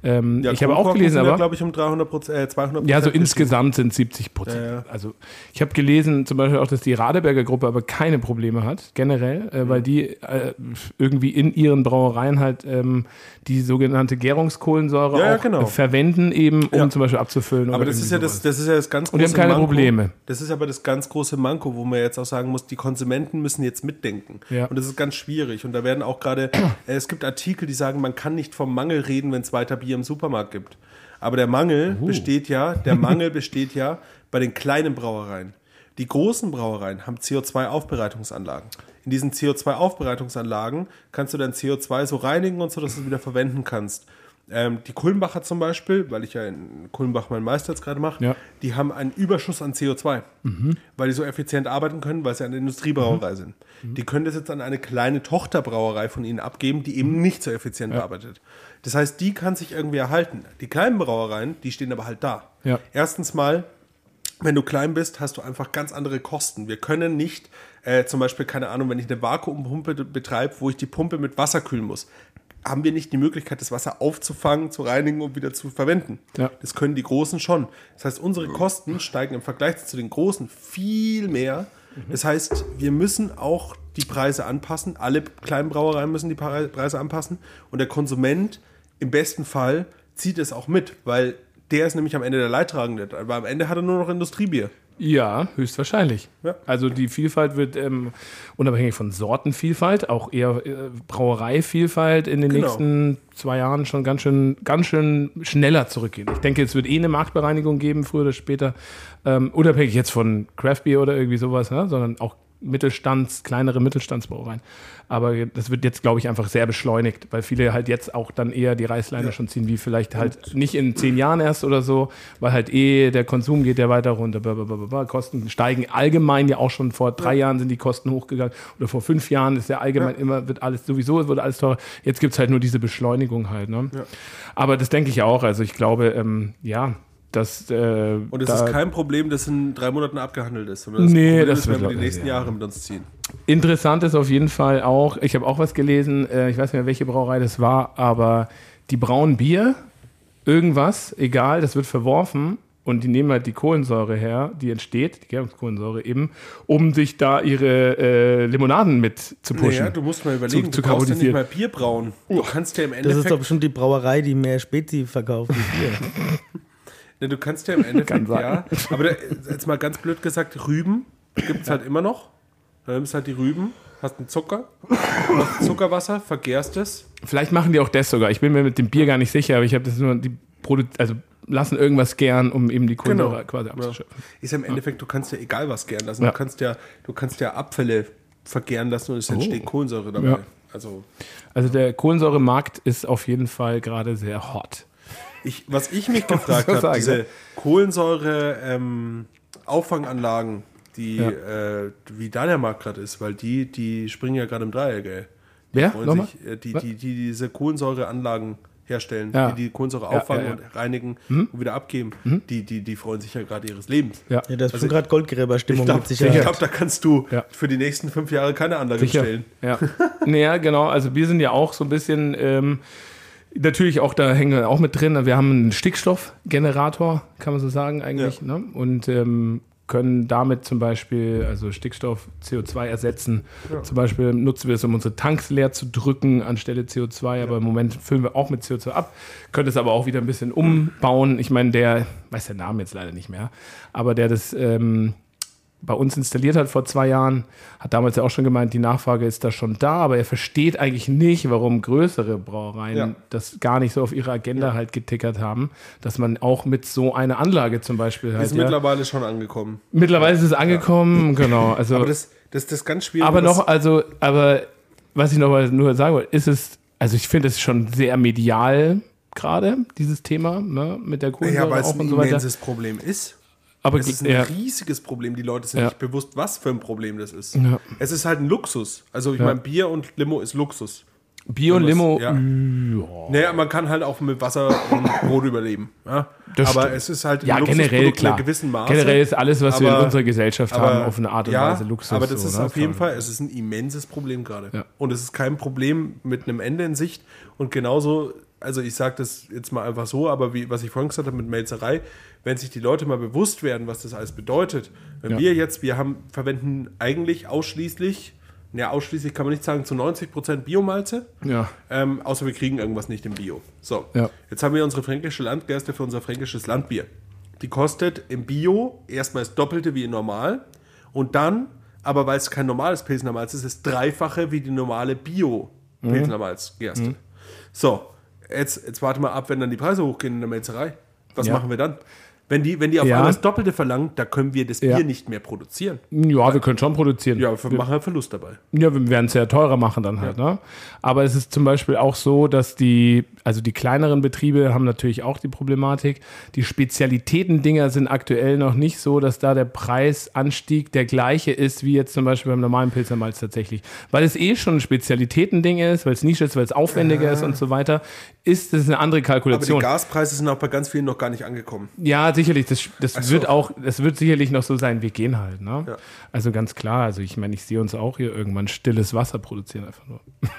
Ähm, ich habe auch gelesen, sind ja, aber glaube ich, um 300 Prozent, äh, 200 ja, so insgesamt sind 70 Prozent. Ja, ja. Also ich habe gelesen, zum Beispiel auch, dass die Radeberger Gruppe aber keine Probleme hat, generell, äh, Mhm. weil die äh, irgendwie in ihren Brauereien halt ähm, die sogenannte Gärungskohlensäure Ja, ja, auch genau. äh, verwenden, eben um Ja. zum Beispiel abzufüllen. Aber das ist, ja das, das ist ja das ganz große Und die haben keine Manko. Probleme. Das ist aber das ganz große Manko, wo man jetzt auch sagen muss, die Konsumenten müssen jetzt mitdenken. Ja. Und das ist ganz schwierig. Und da werden auch gerade, äh, es gibt Artikel, die sagen, man kann nicht vom Mangel reden, wenn es weiter Bier im Supermarkt gibt. Aber der Mangel Uh. besteht ja, der Mangel besteht ja bei den kleinen Brauereien. Die großen Brauereien haben CO2-Aufbereitungsanlagen. In diesen CO2-Aufbereitungsanlagen kannst du dein CO2 so reinigen und so, dass du es wieder verwenden kannst. Ähm, die Kulmbacher zum Beispiel, weil ich ja in Kulmbach meinen Meister jetzt gerade mache, Ja. die haben einen Überschuss an CO2, weil die so effizient arbeiten können, weil sie eine Industriebrauerei sind. Die können das jetzt an eine kleine Tochterbrauerei von ihnen abgeben, die eben nicht so effizient arbeitet. Das heißt, die kann sich irgendwie erhalten. Die kleinen Brauereien, die stehen aber halt da. Ja. Erstens mal, wenn du klein bist, hast du einfach ganz andere Kosten. Wir können nicht, äh, zum Beispiel, keine Ahnung, wenn ich eine Vakuumpumpe betreibe, wo ich die Pumpe mit Wasser kühlen muss, haben wir nicht die Möglichkeit, das Wasser aufzufangen, zu reinigen und wieder zu verwenden. Ja. Das können die Großen schon. Das heißt, unsere Kosten steigen im Vergleich zu den Großen viel mehr, Das heißt, wir müssen auch die Preise anpassen. Alle kleinen Brauereien müssen die Pre- Preise anpassen. Und der Konsument im besten Fall zieht es auch mit, weil der ist nämlich am Ende der Leidtragende. Aber am Ende hat er nur noch Industriebier. Ja, höchstwahrscheinlich. Ja. Also die Vielfalt wird ähm, unabhängig von Sortenvielfalt, auch eher äh, Brauereivielfalt in den Genau. nächsten zwei Jahren schon ganz schön, ganz schön schneller zurückgehen. Ich denke, es wird eh eine Marktbereinigung geben, früher oder später, ähm, unabhängig jetzt von Craft Beer oder irgendwie sowas, ne? sondern auch Mittelstands, kleinere Mittelstandsbrauereien. Aber das wird jetzt, glaube ich, einfach sehr beschleunigt, weil viele halt jetzt auch dann eher die Reißleine schon ziehen, wie vielleicht halt nicht in zehn Jahren erst oder so, weil halt eh der Konsum geht ja weiter runter. Blablabla. Kosten steigen allgemein ja auch schon vor drei Jahren sind die Kosten hochgegangen oder vor fünf Jahren ist ja allgemein immer, wird alles sowieso, wird alles teurer. Jetzt gibt es halt nur diese Beschleunigung halt. Ne? Aber das denke ich auch. Also ich glaube, ähm, ja, dass. Äh, Und es da- ist kein Problem, das in drei Monaten abgehandelt ist. das Nee, Problem das ist, wenn wir die nächsten ja. Jahre mit uns ziehen. Interessant ist auf jeden Fall auch, ich habe auch was gelesen, äh, ich weiß nicht mehr, welche Brauerei das war, aber die brauen Bier, irgendwas, egal, das wird verworfen und die nehmen halt die Kohlensäure her, die entsteht, die Gärungskohlensäure eben, um sich da ihre äh, Limonaden mit zu pushen. Naja, du musst mal überlegen, Zu- zu du brauchst ja nicht mal Bier brauen. Du kannst ja im Das ist Endeffekt doch bestimmt die Brauerei, die mehr Spezi verkauft wie Bier. Ja, du kannst ja im Endeffekt, ja. Aber da, jetzt mal ganz blöd gesagt, Rüben gibt es halt immer noch. Dann nimmst halt die Rüben, hast einen Zucker, hast Zuckerwasser, vergärst es. Vielleicht machen die auch das sogar. Ich bin mir mit dem Bier gar nicht sicher, aber ich habe das nur, die Produ also lassen irgendwas gern, um eben die Kohlensäure Genau. quasi Ja. abzuschöpfen. Ist ja im Endeffekt, du kannst ja egal was gären lassen. Ja. Du, kannst ja, du kannst ja Abfälle vergären lassen und es entsteht Kohlensäure dabei. Ja. Also Also der Kohlensäuremarkt ist auf jeden Fall gerade sehr hot. Ich, was ich mich gefragt so habe, diese? Kohlensäure-Auffanganlagen, die, Ja. äh, wie da der Markt gerade ist, weil die, die springen ja gerade im Dreieck, ey. Wer? freuen Nochmal? sich, äh, die, die, die diese Kohlensäureanlagen herstellen, Ja. die die Kohlensäure Ja, auffangen ja, Mhm. ja. und reinigen und wieder abgeben, die, die, die freuen sich ja gerade ihres Lebens. Ja. Ja, das ist Also schon gerade Goldgräberstimmung Ich glaube, glaub, da kannst du Ja. für die nächsten fünf Jahre keine Anlage Sicher. stellen. Ja. naja, genau. Also wir sind ja auch so ein bisschen, ähm, natürlich auch, da hängen wir auch mit drin. Wir haben einen Stickstoffgenerator, kann man so sagen eigentlich. Ne? Und ähm, können damit zum Beispiel, also Stickstoff, CO2 ersetzen. Zum Beispiel nutzen wir es, um unsere Tanks leer zu drücken anstelle CO2, aber im Moment füllen wir auch mit CO2 ab. Können es aber auch wieder ein bisschen umbauen. Ich meine, der, weiß der Name jetzt leider nicht mehr, aber der das ähm, bei uns installiert hat vor zwei Jahren, hat damals ja auch schon gemeint, die Nachfrage ist da schon da, aber er versteht eigentlich nicht, warum größere Brauereien Ja. das gar nicht so auf ihre Agenda halt getickert haben, dass man auch mit so einer Anlage zum Beispiel halt. Ist Ja, mittlerweile schon angekommen. mittlerweile ist es angekommen, genau. Also, Aber aber, das, das, das ist ganz schwierig. noch, also, aber was ich noch mal nur sagen wollte, ist es, also ich finde es schon sehr medial gerade, dieses Thema, ne, mit der Kohlensäure ja, weil es auch ein und so weiter. immenses Problem ist. Aber Es ist ein ja, riesiges Problem. Die Leute sind Ja. nicht bewusst, was für ein Problem das ist. Ja. Es ist halt ein Luxus. Also ich meine, Bier und Limo ist Luxus. Bier und Limo, Ja. Naja, man kann halt auch mit Wasser und Brot überleben. Aber stimmt. es ist halt ein Ja, generell klar. gewissen Maße. Generell ist alles, was wir in Aber- unserer Gesellschaft haben, auf eine Art und Weise Luxus. Aber das so, ist ne? auf jeden. Fall, es ist ein immenses Problem gerade. Und es ist kein Problem mit einem Ende in Sicht. Und genauso, also ich sage das jetzt mal einfach so, aber wie, was ich vorhin gesagt habe mit Melzerei, wenn sich die Leute mal bewusst werden, was das alles bedeutet. Wenn Ja. wir jetzt, wir haben, verwenden eigentlich ausschließlich, ja ausschließlich kann man nicht sagen, zu 90% Biomalze. Ja. Ähm, außer wir kriegen irgendwas nicht im Bio. So, Ja. jetzt haben wir unsere fränkische Landgerste für unser fränkisches Landbier. Die kostet im Bio erstmal das Doppelte wie normal und dann, aber weil es kein normales Pilsner Malz ist, das Dreifache wie die normale Bio-Pilsner Malzgerste. So, jetzt, jetzt warte mal ab, wenn dann die Preise hochgehen in der Melzerei. Was Ja. machen wir dann? Wenn die, wenn die auf Ja. einmal das Doppelte verlangen, da können wir das Ja. Bier nicht mehr produzieren. Ja, wir können schon produzieren. Ja, wir machen einen Verlust dabei. Ja, wir werden es ja teurer machen dann halt. Ne? Aber es ist zum Beispiel auch so, dass die, also die kleineren Betriebe haben natürlich auch die Problematik. Die Spezialitäten-Dinger sind aktuell noch nicht so, dass da der Preisanstieg der gleiche ist, wie jetzt zum Beispiel beim normalen Pilzermalz tatsächlich. Weil es eh schon ein Spezialitätending ist, weil es Nische ist, weil es aufwendiger ist und so weiter, ist es eine andere Aber die Kalkulation. Gaspreise sind auch bei ganz vielen noch gar nicht angekommen. Ja, sicherlich. Das, das so. wird auch, das wird sicherlich noch so sein. Wir gehen halt, ne? Ja. Also ganz klar. Also ich meine, ich sehe uns auch hier irgendwann stilles Wasser produzieren einfach nur.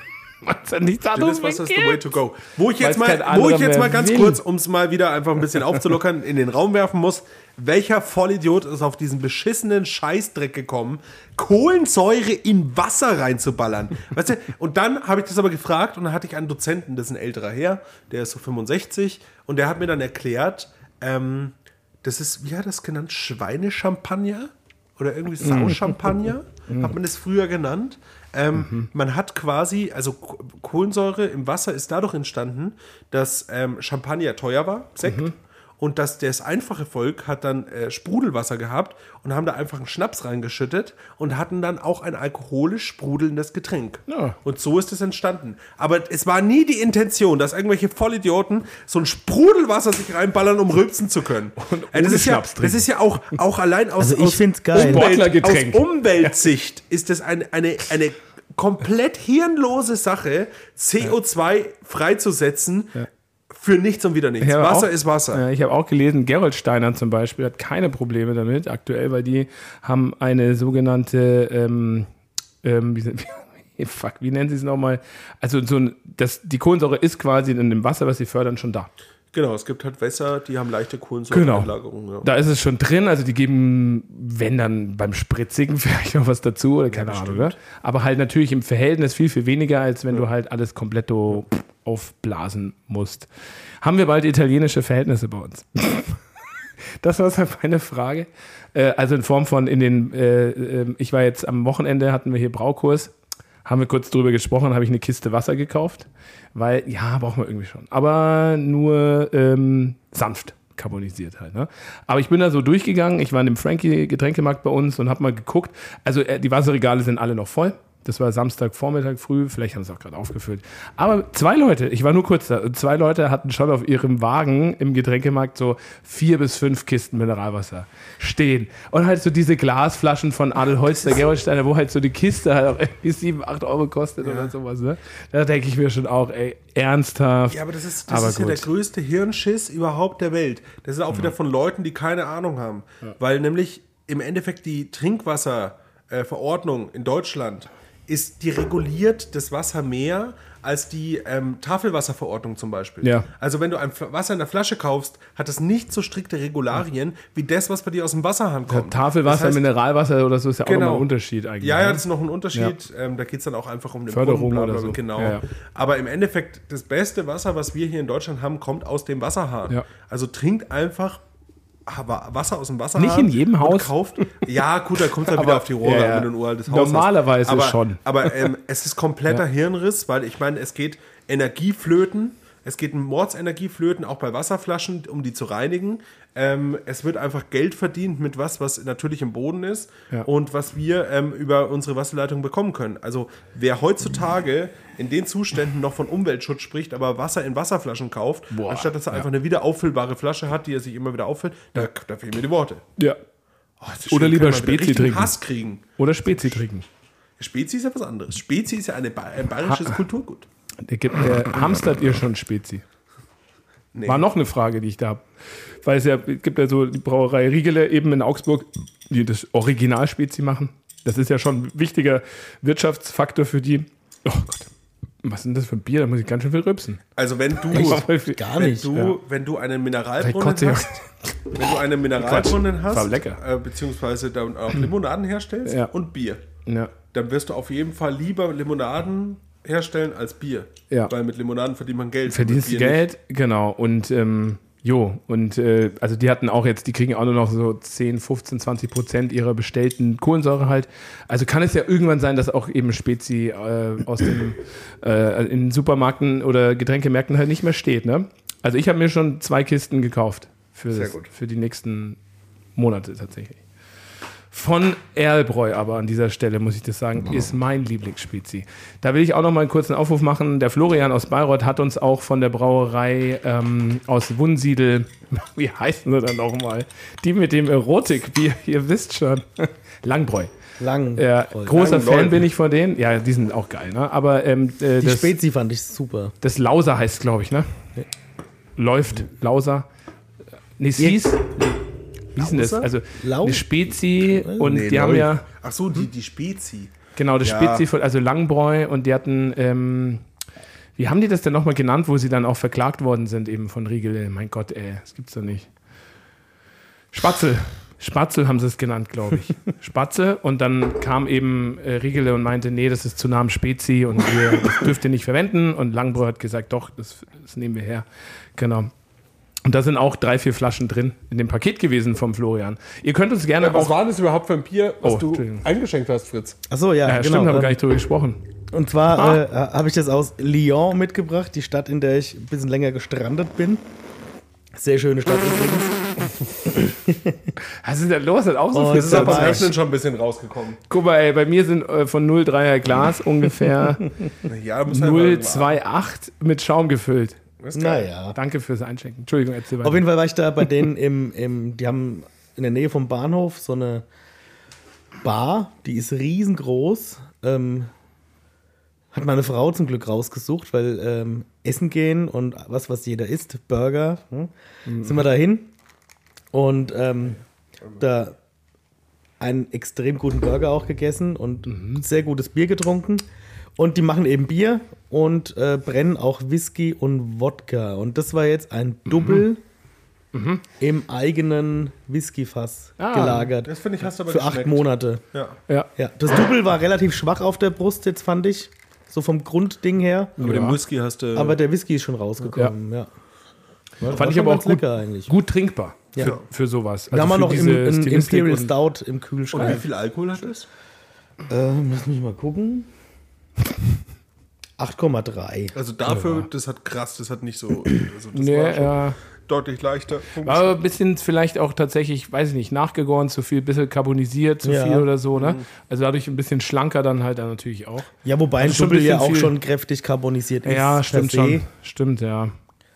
Nichts Stilles anderes Wasser ist the way to go. Wo ich jetzt Weil's mal, wo ich jetzt mal ganz will. kurz, um es mal wieder einfach ein bisschen aufzulockern, in den Raum werfen muss. Welcher Vollidiot ist auf diesen beschissenen Scheißdreck gekommen, Kohlensäure in Wasser reinzuballern? Weißt du? Und dann habe ich das aber gefragt und dann hatte ich einen Dozenten, das ist ein älterer Herr, der ist so 65 und der hat mir dann erklärt, ähm, das ist, wie hat das genannt, Schweinechampagner? Oder irgendwie Sauchampagner, hat man das früher genannt. Ähm, Man hat quasi, also Ko- Kohlensäure im Wasser ist dadurch entstanden, dass ähm, Champagner teuer war, Sekt, und dass das einfache Volk hat dann äh, Sprudelwasser gehabt und haben da einfach einen Schnaps reingeschüttet und hatten dann auch ein alkoholisch sprudelndes Getränk. Ja. Und so ist es entstanden. Aber es war nie die Intention, dass irgendwelche Vollidioten so ein Sprudelwasser sich reinballern, um rülpsen zu können. Und ohne das, ist ja, Schnaps das ist ja auch, auch allein aus, Also ich aus geil. Umwelt, aus Umweltsicht ist das eine, eine, eine komplett hirnlose Sache, CO2 freizusetzen für nichts und wieder nichts. Wasser auch- ist Wasser. Ja, ich habe auch gelesen, Gerolsteiner zum Beispiel hat keine Probleme damit aktuell, weil die haben eine sogenannte, ähm, ähm, wie, wie, fuck, wie nennen sie es nochmal? Also so ein, das, die Kohlensäure ist quasi in dem Wasser, was sie fördern, schon da. Genau, es gibt halt Wässer, die haben leichte Genau. Kohlensäureeinlagerung. Ja. Da ist es schon drin, also die geben, wenn dann beim Spritzigen vielleicht noch was dazu oder keine Ahnung, ne? aber halt natürlich im Verhältnis viel, viel weniger, als wenn du halt alles komplett so aufblasen musst. Haben wir bald italienische Verhältnisse bei uns? Das war so meine Frage. Äh, also in Form von in den, äh, äh, ich war jetzt am Wochenende, hatten wir hier Braukurs, haben wir kurz drüber gesprochen, habe ich eine Kiste Wasser gekauft, weil, ja, brauchen wir irgendwie schon. Aber nur ähm, sanft carbonisiert halt. Ne? Aber ich bin da so durchgegangen, ich war in dem Frankie Getränkemarkt bei uns und habe mal geguckt. Also äh, die Wasserregale sind alle noch voll. Das war Samstagvormittag früh, vielleicht haben sie es auch gerade aufgefüllt. Aber zwei Leute, ich war nur kurz da, zwei Leute hatten schon auf ihrem Wagen im Getränkemarkt so vier bis fünf Kisten Mineralwasser stehen. Und halt so diese Glasflaschen von Adelholz, der Gerolsteiner, wo halt so die Kiste halt auch irgendwie sieben, acht Euro kostet oder sowas. Ne? Da denke ich mir schon auch, ey, ernsthaft. Ja, aber das ist, das Aber ist ja der größte Hirnschiss überhaupt der Welt. Das ist auch wieder von Leuten, die keine Ahnung haben. Weil nämlich im Endeffekt die Trinkwasserverordnung in Deutschland ist, die reguliert das Wasser mehr als die ähm, Tafelwasserverordnung zum Beispiel. Ja. Also wenn du ein Wasser in der Flasche kaufst, hat es nicht so strikte Regularien wie das, was bei dir aus dem Wasserhahn kommt. Tafelwasser, Das heißt- Mineralwasser oder so ist ja auch Genau. nochmal ein Unterschied eigentlich. Ja, ja, ne? das ist noch ein Unterschied. Ähm, da geht es dann auch einfach um den Förderung Brunnen, oder so. Genau. Ja, ja. Aber im Endeffekt, das beste Wasser, was wir hier in Deutschland haben, kommt aus dem Wasserhahn. Ja. Also trinkt einfach Wasser aus dem Wasserhahn. Nicht in jedem Haus. Kauft, ja, gut, da kommt es dann wieder auf die Rohre, ja, ja. wenn du ein uraltes Haus Normalerweise hast. Aber, schon. Aber ähm, es ist kompletter Hirnriss, weil ich meine, es geht Energieflöten. Es geht Mordsenergieflöten, auch bei Wasserflaschen, um die zu reinigen. Ähm, es wird einfach Geld verdient mit was, was natürlich im Boden ist Ja. und was wir ähm, über unsere Wasserleitung bekommen können. Also wer heutzutage in den Zuständen noch von Umweltschutz spricht, aber Wasser in Wasserflaschen kauft, Boah, anstatt dass er einfach eine wieder auffüllbare Flasche hat, die er sich immer wieder auffüllt, da, da fehlen mir die Worte. Ja. Oh, Oder lieber Spezi trinken. Hass kriegen. Oder Spezi trinken. Spezi ist ja was anderes. Spezi ist ja eine ein bayerisches Kulturgut. Der, gibt, der hamstert ihr schon Spezi? Nee. War noch eine Frage, die ich da habe. Weil es ja es gibt ja so die Brauerei Riegele eben in Augsburg, die das Original Spezi machen. Das ist ja schon ein wichtiger Wirtschaftsfaktor für die. Oh Gott. Was ist denn das für ein Bier? Da muss ich ganz schön viel rübsen. Also wenn du, Gar wenn nicht. du, ja. wenn du einen Mineralbrunnen hast, wenn du einen Mineralbrunnen hast, War lecker. Äh, beziehungsweise dann auch Limonaden herstellst Ja. und Bier, Ja. dann wirst du auf jeden Fall lieber Limonaden herstellen als Bier. Ja. Weil mit Limonaden verdient man Geld. Verdienst Geld, genau. Und ähm, jo, und äh, also die hatten auch jetzt, die kriegen auch nur noch so 10, 15, 20 Prozent ihrer bestellten Kohlensäure halt. Also kann es ja irgendwann sein, dass auch eben Spezi äh, aus dem äh, in Supermärkten oder Getränkemärkten halt nicht mehr steht, ne? Also ich habe mir schon zwei Kisten gekauft für, das, für die nächsten Monate tatsächlich. Von Erlbräu aber an dieser Stelle, muss ich das sagen, ist mein Lieblingsspezi. Da will ich auch noch mal einen kurzen Aufruf machen. Der Florian aus Bayreuth hat uns auch von der Brauerei ähm, aus Wunsiedel, wie heißen sie dann noch mal? Die mit dem Erotikbier, ihr wisst schon. Langbräu. Lang. Ja, großer Langbräu. Fan bin ich von denen. Ja, die sind auch geil, ne? Aber ähm, äh, Die das, Spezi fand ich super. das Lauser heißt, glaube ich, ne? Läuft, Lauser. Nee, es hieß. Wie ist denn das? Also Lau- eine Spezi und Nee, die haben neu. ja Ach so, die, die Spezi. genau das Ja. Spezi von also Langbräu und die hatten ähm, Wie haben die das denn nochmal genannt, wo sie dann auch verklagt worden sind, eben von Riegele? Mein Gott, ey, das gibt's doch nicht. Spatzel. Spatzel haben sie es genannt, glaube ich. Spatze. Und dann kam eben äh, Riegele und meinte, nee, das ist zu nah am Spezi und wir, das dürft ihr nicht verwenden. Und Langbräu hat gesagt, doch, das, das nehmen wir her. Genau. Und da sind auch drei, vier Flaschen drin in dem Paket gewesen vom Florian. Ihr könnt uns gerne Was auch. war das überhaupt für ein Bier, was Oh, du eingeschenkt hast, Fritz? Achso, ja, Ja, genau. stimmt, haben wir ähm, gar nicht drüber gesprochen. Und zwar Ah. äh, habe ich das aus Lyon mitgebracht, die Stadt, in der ich ein bisschen länger gestrandet bin. Sehr schöne Stadt übrigens. Was ist denn los? Hat auch so Oh, viel ist aber Öffnen schon ein bisschen rausgekommen. Guck mal, ey, bei mir sind äh, von 0,3er Glas ungefähr Ja, muss man mal- 0,28 mit Schaum gefüllt. Naja. Danke fürs Einschenken. Entschuldigung, erzähl weiter. Auf jeden Fall war ich da bei denen im, im, die haben in der Nähe vom Bahnhof so eine Bar, die ist riesengroß. Ähm, hat meine Frau zum Glück rausgesucht, weil ähm, Essen gehen und was, was jeder isst, Burger, hm, sind wir dahin. Und ähm, da einen extrem guten Burger auch gegessen und sehr gutes Bier getrunken. Und die machen eben Bier und äh, brennen auch Whisky und Wodka. Und das war jetzt ein Double im eigenen Whiskyfass Ah, gelagert. Das finde ich, hast du aber Für acht geschmeckt. Monate. Ja. ja. Ja, das Double war relativ schwach auf der Brust, jetzt fand ich. So vom Grundding her. Aber den Whisky hast du. Aber der Whisky ist schon rausgekommen, ja. War- war Fand ich aber auch gut, eigentlich. gut trinkbar Ja. für, für sowas. Wir haben für auch noch im, Imperial Stout im und wie Kühlschrank. viel Alkohol hat es? Äh, lass mich mal gucken. 8,3. Also dafür, das hat krass, das hat nicht so. Also das Nee, war schon ja. deutlich leichter. Punkt. Aber ein bisschen vielleicht auch tatsächlich, weiß ich nicht, nachgegoren, zu viel, bisschen carbonisiert, zu Ja. viel oder so, Mhm. ne? Also dadurch ein bisschen schlanker dann halt dann natürlich auch. Ja, wobei ein Also ein Double ja auch viel. schon kräftig carbonisiert ist. Ja, stimmt schon. Stimmt, ja.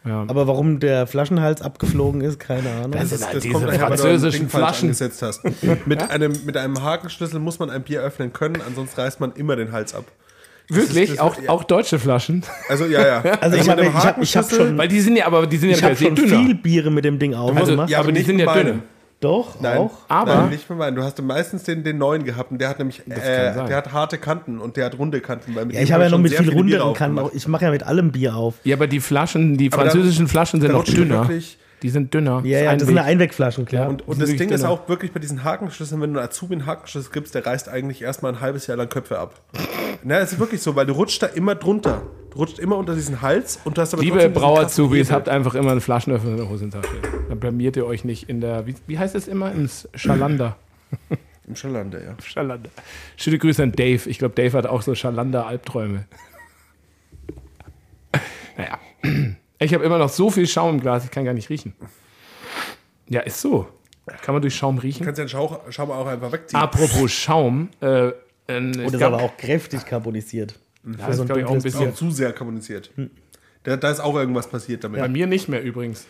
ja. Aber warum der Flaschenhals abgeflogen ist, keine Ahnung. Das Das, ist halt das diese kommt daher, weil du ein französischen Flaschen. hast. Mit, einem, mit einem Hakenschlüssel muss man ein Bier öffnen können, ansonsten reißt man immer den Hals ab. Wirklich? das- auch, ja. auch deutsche Flaschen? Also ja, ja. Also ich mit habe ich hab, ich hab schon, Weil die sind ja, aber die sind ja ich per schon dünner. viel Biere mit dem Ding aufgemacht. ja, aber die nicht sind mit ja meinem. dünne. Doch, Nein, auch. Aber- Nein, nicht mit meinem. Du hast meistens den, den neuen gehabt und der hat nämlich, äh, der hat harte Kanten und der hat runde Kanten. Weil mit Ja, ich habe ja noch mit viel runderen Kanten. Ich mache ja mit allem Bier auf. Ja, aber die Flaschen, die Aber französischen Flaschen sind noch du dünner. wirklich- Die sind dünner. Ja, ja, das sind Weg. Einwegflaschen, klar. Und, Die und sind das Ding ist dünner. auch wirklich bei diesen Hakenschlüsseln, wenn du einen Azubi einen Hakenschlüssel gibst, der reißt eigentlich erstmal ein halbes Jahr lang Köpfe ab. Na, es ist wirklich so, weil du rutscht da immer drunter. Du rutscht immer unter diesen Hals und du hast aber Liebe Brauerzubis, habt einfach immer einen Flaschenöffner in der Hosentasche. Dann blamiert ihr euch nicht in der, wie, wie heißt es immer? Im Schalander. Im Schalander, ja. Schalander. Schöne Grüße an Dave. Ich glaube, Dave hat auch so Schalander-Albträume. naja. Ich habe immer noch so viel Schaum im Glas, ich kann gar nicht riechen. Ja, ist so. Kann man durch Schaum Du riechen? kannst ja den Schau, Schaum auch einfach wegziehen. Apropos Schaum. Äh, Und es ist aber auch kräftig carbonisiert. ja, das ist, glaube ich, auch ein ist auch bisschen. zu sehr kommuniziert. Da, da ist auch irgendwas passiert damit. Bei mir nicht mehr übrigens.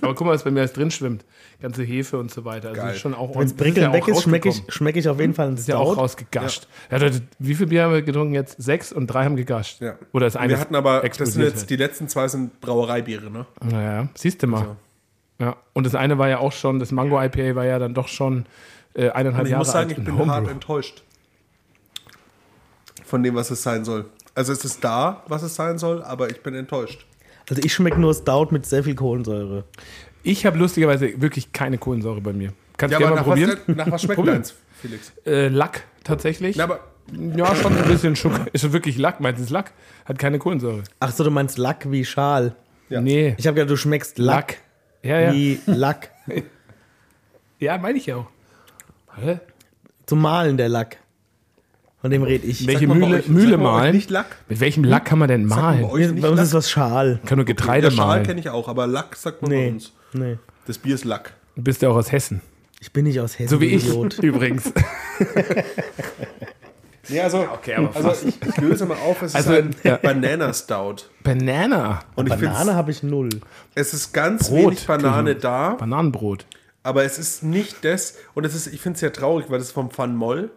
Aber guck mal, was bei mir alles drin schwimmt. Ganze Hefe und so weiter. Also Geil. ist schon auch Wenn es ja weg ist, schmecke ich, schmeck ich auf jeden Fall einen Ist ja auch Stout. rausgegascht. Ja. Leute, wie viel Bier haben wir getrunken jetzt? Sechs und drei haben gegascht. Ja. Oder ist eine Wir hatten aber, das sind jetzt, die letzten zwei sind Brauereibiere, ne? Naja, siehst du mal. Ja. Und das eine war ja auch schon, das Mango IPA war ja dann doch schon äh, eineinhalb Und ich Jahre muss sagen, alt. ich in bin Homebrew. hart enttäuscht von dem, was es sein soll. Also es ist da, was es sein soll, aber ich bin enttäuscht. Also ich schmecke nur Stout mit sehr viel Kohlensäure. Ich habe lustigerweise wirklich keine Kohlensäure bei mir. Kannst Ja, du gerne aber mal nach probieren? was, nach was schmeckt deins, Felix? Äh, Lack tatsächlich. Na, aber ja, schon ein bisschen Schokolade. Ist schon wirklich Lack. Meinst du, es ist Lack? Hat keine Kohlensäure. Ach so, du meinst Lack wie Schal. Ja. Nee. Ich habe gedacht, du schmeckst Lack, Ja, ja. wie Lack. Ja, meine ich ja auch. Hä? Zum Malen der Lack. Von dem rede ich. Welche bei Mühle, euch- Mühle bei malen? Nicht Lack. Mit welchem Lack kann man denn malen? bei Bei uns Lack? ist was Schal. Kann nur Getreide Der Schal malen. kenne ich auch, aber Lack sagt man bei Nee, uns. nee. Das Bier ist Lack. Du bist ja auch aus Hessen. Ich bin nicht aus Hessen. So wie ich Idiot. übrigens. Nee, also, Okay, aber also ich, ich löse mal auf, es Also, ist ein ja. Banana Stout. Banana. Und ich Banane habe ich null. es ist ganz Brot. wenig Banane da, Bananenbrot. aber es ist nicht das, und es ist, ich finde es sehr traurig, weil das ist vom Van Moll.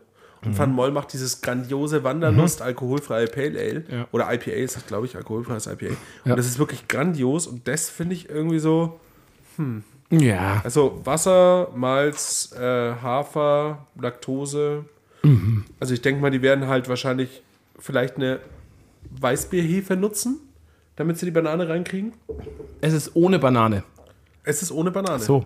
Und Van Moll macht dieses grandiose Wanderlust alkoholfreie Pale Ale. Ja. Oder IPA ist das, glaube ich, alkoholfreies IPA. Ja. Und das ist wirklich grandios und das finde ich irgendwie so, Ja. Also Wasser, Malz, äh, Hafer, Laktose. Also ich denke mal, die werden halt wahrscheinlich vielleicht eine Weißbierhefe nutzen, damit sie die Banane reinkriegen? Es ist ohne Banane. Es ist ohne Banane. So.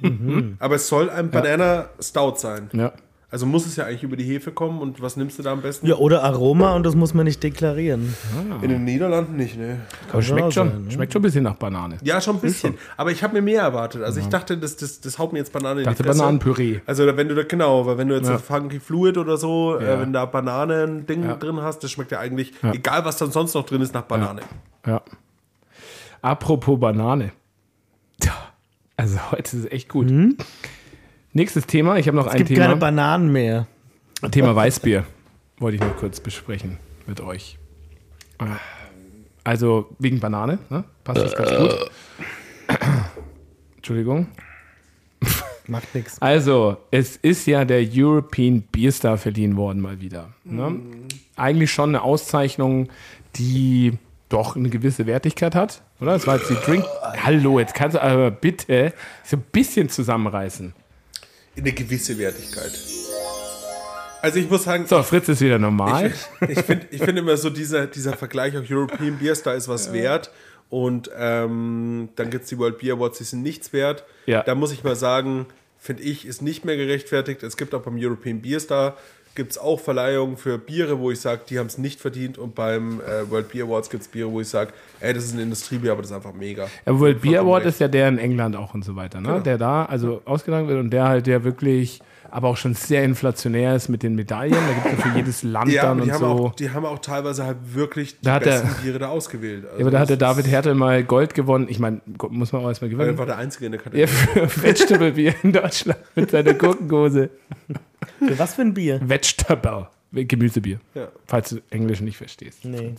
Aber es soll ein Banana Stout sein. Ja. Also muss es ja eigentlich über die Hefe kommen. Und was nimmst du da am besten? Ja, oder Aroma und das muss man nicht deklarieren. In den Niederlanden nicht, ne? Aber schmeckt schon, sein, ne? schmeckt schon ein bisschen nach Banane. Ja, schon ein bisschen. Aber ich habe mir mehr erwartet. Also ich dachte, das, das, das haut mir jetzt Banane in Dachte die Fresse. Bananenpüree. Also wenn du da, genau, weil wenn du jetzt Ja. ein Funky Fluid oder so, Ja. äh, wenn da Bananen-Ding Ja. drin hast, das schmeckt ja eigentlich, egal was dann sonst noch drin ist, nach Banane. Ja. Apropos Banane. Also heute ist es echt gut. Nächstes Thema. Ich habe noch Es ein gibt keine Thema. Bananen mehr. Thema Weißbier. Wollte ich noch kurz besprechen mit euch. Also wegen Banane, ne? Passt das ganz gut. Entschuldigung. Macht nichts. Also, es ist ja der European Beer Star verliehen worden mal wieder. Ne? Eigentlich schon eine Auszeichnung, die doch eine gewisse Wertigkeit hat, oder? Das war jetzt die Drink. Hallo, jetzt kannst du aber bitte so ein bisschen zusammenreißen. Eine gewisse Wertigkeit. Also ich muss sagen, So, Fritz ist wieder normal. ich finde ich find immer so dieser, dieser Vergleich auf European Beer Star ist was wert. Und ähm, dann gibt es die World Beer Awards, die sind nichts wert. Ja. Da muss ich mal sagen, finde ich, ist nicht mehr gerechtfertigt. Es gibt auch beim European Beer Star gibt es auch Verleihungen für Biere, wo ich sage, die haben es nicht verdient. Und beim äh, World Beer Awards gibt es Biere, wo ich sage, ey, das ist ein Industriebier, aber das ist einfach mega. Der World Beer Award ist ja der in England auch und so weiter, ne? Genau. Der da also ausgetragen wird und der halt der wirklich, aber auch schon sehr inflationär ist mit den Medaillen. Da gibt es ja für jedes Land Ja, dann und so. auch, die haben auch teilweise halt wirklich die Da hat der- besten Biere da ausgewählt. Also ja, aber da hat der David Hertel mal Gold gewonnen. Ich meine, muss man auch erstmal gewinnen. Er war der Einzige in der Kategorie. Ja, für Vegetable Bier in Deutschland mit seiner Gurkengose. Für was für ein Bier? Vegetable. Gemüsebier. Ja. Falls du Englisch nicht verstehst. Nee.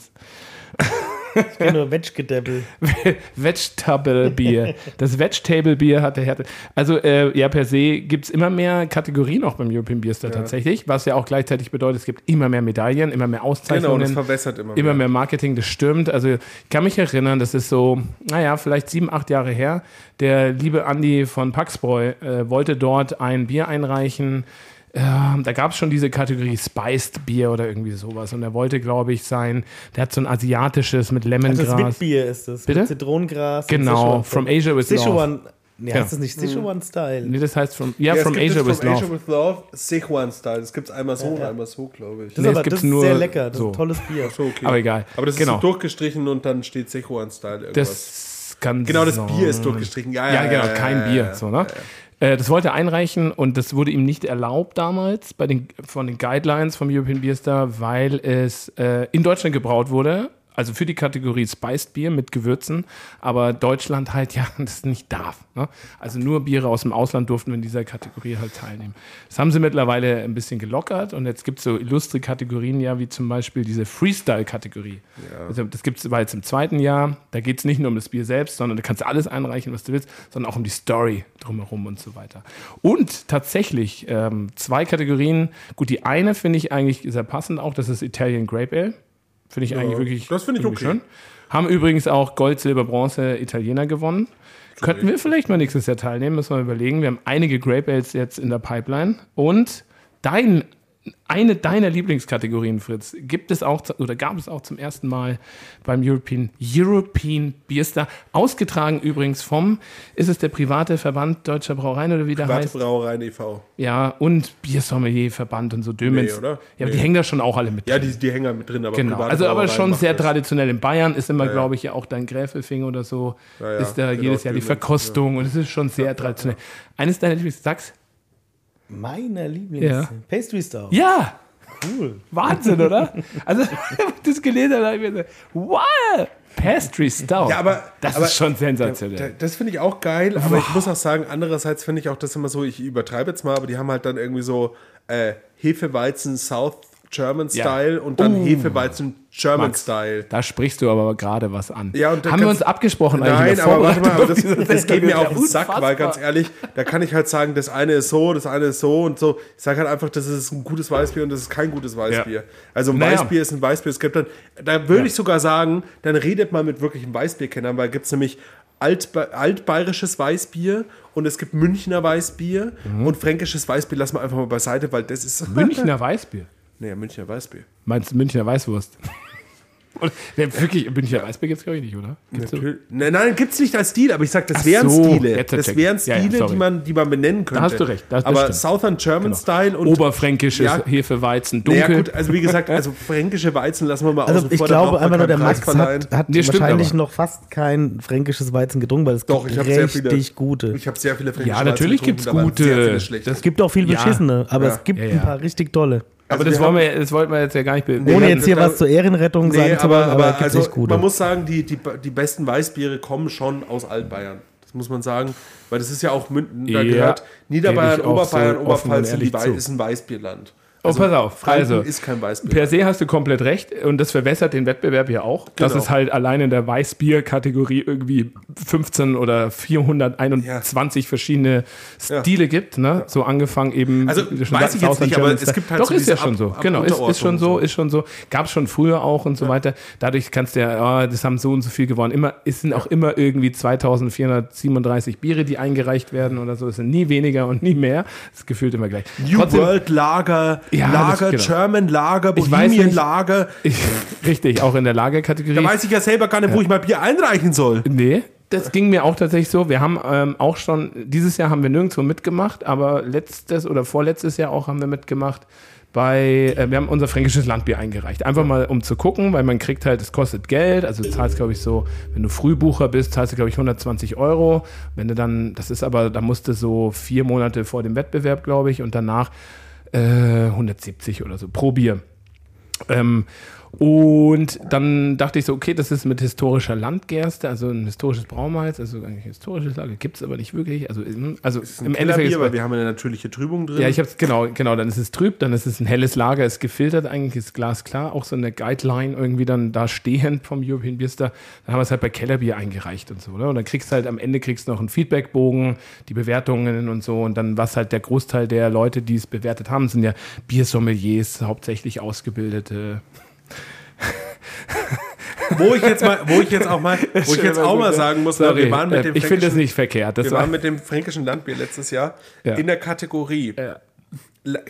Ich kenne nur Vegetable. Vegetable Bier. Das Vegetable Bier hat der Härte. Also, äh, ja, per se gibt es immer mehr Kategorien auch beim European Beer Star tatsächlich, was ja auch gleichzeitig bedeutet, es gibt immer mehr Medaillen, immer mehr Genau, Auszeichnungen. das verwässert immer. immer mehr. mehr Marketing, das stimmt. Also ich kann mich erinnern, das ist so, naja, vielleicht sieben, acht Jahre her. Der liebe Andi von Paxbräu äh, wollte dort ein Bier einreichen. Ähm, da gab es schon diese Kategorie Spiced Bier oder irgendwie sowas. Und er wollte, glaube ich, sein, der hat so ein asiatisches mit Also Lemongras. das Wildbier ist das. Bitte? Mit Zitronengras. und Genau, From Asia with Love. Sichuan. Nee, Ja. heißt das nicht Sichuan-Style? Nee, das heißt from, ja, Ja, from Asia with From Love. Asia with Love, Sichuan-Style. Das gibt es einmal so und ja. einmal so, glaube ich. Das, Nee, ist aber, gibt's das ist nur sehr lecker. Das so. ist ein tolles Bier. So, okay. Aber egal. Aber das ist Genau. so durchgestrichen und dann steht Sichuan-Style irgendwas. Das kann genau, das. Bier ist durchgestrichen. Ja, Ja, ja, genau, ja, kein ja, Bier. ja. So, ne? Äh, Das wollte er einreichen und das wurde ihm nicht erlaubt damals bei den, von den Guidelines vom European Beer Star, weil es äh, in Deutschland gebraut wurde. Also für die Kategorie Spiced Bier mit Gewürzen, aber Deutschland halt ja das nicht darf. Ne? Also nur Biere aus dem Ausland durften in dieser Kategorie halt teilnehmen. Das haben sie mittlerweile ein bisschen gelockert und jetzt gibt es so illustre Kategorien, ja, wie zum Beispiel diese Freestyle-Kategorie. Also das gibt es jetzt im zweiten Jahr. Da geht es nicht nur um das Bier selbst, sondern da kannst du alles einreichen, was du willst, sondern auch um die Story drumherum und so weiter. Und tatsächlich ähm, zwei Kategorien. Gut, die eine finde ich eigentlich sehr passend auch, das ist Italian Grape Ale. Finde ich eigentlich wirklich das finde ich okay. schön. Haben übrigens auch Gold, Silber, Bronze Italiener gewonnen. Könnten wir vielleicht mal nächstes Jahr teilnehmen, müssen wir überlegen. Wir haben einige Grape Ales jetzt in der Pipeline. Und dein, eine deiner Lieblingskategorien, Fritz, gibt es auch oder gab es auch zum ersten Mal beim European, European Beer Star. Ausgetragen übrigens vom, ist es der private Verband Deutscher Brauereien oder wie der Warte heißt? Brauereien e.V. Ja, und Biersommelier-Verband und so Dömens. Nee, oder? Ja, aber Nee. die hängen da schon auch alle mit Ja, drin. die, die hängen halt mit drin, aber Genau, private also aber schon sehr das. traditionell. In Bayern ist immer, Ja, ja. glaube ich, ja auch dein Gräfelfinger oder so, Ja, ja, ist da genau, jedes Jahr die Verkostung und es ist schon sehr traditionell. Eines deiner Lieblingssacks? Meiner Lieblings. Ja. Pastry Star. Ja! Cool. Wahnsinn, oder? Also, wenn ich das gelesen habe, habe ich mir gesagt, wow! Pastry Stout. Ja, aber das aber, ist schon Da- sensationell. Das finde ich auch geil, aber ich muss auch sagen, andererseits finde ich auch das immer so, ich übertreibe jetzt mal, aber die haben halt dann irgendwie so äh, Hefeweizen South German Ja. Style und dann Uh. Hefeweizen German Max, Style. Da sprichst du aber gerade was an. Ja, und haben wir uns abgesprochen Nein, aber warte mal, aber das, das geht mir auf den Sack, weil ganz ehrlich, da kann ich halt sagen, das eine ist so, das eine ist so und so. Ich sage halt einfach, das ist ein gutes Weißbier und das ist kein gutes Weißbier. Ja. Also ein Naja. Weißbier ist ein Weißbier. Es gibt dann, da würde ich sogar sagen, dann redet mal mit wirklichen Weißbierkennern, weil gibt es nämlich Altba altbayerisches Weißbier und es gibt Münchner Weißbier Mhm. und fränkisches Weißbier lassen wir einfach mal beiseite, weil das ist Münchner Weißbier. Nee, Münchner Weißbier. Meinst du Münchner Weißwurst? Und, ne, wirklich, Münchner Weißbier gibt es, glaube ich, nicht, oder? Natürlich. Nein, nein, gibt's nicht als Stil, aber ich sag, das Ach wären so, Stile. Das wären Ja, ja, Stile, sorry. die, man, die man benennen könnte. hast du recht, das- das aber stimmt. Southern German Style und Oberfränkisches Ja. Hefeweizen, naja, dunkel. gut, also wie gesagt, also fränkische Weizen lassen wir mal Also außen ich vor, da glaube einfach nur, der Max hat, hat Nee, wahrscheinlich aber. noch fast kein fränkisches Weizen getrunken, weil es Doch, gibt ich habe sehr richtig viele. gute. Ich habe sehr viele fränkische Ja, natürlich Weizen gibt's getrunken, da waren gute. Es gibt auch viel Ja. beschissene, aber Ja. es gibt Ja, ein ja. paar richtig tolle. Aber Also das, wir wollen wir, das wollten wir jetzt ja gar nicht be Ohne jetzt hier was zur Ehrenrettung Nee, sagen zu aber, wollen, aber, aber es gibt also, gute. man muss sagen, die, die, die besten Weißbiere kommen schon aus Altbayern. Das muss man sagen, weil das ist ja auch Münden, da Ja, gehört Niederbayern, Oberbayern, so Oberpfalz ist ein Weißbierland. Oh, pass auf. Also, ist kein Weißbier. per se hast du komplett recht und das verwässert den Wettbewerb ja auch. Das Genau. ist halt allein in der Weißbier-Kategorie irgendwie 15 oder 421 verschiedene Stile gibt. Ne? So angefangen eben. Also, weiß ich jetzt nicht, aber es gibt halt Doch, so ist ja schon so. Ab- genau, ist, ist schon so, so. ist schon so. Gab es schon früher auch und so weiter. Dadurch kannst du ja, oh, das haben so und so viel gewonnen. Immer, es sind auch immer irgendwie 2437 Biere, die eingereicht werden oder so. Es sind nie weniger und nie mehr. Das ist gefühlt immer gleich. New Trotzdem- World Lager, Ja, Lager, das- genau. German Lager, Bohemian nicht- Lager. Ich, richtig, auch in der Lagerkategorie. Da weiß ich ja selber gar nicht, wo ich mein Bier einreichen soll. Nee, das ging mir auch tatsächlich so. Wir haben ähm, auch schon, dieses Jahr haben wir nirgendwo mitgemacht, aber letztes oder vorletztes Jahr auch haben wir mitgemacht bei, äh, wir haben unser fränkisches Landbier eingereicht. Einfach mal, um zu gucken, weil man kriegt halt, es kostet Geld, also du zahlst, glaube ich, so, wenn du Frühbucher bist, zahlst du, glaube ich, 120 Euro. Wenn du dann, das ist aber, da musst du so vier Monate vor dem Wettbewerb, glaube ich, und danach äh, 170 oder so pro Bier. Ähm, und dann dachte ich so, okay, das ist mit historischer Landgerste, also ein historisches Braumalz, also eigentlich historisches Lager, gibt es aber nicht wirklich. Also, im- also im Endeffekt Bier, ist weil wir haben eine natürliche Trübung drin. ja, ich hab's genau, genau, dann ist es trüb, dann ist es ein helles Lager, ist gefiltert, eigentlich ist glasklar, auch so eine Guideline irgendwie dann da stehend vom European Beer Star. Dann haben wir es halt bei Kellerbier eingereicht und so, oder? Und dann kriegst du halt am Ende kriegst noch einen Feedbackbogen, die Bewertungen und so und dann was halt der Großteil der Leute, die es bewertet haben, sind ja Biersommeliers, hauptsächlich ausgebildete. wo ich jetzt mal, wo ich jetzt auch mal, wo ich jetzt auch gut, mal sagen muss, Sorry, wir waren mit äh, dem ich finde fränkischen- nicht verkehrt. Das Wir war, waren mit dem fränkischen Landbier letztes Jahr Ja. in der Kategorie Ja.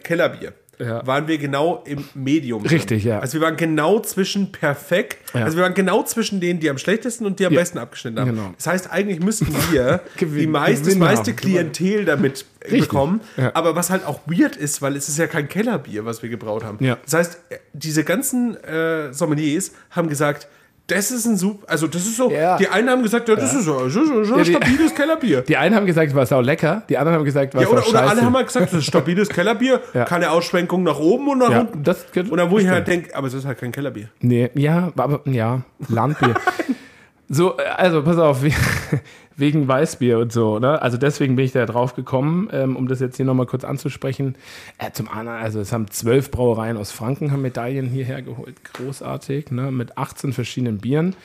Kellerbier. Ja. Waren wir genau im Medium. drin. Richtig, ja. Also wir waren genau zwischen perfekt. Ja. Also wir waren genau zwischen denen, die am schlechtesten und die am Ja. besten abgeschnitten haben. Genau. Das heißt, eigentlich müssten wir die meist, das meiste haben. Klientel damit bekommen. Ja. Aber was halt auch weird ist, weil es ist ja kein Kellerbier, was wir gebraut haben. Ja. Das heißt, diese ganzen äh, Sommeliers haben gesagt, das ist ein super, also das ist so, Ja. die einen haben gesagt, ja, das ist so, so, so, so Ja, ein die- stabiles Kellerbier. die einen haben gesagt, es war sau lecker, die anderen haben gesagt, es war Ja, oder, oder alle haben halt gesagt, das ist stabiles Kellerbier, Ja. keine Ausschwenkung nach oben und nach ja, unten. das, Und dann, wo ich das halt denke, aber es ist halt kein Kellerbier. Nee, ja, aber ja, Landbier. so, äh, also pass auf, we- wegen Weißbier und so, ne? Also deswegen bin ich da drauf gekommen, ähm, um das jetzt hier nochmal kurz anzusprechen. Äh, zum anderen, also es haben zwölf Brauereien aus Franken haben Medaillen hierher geholt, großartig, ne? Mit 18 verschiedenen Bieren.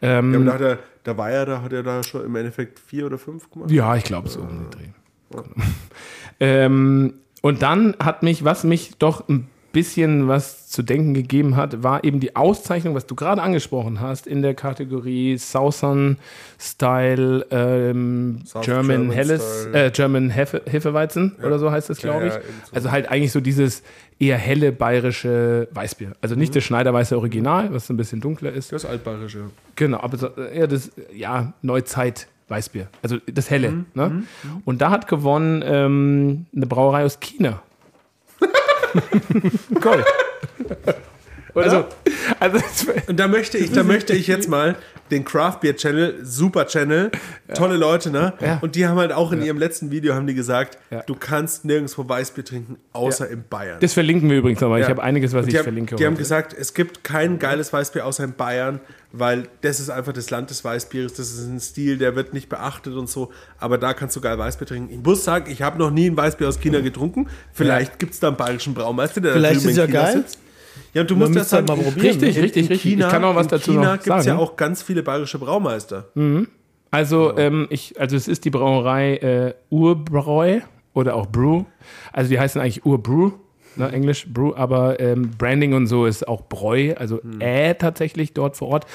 Ja, Ähm, aber da hat er, da war er, da hat er da schon im Endeffekt vier oder fünf gemacht. Ja, ich glaube so um den Dreh. Genau. Ähm, und dann hat mich, was mich doch ein bisschen was zu denken gegeben hat, war eben die Auszeichnung, was du gerade angesprochen hast, in der Kategorie Southern Style ähm, South German German Helles, Style. äh, German Hefe, Hefeweizen oder so heißt es, glaube ja, ich. irgend so. Also halt eigentlich so dieses eher helle bayerische Weißbier. Also nicht das Schneiderweiße Original, was ein bisschen dunkler ist. Das altbayerische. Genau, aber so, ja, das, ja, Neuzeit Weißbier. Also das Helle. Mhm, Ne? Und da hat gewonnen ähm, eine Brauerei aus China. Gold. also, also das- Und da möchte ich, da möchte ich jetzt mal den Craft Beer Channel, super Channel, tolle Leute, ne? Ja. Und die haben halt auch in ihrem letzten Video haben die gesagt, Ja. du kannst nirgendwo Weißbier trinken, außer in Bayern. das verlinken wir übrigens nochmal. Ich Ja. habe einiges, was ich haben, verlinke. Die haben heute. gesagt, es gibt kein geiles Weißbier außer in Bayern, weil das ist einfach das Land des Weißbieres. Das ist ein Stil, der wird nicht beachtet und so. Aber da kannst du geil Weißbier trinken. Ich muss sagen, ich habe noch nie ein Weißbier aus China getrunken. Vielleicht gibt es da einen bayerischen Braumeister, der da Vielleicht drüben ist in ja China geil. sitzt. Ja, und du musst das halt mal probieren. Richtig, in, richtig, in richtig. China, Ich kann auch was in dazu China gibt es ja sagen. auch ganz viele bayerische Braumeister. Also, ähm, ich, also es ist die Brauerei äh, Urbräu oder auch Brew. Also die heißen eigentlich Urbrew, ne, Englisch Brew, aber ähm, Branding und so ist auch Bräu, also äh tatsächlich dort vor Ort.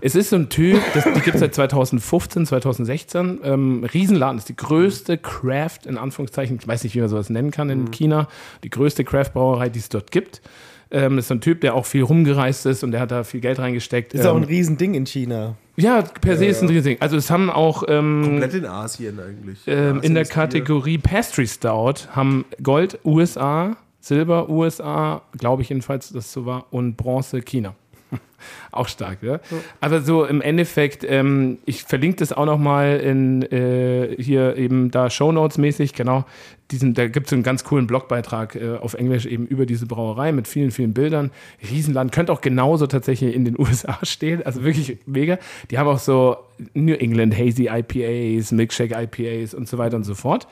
Es ist so ein Typ, das, die gibt es seit 2015, 2016. Ähm, Riesenladen, ist die größte Craft, in Anführungszeichen, ich weiß nicht, wie man sowas nennen kann in China, die größte Craft-Brauerei, die es dort gibt. Ähm, ist so ein Typ, der auch viel rumgereist ist und der hat da viel Geld reingesteckt. Ist auch ein ähm, Riesending in China. ja, per se ist ein Riesending. Also es haben auch ähm, Komplett in Asien eigentlich. ähm, in Asien der ist hier- Kategorie Pastry Stout haben Gold USA, Silber USA, glaube ich jedenfalls, dass so war, und Bronze China. auch stark, ja. Aber so im Endeffekt, ähm, ich verlinke das auch nochmal in äh, hier eben da Shownotes mäßig, genau. Diesen, da gibt es einen ganz coolen Blogbeitrag äh, auf Englisch eben über diese Brauerei mit vielen, vielen Bildern. Riesenland, könnte auch genauso tatsächlich in den USA stehen, also wirklich mega. Die haben auch so New England Hazy IPAs, Milkshake IPAs und so weiter und so fort.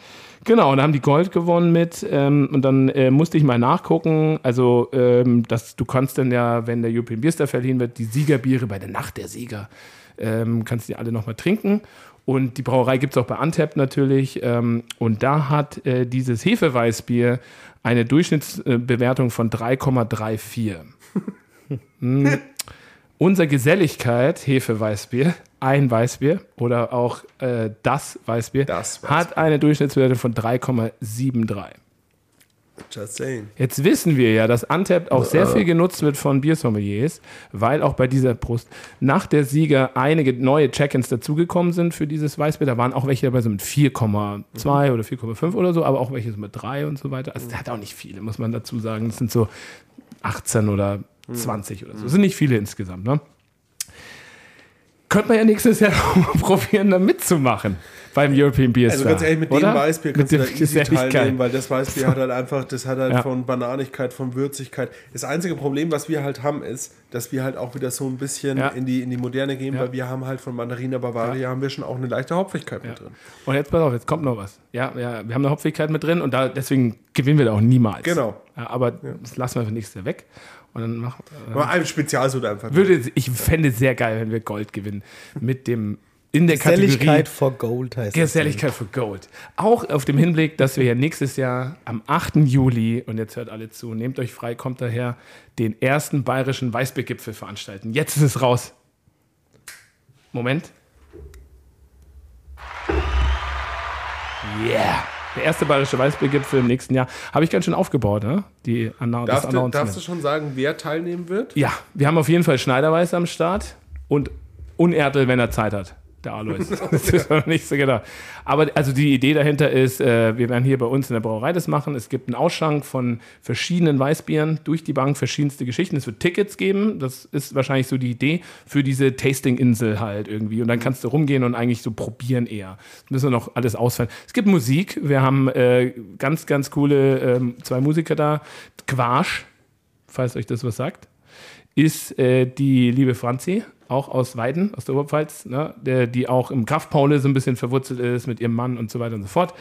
Genau, und da haben die Gold gewonnen mit. Ähm, und dann äh, musste ich mal nachgucken. Also, ähm, dass du kannst dann ja, wenn der European Beer Star verliehen wird, die Siegerbiere bei der Nacht der Sieger, ähm, kannst du die alle nochmal trinken. Und die Brauerei gibt es auch bei Antep natürlich. Ähm, und da hat äh, dieses Hefeweißbier eine Durchschnittsbewertung von 3,34. Hm. Unser Geselligkeit, Hefeweißbier, ein Weißbier oder auch äh, das Weißbier, Das hat eine Durchschnittsbewertung von 3,73. Just saying. Jetzt wissen wir ja, dass Antep auch sehr viel genutzt wird von Biersommeliers, weil auch bei dieser Brust nach der Sieger einige neue Check-ins dazugekommen sind für dieses Weißbier. Da waren auch welche dabei so mit 4,2 oder 4,5 oder so, aber auch welche so mit 3 und so weiter. Also der hat auch nicht viele, muss man dazu sagen. Das sind so 18 oder 20 oder so. Das sind nicht viele insgesamt, ne? Könnte man ja nächstes Jahr probieren, da mitzumachen beim European Beer Also Star, ganz ehrlich, mit oder? dem Weißbier kannst Mit du da easy teilnehmen, weil das Weißbier hat halt einfach, das hat halt Ja. von Bananigkeit, von Würzigkeit. Das einzige Problem, was wir halt haben, ist, dass wir halt auch wieder so ein bisschen Ja. in, die, in die Moderne gehen, Ja. weil wir haben halt von Mandarina Bavaria haben wir schon auch eine leichte Hopfigkeit mit drin. Und jetzt pass auf, jetzt kommt noch was. Ja, ja wir haben eine Hopfigkeit mit drin und da, deswegen gewinnen wir da auch niemals. Genau. Aber das lassen wir für nächstes Jahr weg. Und dann machen Aber ein Spezialsoda einfach. würde, ich fände es sehr geil, wenn wir Gold gewinnen. Mit dem in der Kategorie Geselligkeit for Gold heißt das. Geselligkeit für Gold. Auch auf dem Hinblick, dass wir ja nächstes Jahr am 8. Juli, und jetzt hört alle zu, nehmt euch frei, kommt daher, den ersten bayerischen Weißbiergipfel veranstalten. Jetzt ist es raus. Moment. Yeah. Der erste bayerische Weißbiergipfel im nächsten Jahr. Habe ich ganz schön aufgebaut, ne? Die Anna Darfst du, darfst du schon sagen, wer teilnehmen wird? Ja, wir haben auf jeden Fall Schneiderweiß am Start und Unertel, wenn er Zeit hat. Der Alois. Das ist noch nicht so genau. Aber also die Idee dahinter ist, äh, wir werden hier bei uns in der Brauerei das machen. Es gibt einen Ausschank von verschiedenen Weißbieren durch die Bank, verschiedenste Geschichten. Es wird Tickets geben. Das ist wahrscheinlich so die Idee für diese Tasting-Insel halt irgendwie. Und dann kannst du rumgehen und eigentlich so probieren eher. Das müssen wir noch alles ausfallen. Es gibt Musik. Wir haben äh, ganz, ganz coole ähm, zwei Musiker da. Quasch, falls euch das was sagt ist äh, die liebe Franzi, auch aus Weiden, aus der Oberpfalz, ne, der, die auch im Kraftpaule so ein bisschen verwurzelt ist mit ihrem Mann und so weiter und so fort.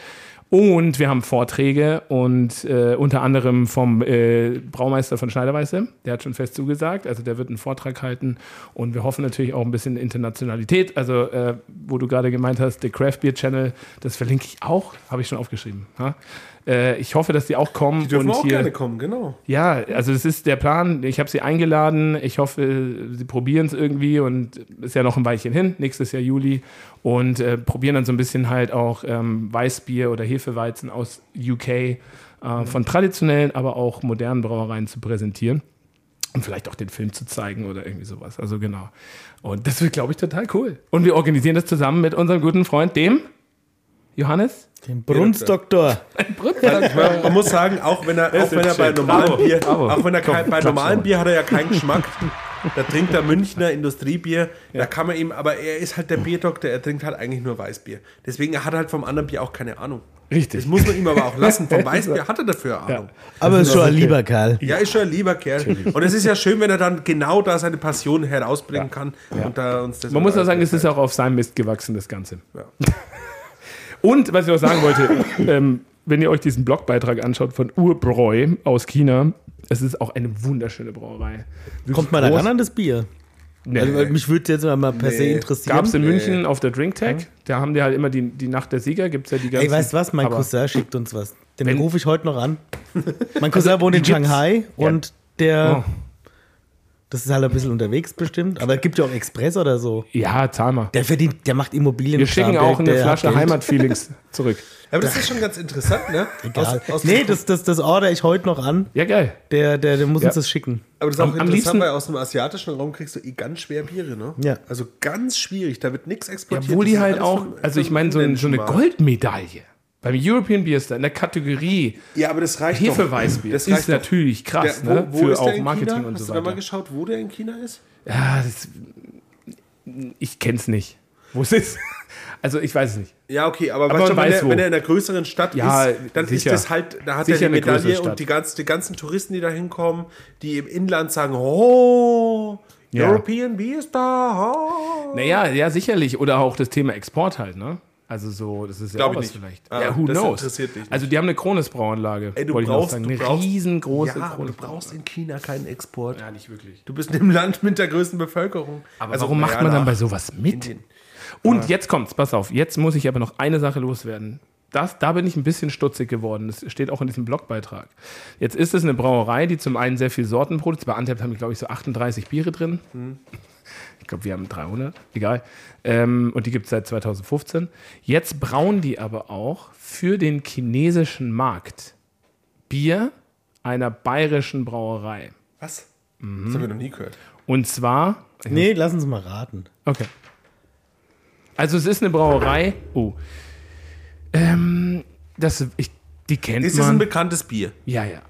Und wir haben Vorträge und äh, unter anderem vom äh, Braumeister von Schneiderweiße, der hat schon fest zugesagt, also der wird einen Vortrag halten und wir hoffen natürlich auch ein bisschen Internationalität, also äh, wo du gerade gemeint hast, der Craft Beer Channel, das verlinke ich auch, habe ich schon aufgeschrieben. Ja? Äh, ich hoffe, dass die auch kommen Die dürfen und auch hier gerne kommen, genau. ja, also das ist der Plan. Ich habe sie eingeladen. Ich hoffe, sie probieren es irgendwie und ist ja noch ein Weilchen hin, nächstes Jahr Juli. Und äh, probieren dann so ein bisschen halt auch ähm, Weißbier oder Hefeweizen aus UK äh, von traditionellen, aber auch modernen Brauereien zu präsentieren. Und vielleicht auch den Film zu zeigen oder irgendwie sowas. Also genau. Und das wird, glaube ich, total cool. Und wir organisieren das zusammen mit unserem guten Freund, dem Johannes. Den Brunsdoktor. Man, man muss sagen, auch wenn er, auch wenn er bei Bravo, Bier, auch wenn er kein, bei mal. Bier hat er ja keinen Geschmack. Da trinkt er Münchner Industriebier. Da kann man ihm, aber er ist halt der Bierdoktor, er trinkt halt eigentlich nur Weißbier. Deswegen hat er halt vom anderen Bier auch keine Ahnung. Richtig. Das muss man ihm aber auch lassen. Vom Weißbier hat er dafür Ahnung. Aber ist schon ein lieber Kerl. Ja, ist schon ein lieber Kerl. Und es ist ja schön, wenn er dann genau da seine Passion herausbringen kann. Und da uns das Man muss ja sagen, es ist auch auf seinem Mist gewachsen, das Ganze. Ja. Und was ich noch sagen wollte, ähm, wenn ihr euch diesen Blogbeitrag anschaut von Urbräu aus China, es ist auch eine wunderschöne Brauerei. Kommt man da ran an das Bier? Nee. Also, mich würde jetzt mal per se Nee. interessieren. Gab es in München auf der Drinktag, da haben die halt immer die, die Nacht der Sieger, gibt es ja die ganzen... Ey, weißt du was? Mein Cousin schickt uns was. Den rufe ich heute noch an. Mein Cousin wohnt in Shanghai Ja. und der Oh. Das ist halt ein bisschen unterwegs bestimmt. Aber es gibt ja auch Express oder so. Ja, zahl mal. Der verdient, der macht Immobilien. Wir schicken auch eine Flasche Heimatfeelings zurück. Aber das ist schon ganz interessant, ne? Egal. Aus, aus nee, das, das, das order ich heute noch an. Ja, geil. Der, der, der muss Ja. uns das schicken. aber das ist auch am- am interessant, liebsten- weil aus dem asiatischen Raum kriegst du eh ganz schwer Biere, ne? Ja. Also ganz schwierig, da wird nichts exportiert. obwohl die halt auch, also ich meine, so, ein, so eine. Goldmedaille beim European Beer Star in der Kategorie Ja, aber das reicht. Hefeweißbier Das ist reicht doch. natürlich krass, Der, ne? wo, wo Für ist der auch in Marketing China? und Hast so du da mal weiter. geschaut, wo der in China ist? Ja, das, ich kenn's nicht. Wo es ist? Also ich weiß es nicht. Ja, okay, aber, Aber du, wenn, er, wenn er in einer größeren Stadt Ja, ist, dann sicher. ist das halt, da hat Sicher er die Medaille und die, ganz, die ganzen Touristen, die da hinkommen, die im Inland sagen, oh, Ja. European Beer Star, oh. Naja, ja, sicherlich. Oder auch das Thema Export halt, ne? Also so, das ist ja auch was nicht. vielleicht. Ah, ja, who das knows? interessiert dich. Also die haben eine Krones-Brauanlage. Ey, du wollte ich brauchst, sagen. du Eine brauchst, riesengroße ja, aber du brauchst in China keinen Export. Ja, nicht wirklich. Du bist in einem Land mit der größten Bevölkerung. Aber Also, warum macht man dann bei sowas mit? Indien. Und jetzt kommt's, pass auf, jetzt muss ich aber noch eine Sache loswerden. Das, da bin ich ein bisschen stutzig geworden. Das steht auch in diesem Blogbeitrag. Jetzt ist es eine Brauerei, die zum einen sehr viele Sorten produziert. Bei Antep haben wir, glaube ich, so 38 Biere drin. Ich glaube, wir haben 300. Egal. Ähm, und die gibt es seit 2015. Jetzt brauen die aber auch für den chinesischen Markt Bier einer bayerischen Brauerei. Was? Mhm. Das haben wir noch nie gehört. Und zwar. Nee, lass uns mal raten. Okay. Also es ist eine Brauerei. Oh. Ähm, das, ich, die kennt Ist es ein man. bekanntes Bier? ja, ja.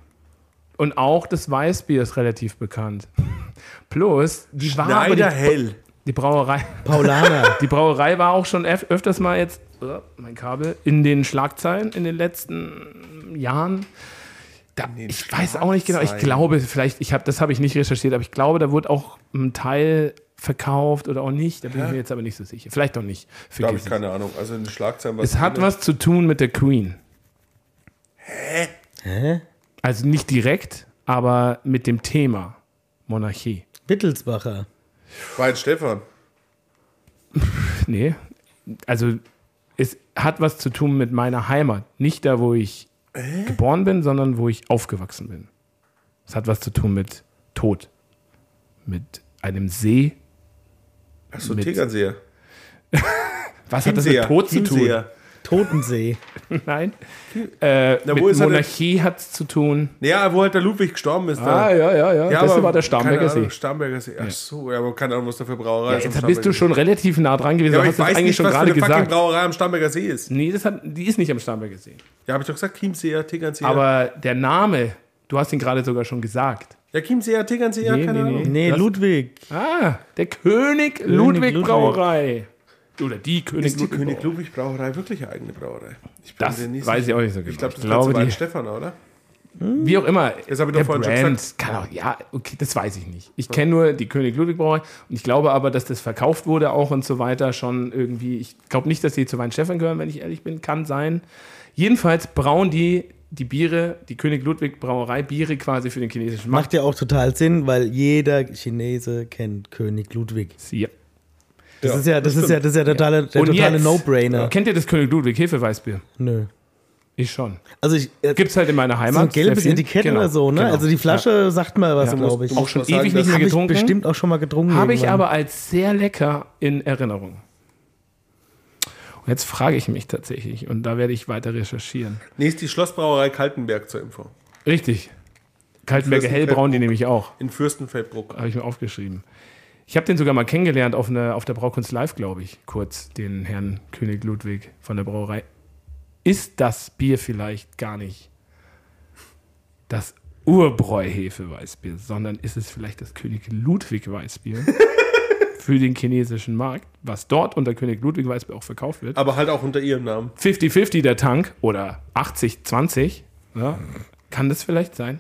Und auch das Weißbier ist relativ bekannt. Plus, die war aber Schneider die, hell. die Brauerei. Paulaner. Die Brauerei war auch schon öf öfters mal jetzt, oh, mein Kabel, in den Schlagzeilen in den letzten Jahren. Da, den ich weiß auch nicht genau. Ich glaube, vielleicht, ich habe, das habe ich nicht recherchiert, aber ich glaube, da wurde auch ein Teil verkauft oder auch nicht. Da bin ich mir jetzt aber nicht so sicher. Vielleicht auch nicht. Da habe ich keine Ahnung. Also in den Schlagzeilen es hat was zu tun mit der Queen. Hä? Also nicht direkt, aber mit dem Thema Monarchie. Wittelsbacher. War jetzt Stefan. Nee. Also es hat was zu tun mit meiner Heimat. Nicht da, wo ich geboren bin, sondern wo ich aufgewachsen bin. Es hat was zu tun mit Tod. Mit einem See. Achso, Mit- Tegernseher. Was hat das mit Tod zu tun? Totensee. Nein. Äh, Na, mit wo ist denn? Monarchie hat es zu tun. Ja, wo halt der Ludwig gestorben ist. da. Ah, ja, ja, ja. das aber war der Starnberger See. Starnberger See. Ach so, ja, aber keine Ahnung, was da für Brauerei Ja, ist. jetzt bist du schon relativ nah dran gewesen. Ja, du aber hast ich das weiß eigentlich nicht, schon was für gerade eine fucking gesagt. Brauerei am Starnberger See ist. Nee, das hat, die ist nicht am Starnberger See. Ja, habe ich doch gesagt, Chiemseer, Tegernseer. Aber der Name, du hast ihn gerade sogar schon gesagt. Ja, Chiemseer, Tegernseer, Nee, keine nee, Ahnung. Nee, Das- Ludwig. Ah, der König, Ludwig, Ludwig. Brauerei. Oder die König Ist die Ludwig. König. Ludwig Brauerei wirklich eine eigene Brauerei? Ich Das weiß ich auch nicht so genau. Ich glaube, das Ich glaube, Ganze war Stefan, oder? Wie auch immer. Das habe ich doch der vorhin schon Brand gesagt. kann auch, ja, okay, das weiß ich nicht. Ich kenne nur die König Ludwig Brauerei und ich glaube aber, dass das verkauft wurde auch und so weiter schon irgendwie. Ich glaube nicht, dass die zu Weinstefan gehören, wenn ich ehrlich bin. Kann sein. Jedenfalls brauen die die Biere, die König Ludwig Brauerei Biere quasi für den chinesischen Markt. Macht ja auch total Sinn, weil jeder Chinese kennt König Ludwig. Ja. Das Ja, ist ja, das das ist ja, das ist ja totale, der Und totale No-Brainer. Kennt ihr das König Ludwig Hefeweißbier? Nö. Ich schon. Also ich, äh, Gibt's halt in meiner so Heimat. ein gelbes. Etikett Genau, oder so, ne? genau. Also die Flasche sagt mal was, Ja. glaube ich. Du Auch schon mal sagen, ewig nicht mehr Habe ich getrunken. bestimmt auch schon mal getrunken. Habe ich aber als sehr lecker in Erinnerung. Jetzt frage ich mich tatsächlich, und da werde ich weiter recherchieren. Nee, ist die Schlossbrauerei Kaltenberg zur Info. Richtig. Kaltenberger Hellbraun, die nehme ich auch. In Fürstenfeldbruck. Habe ich mir aufgeschrieben. Ich habe den sogar mal kennengelernt auf, eine, auf der Braukunst Live, glaube ich, kurz, den Herrn König Ludwig von der Brauerei. Ist das Bier vielleicht gar nicht das Urbräu-Hefeweißbier, sondern ist es vielleicht das König Ludwig Weißbier für den chinesischen Markt, was dort unter König Ludwig Weißbier auch verkauft wird? Aber halt auch unter ihrem Namen. 50-50 der Tank oder 80-20, ja, kann das vielleicht sein?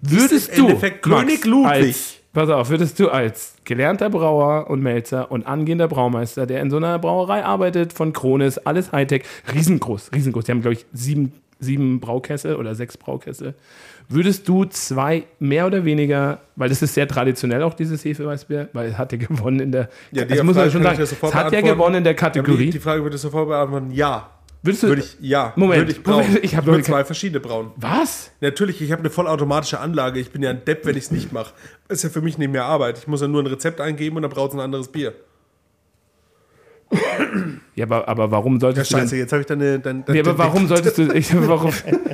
Würdest du, Endeffekt König Ludwig. als, pass auf, würdest du als gelernter Brauer und Melzer und angehender Braumeister, der in so einer Brauerei arbeitet, von Kronis, alles Hightech, riesengroß, riesengroß, die haben, glaube ich, sieben, sieben Braukessel oder sechs Braukessel, würdest du zwei mehr oder weniger, weil das ist sehr traditionell auch dieses Hefeweißbier, weil es hat ja gewonnen in der, Ja, also muss man schon sagen, es hat ja gewonnen in der Kategorie. Die, die Frage würde ich sofort beantworten. Ja. Würdest du. Würde ich, ja, Moment, würde ich brauen. Ich hab würde noch- zwei verschiedene brauen. was? Natürlich, ich habe eine vollautomatische Anlage. Ich bin ja ein Depp, wenn ich es nicht mache. Ist ja für mich nicht mehr Arbeit. Ich muss ja nur ein Rezept eingeben und dann braut es ein anderes Bier. Ja, aber, aber warum Ja, solltest du. scheiße, jetzt habe ich dann eine. Dann, dann Ja, aber warum solltest du. Ich, warum,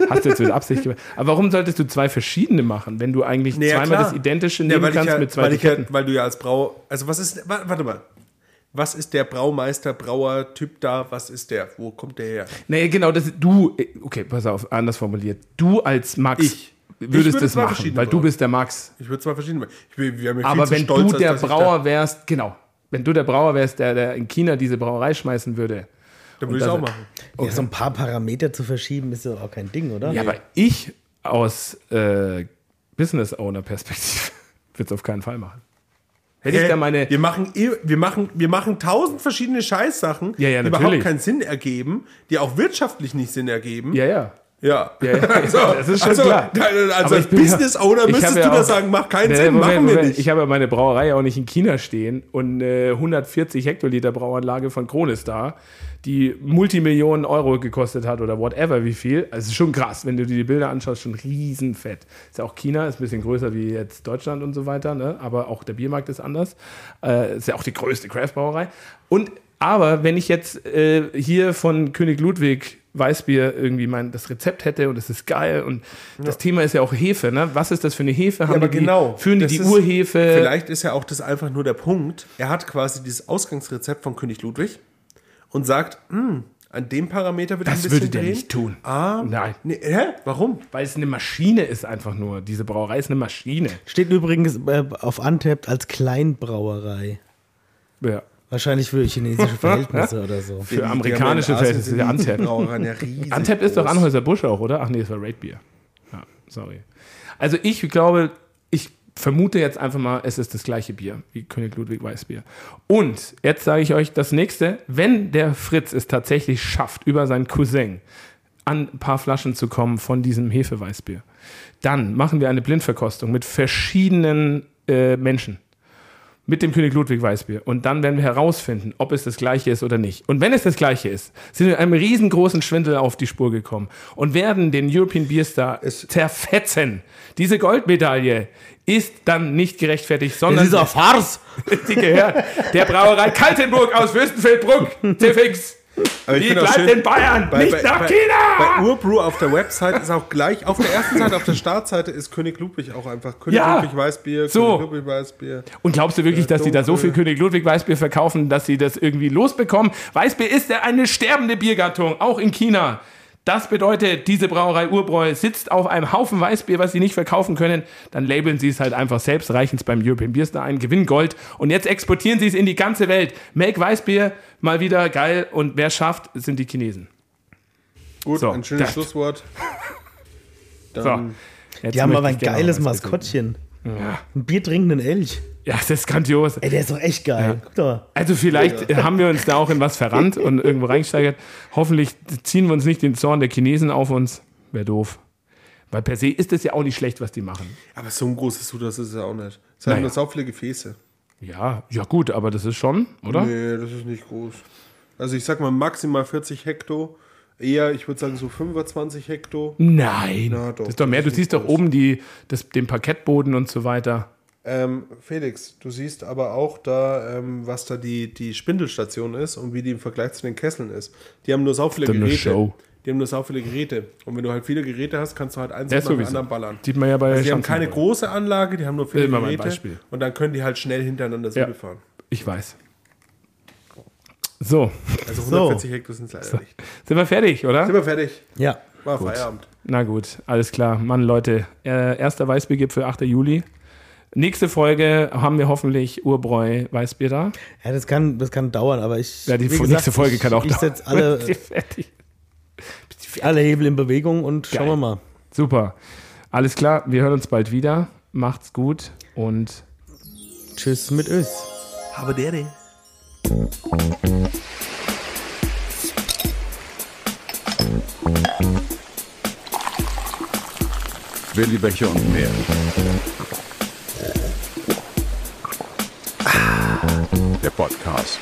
hast du jetzt mit Absicht gemacht. Aber warum solltest du zwei verschiedene machen, wenn du eigentlich Nee, ja, zweimal klar. das Identische Ja, nehmen ich kannst ja, mit zwei weil, ich ja, weil du ja als Brau. Also, was ist. wa- Warte mal. Was ist der Braumeister, Brauer, Typ da? Was ist der? Wo kommt der her? Nee, genau, das du. Okay, pass auf, anders formuliert. Du als Max Ich. Ich würdest würde das machen, weil du bist der Max. Ich würde zwei verschiedene. machen. Ich bin, wir haben ja Aber wenn stolz, du der ich Brauer wärst, genau. Wenn du der Brauer wärst, der, der in China diese Brauerei schmeißen würde. Da, dann würde ich das- auch machen. Ja, so ein paar Parameter zu verschieben ist ja auch kein Ding, oder? Ja, aber ich aus äh, Business Owner Perspektive würde es auf keinen Fall machen. Hätte ich Hä? da meine. wir machen wir machen wir machen tausend verschiedene Scheißsachen, Ja, ja, die natürlich. überhaupt keinen Sinn ergeben, die auch wirtschaftlich nicht Sinn ergeben. Ja, ja. Ja. Ja, ja, also, das ist schon also, klar. Also als ja- Business Owner ich müsstest ja du da auch- sagen, macht keinen Nee, Sinn, Moment, machen wir Moment. nicht. Ich habe ja meine Brauerei auch nicht in China stehen und äh, 140 Hektoliter Brauanlage von Kronis da, die Multimillionen Euro gekostet hat oder whatever wie viel. Also ist schon krass, wenn du dir die Bilder anschaust, schon riesenfett. Ist ja auch China, ist ein bisschen größer wie jetzt Deutschland und so weiter, ne? aber auch der Biermarkt ist anders. Äh, ist ja auch die größte Craft-Brauerei. Und aber wenn ich jetzt äh, hier von König Ludwig Weißbier irgendwie mein das Rezept hätte und es ist geil und das Thema ist ja auch Hefe, ne? Was ist das für eine Hefe? Haben aber die, genau. Führen die die ist- Urhefe? Vielleicht ist ja auch das einfach nur der Punkt. Er hat quasi dieses Ausgangsrezept von König Ludwig und sagt, "Hm, an dem Parameter wird Das ein bisschen würde der drehen. nicht tun. Ah, Nein. Nee, hä? Warum? Weil es eine Maschine ist einfach nur. Diese Brauerei ist eine Maschine. Steht übrigens äh, auf Untapped als Kleinbrauerei. Ja. Wahrscheinlich für chinesische Verhältnisse oder so. Für amerikanische Verhältnisse, der Antep. Antep. Ist doch Anhäuser Busch auch, oder? Ach nee, das war Raidbier. Ja, sorry. Also ich glaube, ich vermute jetzt einfach mal, es ist das gleiche Bier wie König Ludwig Weißbier. Und jetzt sage ich euch das nächste, wenn der Fritz es tatsächlich schafft, über seinen Cousin an ein paar Flaschen zu kommen von diesem Hefeweißbier, dann machen wir eine Blindverkostung mit verschiedenen äh, Menschen mit dem König Ludwig Weißbier. Und dann werden wir herausfinden, ob es das gleiche ist oder nicht. Und wenn es das gleiche ist, sind wir einem riesengroßen Schwindel auf die Spur gekommen und werden den European Beer Star zerfetzen. Diese Goldmedaille ist dann nicht gerechtfertigt, sondern eine Farce! die gehört der Brauerei Kaltenburg aus Fürstenfeldbruck. C-Fix. Aber ich bleibt schön, in Bayern, bei, nicht bei, nach bei, China. Bei Urbrew auf der Website ist auch gleich, auf der ersten Seite, auf der Startseite ist König Ludwig auch einfach König Ja. Ludwig Weißbier, So. König Ludwig Weißbier. Und glaubst du wirklich, dass die da so viel König Ludwig Weißbier verkaufen, dass sie das irgendwie losbekommen? Weißbier ist ja eine sterbende Biergattung, auch in China. Das bedeutet, diese Brauerei Urbräu sitzt auf einem Haufen Weißbier, was sie nicht verkaufen können. Dann labeln sie es halt einfach selbst, reichen es beim European Beer Star ein, gewinnen Gold. Und jetzt exportieren sie es in die ganze Welt. Make Weißbier mal wieder geil. Und wer schafft, sind die Chinesen. Gut, So, ein schönes das- Schlusswort. So. Dann, Jetzt Die haben aber ein geiles Maskottchen. Ja. Ein biertrinkenden Elch. ja, das ist grandios. Ey, der ist doch echt geil. Guck doch mal. Also vielleicht haben wir uns da auch in was verrannt und irgendwo reingesteigert. Hoffentlich ziehen wir uns nicht den Zorn der Chinesen auf uns. Wäre doof. Weil per se ist es ja auch nicht schlecht, was die machen. aber so ein großes Sud, das ist es ja auch nicht. Es hat Naja. nur so viele Gefäße. Ja, ja gut, aber das ist schon, oder? Nee, das ist nicht groß. Also ich sag mal maximal 40 Hektar. Eher, ich würde sagen so 25 Hektar. Nein. Na doch, das ist doch mehr. Du siehst doch oben die, das, den Parkettboden und so weiter. Ähm, Felix, du siehst aber auch da, ähm, was da die, die Spindelstation ist und wie die im Vergleich zu den Kesseln ist. Die haben nur sau viele Geräte. Show. Die haben nur sau viele Geräte. Und wenn du halt viele Geräte hast, kannst du halt eins nach dem anderen ballern. Sieht man ja bei Also die haben keine große Anlage, die haben nur viele Geräte. Und dann können die halt schnell hintereinander Ja. Fahren. Ich weiß. So, Also So. 140 Hektar sind es leider nicht. sind wir fertig, oder? Sind wir fertig? Ja. War Feierabend. Na gut, alles klar. Mann, Leute, äh, erster Weißbiergipfel, 8. Juli. Nächste Folge haben wir hoffentlich Urbräu Weißbier da. Ja, das kann, das kann dauern, aber ich. Ja, die wie nächste Folge kann auch Ich, ich setze alle, Fertig. alle Hebel in Bewegung und schauen Geil. wir mal. Super. Alles klar, wir hören uns bald wieder. Macht's gut und Tschüss mit Ös. Aber der, der. Willi Becher und mehr. Der Podcast.